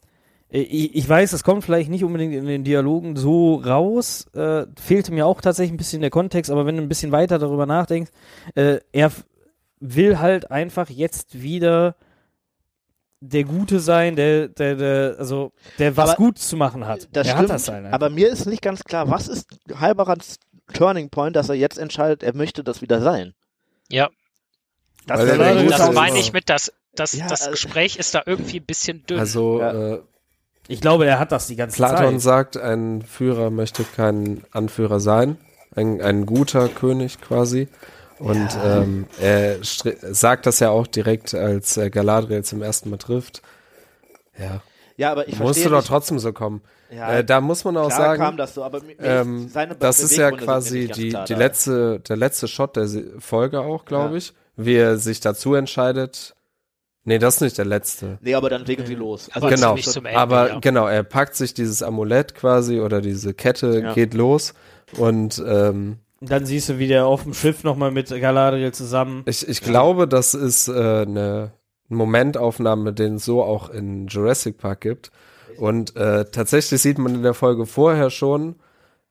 ich, ich weiß, es kommt vielleicht nicht unbedingt in den Dialogen so raus, äh, fehlte mir auch tatsächlich ein bisschen der Kontext, aber wenn du ein bisschen weiter darüber nachdenkst, äh, er will halt einfach jetzt wieder der Gute sein, der, der, der, also der was Aber Gutes zu machen hat. Das er stimmt, hat das halt einfach. aber mir ist nicht ganz klar, was ist Halberands Turning Point, dass er jetzt entscheidet, er möchte das wieder sein. Ja, Das, das Gute meine ich mit, dass das, Ja, das also- Gespräch ist da irgendwie ein bisschen dünn. Also Ja. äh, ich glaube, er hat das die ganze Platon Zeit. sagt, ein Führer möchte kein Anführer sein, ein, ein guter König quasi. Und ähm, er sagt das ja auch direkt, als äh, Galadriel zum ersten Mal trifft. Ja. Ja, aber ich Musste verstehe doch nicht, trotzdem so kommen. ja, äh, da muss man auch sagen, kam das so, ähm, das ist ja quasi die, klar die letzte, der letzte Shot der Folge auch, glaube Ja. ich. Wie er sich dazu entscheidet. Nee, das ist nicht der letzte. Nee, aber dann legen sie los. Also Aber genau, Ende, aber ja. genau, er packt sich dieses Amulett quasi oder diese Kette, Ja. geht los und ähm, dann siehst du, wie der auf dem Schiff nochmal mit Galadriel zusammen. ich, ich glaube, das ist äh, eine Momentaufnahme, den es so auch in Jurassic Park gibt. Und äh, tatsächlich sieht man in der Folge vorher schon,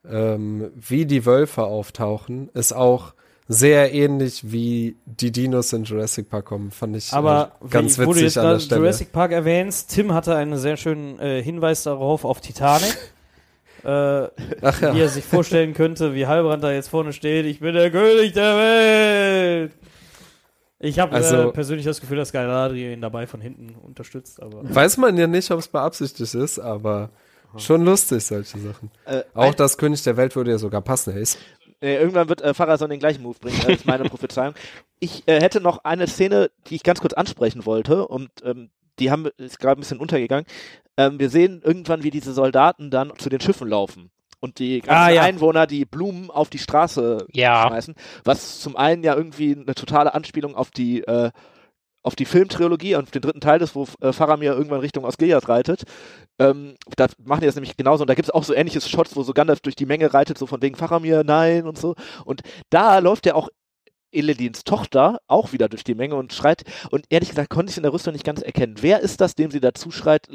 ähm, wie die Wölfe auftauchen, ist auch sehr ähnlich wie die Dinos in Jurassic Park kommen, fand ich Aber äh, ganz wie, wo du jetzt witzig an der gerade Stelle. Jurassic Park erwähnst, Tim hatte einen sehr schönen äh, Hinweis darauf auf Titanic. [LAUGHS] äh, Ach ja. Wie er sich vorstellen könnte, wie Halbrand da jetzt vorne steht, ich bin der König der Welt. Ich habe Also- äh, persönlich das Gefühl, dass Galadriel ihn dabei von hinten unterstützt, aber Weiß man ja nicht, ob es beabsichtigt ist, aber schon lustig, solche Sachen. Äh, Auch das König der Welt würde ja sogar passen. Er ist äh, irgendwann wird äh, Pharason den gleichen Move bringen, das ist meine Prophezeiung. Ich äh, hätte noch eine Szene, die ich ganz kurz ansprechen wollte und ähm, die haben ist gerade ein bisschen untergegangen. Ähm, wir sehen irgendwann, wie diese Soldaten dann zu den Schiffen laufen und die ganzen Ah, ja. Einwohner die Blumen auf die Straße Ja, schmeißen, was zum einen ja irgendwie eine totale Anspielung auf die äh, auf die Filmtrilogie und auf den dritten Teil ist, wo äh, Faramir irgendwann Richtung Osgiliath reitet. Ähm, da machen die das nämlich genauso und da gibt es auch so ähnliche Shots, wo so Gandalf durch die Menge reitet, so von wegen Faramir, nein und so. Und da läuft ja auch Eledins Tochter auch wieder durch die Menge und schreit. Und ehrlich gesagt konnte ich in der Rüstung nicht ganz erkennen. Wer ist das, dem sie dazu schreit?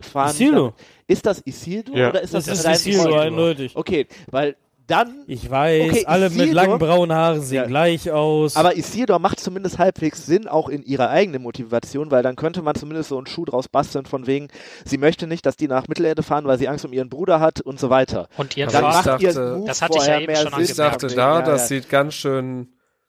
fahren Isildur. Ist das Isildur Ja. oder ist das, das ist Isildur eindeutig. Okay, weil dann Ich weiß, Okay, alle mit Isildur- langen braunen Haaren sehen Ja. gleich aus. Aber Isildur macht zumindest halbwegs Sinn, auch in ihrer eigenen Motivation, weil dann könnte man zumindest so einen Schuh draus basteln, von wegen, sie möchte nicht, dass die nach Mittelerde fahren, weil sie Angst um ihren Bruder hat und so weiter. und ihren Dann macht ihr dachte- Move Das hatte ich ja vorher eben mehr schon Sinn. Ich dachte Ja, da, ja. das sieht ganz schön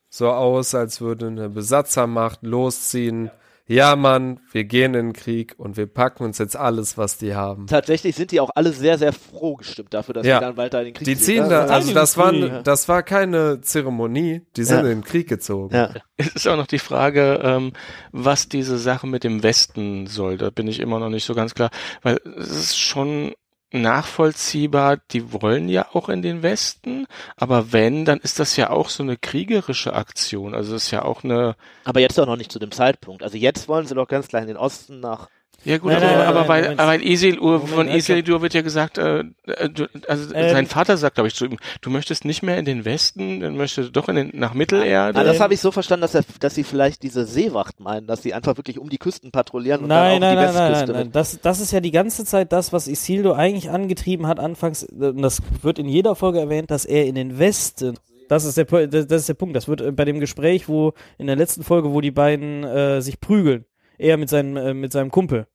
so aus, als würde eine Besatzermacht losziehen. Ja, Mann, wir gehen in den Krieg und wir packen uns jetzt alles, was die haben. Tatsächlich sind die auch alle sehr, sehr froh gestimmt dafür, dass Ja. sie dann weiter in den Krieg Die ziehen. ziehen Ja, da, also das war, Verteidigungskrieg. das war keine Zeremonie, die sind Ja. in den Krieg gezogen. ja. Es ist auch noch die Frage, ähm, was diese Sache mit dem Westen soll. Da bin ich immer noch nicht so ganz klar, weil es ist schon nachvollziehbar, die wollen ja auch in den Westen, aber wenn, dann ist das ja auch so eine kriegerische Aktion. Also es ist ja auch eine, Aber jetzt doch noch nicht zu dem Zeitpunkt. Also jetzt wollen sie doch ganz klar in den Osten nach. Ja gut, Nein, aber, nein, aber nein, weil, Moment. aber weil Isildur, Moment, von Isildur wird ja gesagt, äh, äh, du, also Ähm. sein Vater sagt, glaube ich, zu ihm, du möchtest nicht mehr in den Westen, dann möchtest du doch in den, nach Mittelerde. Ah, das habe ich so verstanden, dass, er, dass sie vielleicht diese Seewacht meinen, dass sie einfach wirklich um die Küsten patrouillieren und Nein, dann nein, auch die nein, nein, Westküste. nein, nein. Das, das ist ja die ganze Zeit das, was Isildur eigentlich angetrieben hat anfangs. Und das wird in jeder Folge erwähnt, dass er in den Westen. Das ist der, das ist der Punkt. Das wird äh, bei dem Gespräch, wo in der letzten Folge, wo die beiden äh, sich prügeln, er mit seinem äh, mit seinem Kumpel,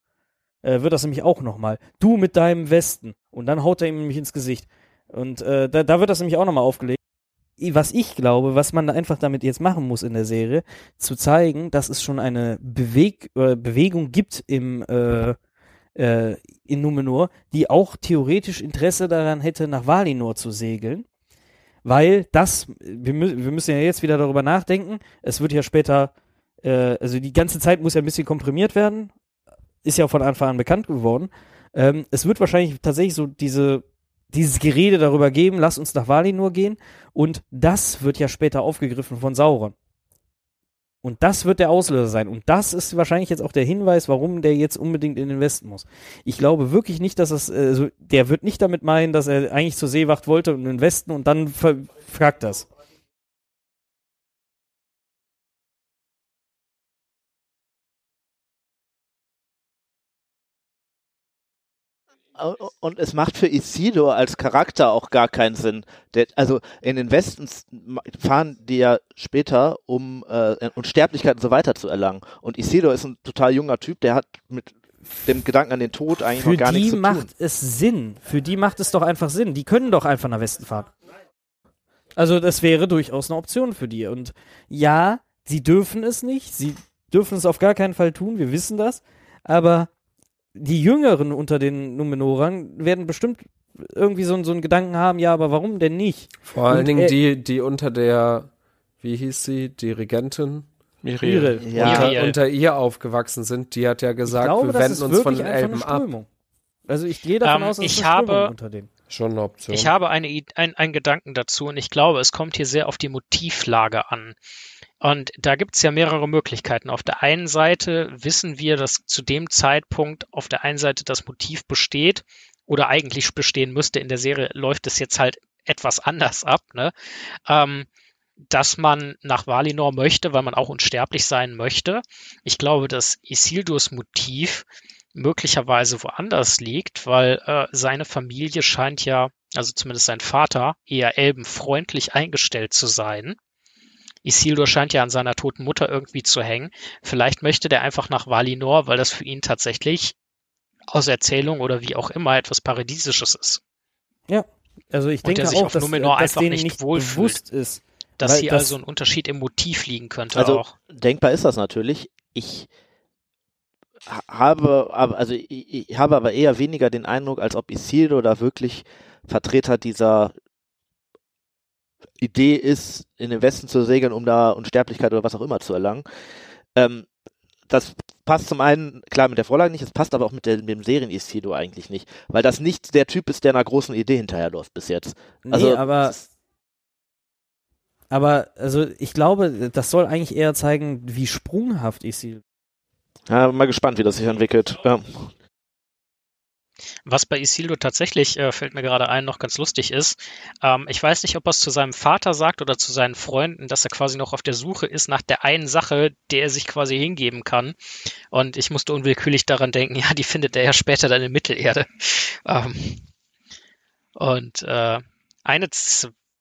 äh, wird das nämlich auch nochmal. Du mit deinem Westen. Und dann haut er ihm nämlich ins Gesicht. Und äh, da, da wird das nämlich auch nochmal aufgelegt. Was ich glaube, was man einfach damit jetzt machen muss in der Serie, zu zeigen, dass es schon eine Beweg äh, Bewegung gibt im äh, äh, in Numenor, die auch theoretisch Interesse daran hätte, nach Valinor zu segeln. Weil das, wir, mü wir müssen ja jetzt wieder darüber nachdenken, es wird ja später, äh, also die ganze Zeit muss ja ein bisschen komprimiert werden, ist ja von Anfang an bekannt geworden. Ähm, es wird wahrscheinlich tatsächlich so diese, dieses Gerede darüber geben, lass uns nach Valinor gehen und das wird ja später aufgegriffen von Sauron. Und das wird der Auslöser sein. Und das ist wahrscheinlich jetzt auch der Hinweis, warum der jetzt unbedingt in den Westen muss. Ich glaube wirklich nicht, dass äh, also der wird nicht damit meinen, dass er eigentlich zur Seewacht wollte und in den Westen und dann ver fragt das. Und es macht für Isildur als Charakter auch gar keinen Sinn. Der, also in den Westen fahren die ja später, um äh, Unsterblichkeit und so weiter zu erlangen. Und Isildur ist ein total junger Typ, der hat mit dem Gedanken an den Tod eigentlich Für noch gar die nichts zu macht tun. es Sinn. Für die macht es doch einfach Sinn. Die können doch einfach nach Westen fahren. Also das wäre durchaus eine Option für die. Und ja, sie dürfen es nicht. Sie dürfen es auf gar keinen Fall tun. Wir wissen das. Aber die Jüngeren unter den Numenorern werden bestimmt irgendwie so, so einen Gedanken haben, ja, aber warum denn nicht? Vor allen Und Dingen er- die, die unter der, wie hieß sie, die Regentin, Miriel. Ja. unter, unter ihr aufgewachsen sind. Die hat ja gesagt, glaube, wir wenden uns von den Elben ab. Also ich gehe davon Ähm, aus, dass ich habe- unter denen. Schon eine Option. Ich habe eine, ein, einen Gedanken dazu und ich glaube, es kommt hier sehr auf die Motivlage an. Und da gibt es ja mehrere Möglichkeiten. Auf der einen Seite wissen wir, dass zu dem Zeitpunkt auf der einen Seite das Motiv besteht oder eigentlich bestehen müsste. In der Serie läuft es jetzt halt etwas anders ab, ne? Ähm, dass man nach Valinor möchte, weil man auch unsterblich sein möchte. Ich glaube, dass Isildurs Motiv möglicherweise woanders liegt, weil äh, seine Familie scheint ja, also zumindest sein Vater, eher elbenfreundlich eingestellt zu sein. Isildur scheint ja an seiner toten Mutter irgendwie zu hängen. Vielleicht möchte der einfach nach Valinor, weil das für ihn tatsächlich aus Erzählung oder wie auch immer etwas Paradiesisches ist. Also ich denke der sich auch, auf dass, Numenor dass einfach nicht nicht wohlfühlt. bewusst ist. Dass hier das- also ein Unterschied im Motiv liegen könnte Also auch. denkbar ist das natürlich. Ich ha- habe, aber- also ich habe aber eher weniger den Eindruck, als ob Isildur da wirklich Vertreter dieser Idee ist, in den Westen zu segeln, um da Unsterblichkeit oder was auch immer zu erlangen. Ähm, das passt zum einen, klar, mit der Vorlage nicht, es passt aber auch mit, der, mit dem Serien-Isildur eigentlich nicht, weil das nicht der Typ ist, der einer großen Idee hinterherläuft bis jetzt. Nee, Also, aber, es ist- aber also ich glaube, das soll eigentlich eher zeigen, wie sprunghaft Isildur Ja, mal gespannt, wie das sich entwickelt. Ja. Was bei Isildur tatsächlich, äh, fällt mir gerade ein, noch ganz lustig ist, ähm, ich weiß nicht, ob er es zu seinem Vater sagt oder zu seinen Freunden, dass er quasi noch auf der Suche ist nach der einen Sache, der er sich quasi hingeben kann. Und ich musste unwillkürlich daran denken, [LAUGHS] ja, die findet er ja später dann in Mittelerde. [LAUGHS] Ähm, und äh, eine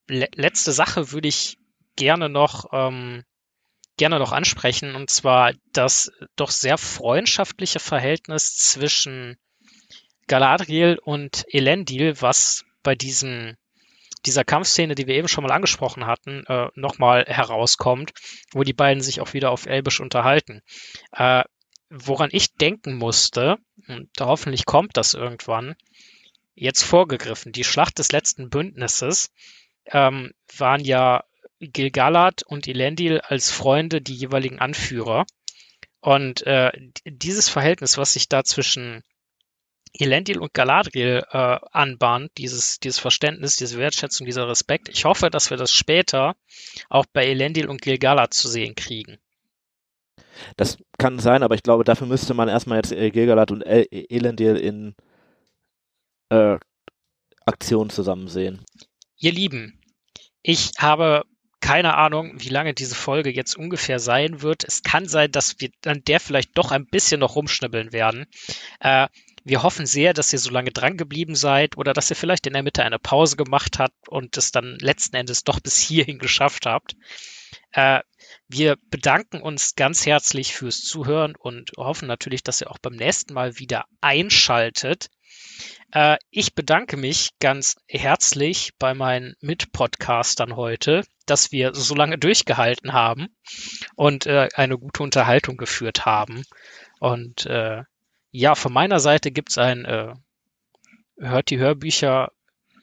le letzte Sache würde ich gerne noch ähm, gerne noch ansprechen, und zwar das doch sehr freundschaftliche Verhältnis zwischen Galadriel und Elendil, was bei diesem dieser Kampfszene, die wir eben schon mal angesprochen hatten, äh, nochmal herauskommt, wo die beiden sich auch wieder auf Elbisch unterhalten. Äh, woran ich denken musste, und hoffentlich kommt das irgendwann, jetzt vorgegriffen, die Schlacht des letzten Bündnisses ähm, waren ja Gilgalad und Elendil als Freunde die jeweiligen Anführer. Und äh, dieses Verhältnis, was sich da zwischen Elendil und Galadriel äh, anbahnt, dieses, dieses Verständnis, diese Wertschätzung, dieser Respekt. Ich hoffe, dass wir das später auch bei Elendil und Gilgalad zu sehen kriegen. Das kann sein, aber ich glaube, dafür müsste man erstmal jetzt äh, Gilgalad und El Elendil in äh, Aktion zusammen sehen. Ihr Lieben, ich habe keine Ahnung, wie lange diese Folge jetzt ungefähr sein wird. Es kann sein, dass wir an der vielleicht doch ein bisschen noch rumschnibbeln werden. Äh, wir hoffen sehr, dass ihr so lange dran geblieben seid oder dass ihr vielleicht in der Mitte eine Pause gemacht habt und es dann letzten Endes doch bis hierhin geschafft habt. Äh, wir bedanken uns ganz herzlich fürs Zuhören und hoffen natürlich, dass ihr auch beim nächsten Mal wieder einschaltet. Äh, ich bedanke mich ganz herzlich bei meinen Mitpodcastern heute, dass wir so lange durchgehalten haben und äh, eine gute Unterhaltung geführt haben. Und äh, ja, von meiner Seite gibt's ein äh, Hört die Hörbücher,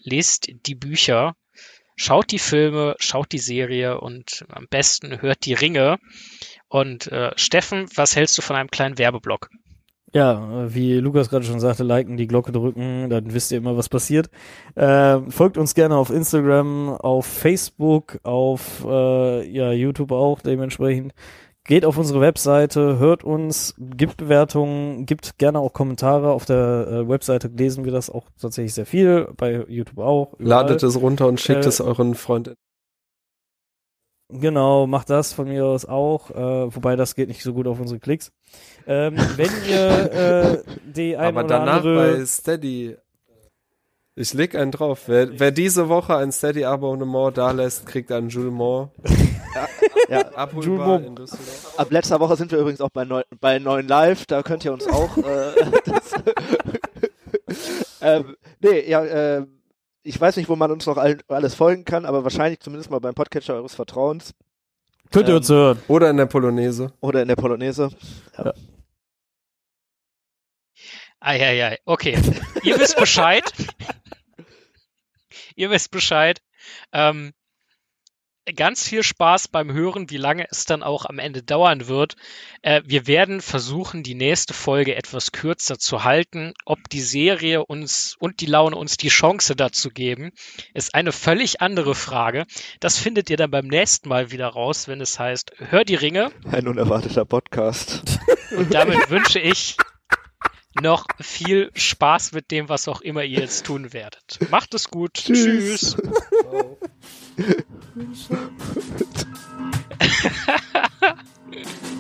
lest die Bücher, schaut die Filme, schaut die Serie und am besten hört die Ringe. Und äh, Steffen, was hältst du von einem kleinen Werbeblock? Ja, äh, wie Lukas gerade schon sagte, liken, die Glocke drücken, dann wisst ihr immer, was passiert. Ähm, folgt uns gerne auf Instagram, auf Facebook, auf äh, ja, YouTube auch dementsprechend. Geht auf unsere Webseite, hört uns, gibt Bewertungen, gibt gerne auch Kommentare. Auf der äh, Webseite lesen wir das auch tatsächlich sehr viel, bei YouTube auch. überall. Ladet es runter und schickt Äh, es euren Freunden. Genau, macht das von mir aus auch, äh, wobei das geht nicht so gut auf unsere Klicks. Ähm, wenn ihr äh, die [LAUGHS] ein Aber oder danach andere bei Steady. Ich leg einen drauf. Wer, wer diese Woche ein Steady-Abonnement da lässt, kriegt einen Jules Moore. [LAUGHS] Ja, [LAUGHS] Abholbar in Düsseldorf. ab letzter Woche sind wir übrigens auch bei, neu, bei neuen Live, da könnt ihr uns auch. Äh, [LAUGHS] das, ähm, nee, ja, äh, ich weiß nicht, wo man uns noch all, alles folgen kann, aber wahrscheinlich zumindest mal beim Podcatcher eures Vertrauens könnt ihr ähm, uns hören. Oder in der Polonaise. oder in der Polonaise. Eieiei, okay. Ihr wisst Bescheid. [LAUGHS] Ihr wisst Bescheid. Ähm, ganz viel Spaß beim Hören, wie lange es dann auch am Ende dauern wird. Äh, wir werden versuchen, die nächste Folge etwas kürzer zu halten. Ob die Serie uns und die Laune uns die Chance dazu geben, ist eine völlig andere Frage. Das findet ihr dann beim nächsten Mal wieder raus, wenn es heißt, hör die Ringe. Ein unerwarteter Podcast. Und damit [LAUGHS] wünsche ich noch viel Spaß mit dem, was auch immer ihr jetzt tun werdet. Macht es gut. Tschüss. Tschüss. Wow. [LAUGHS]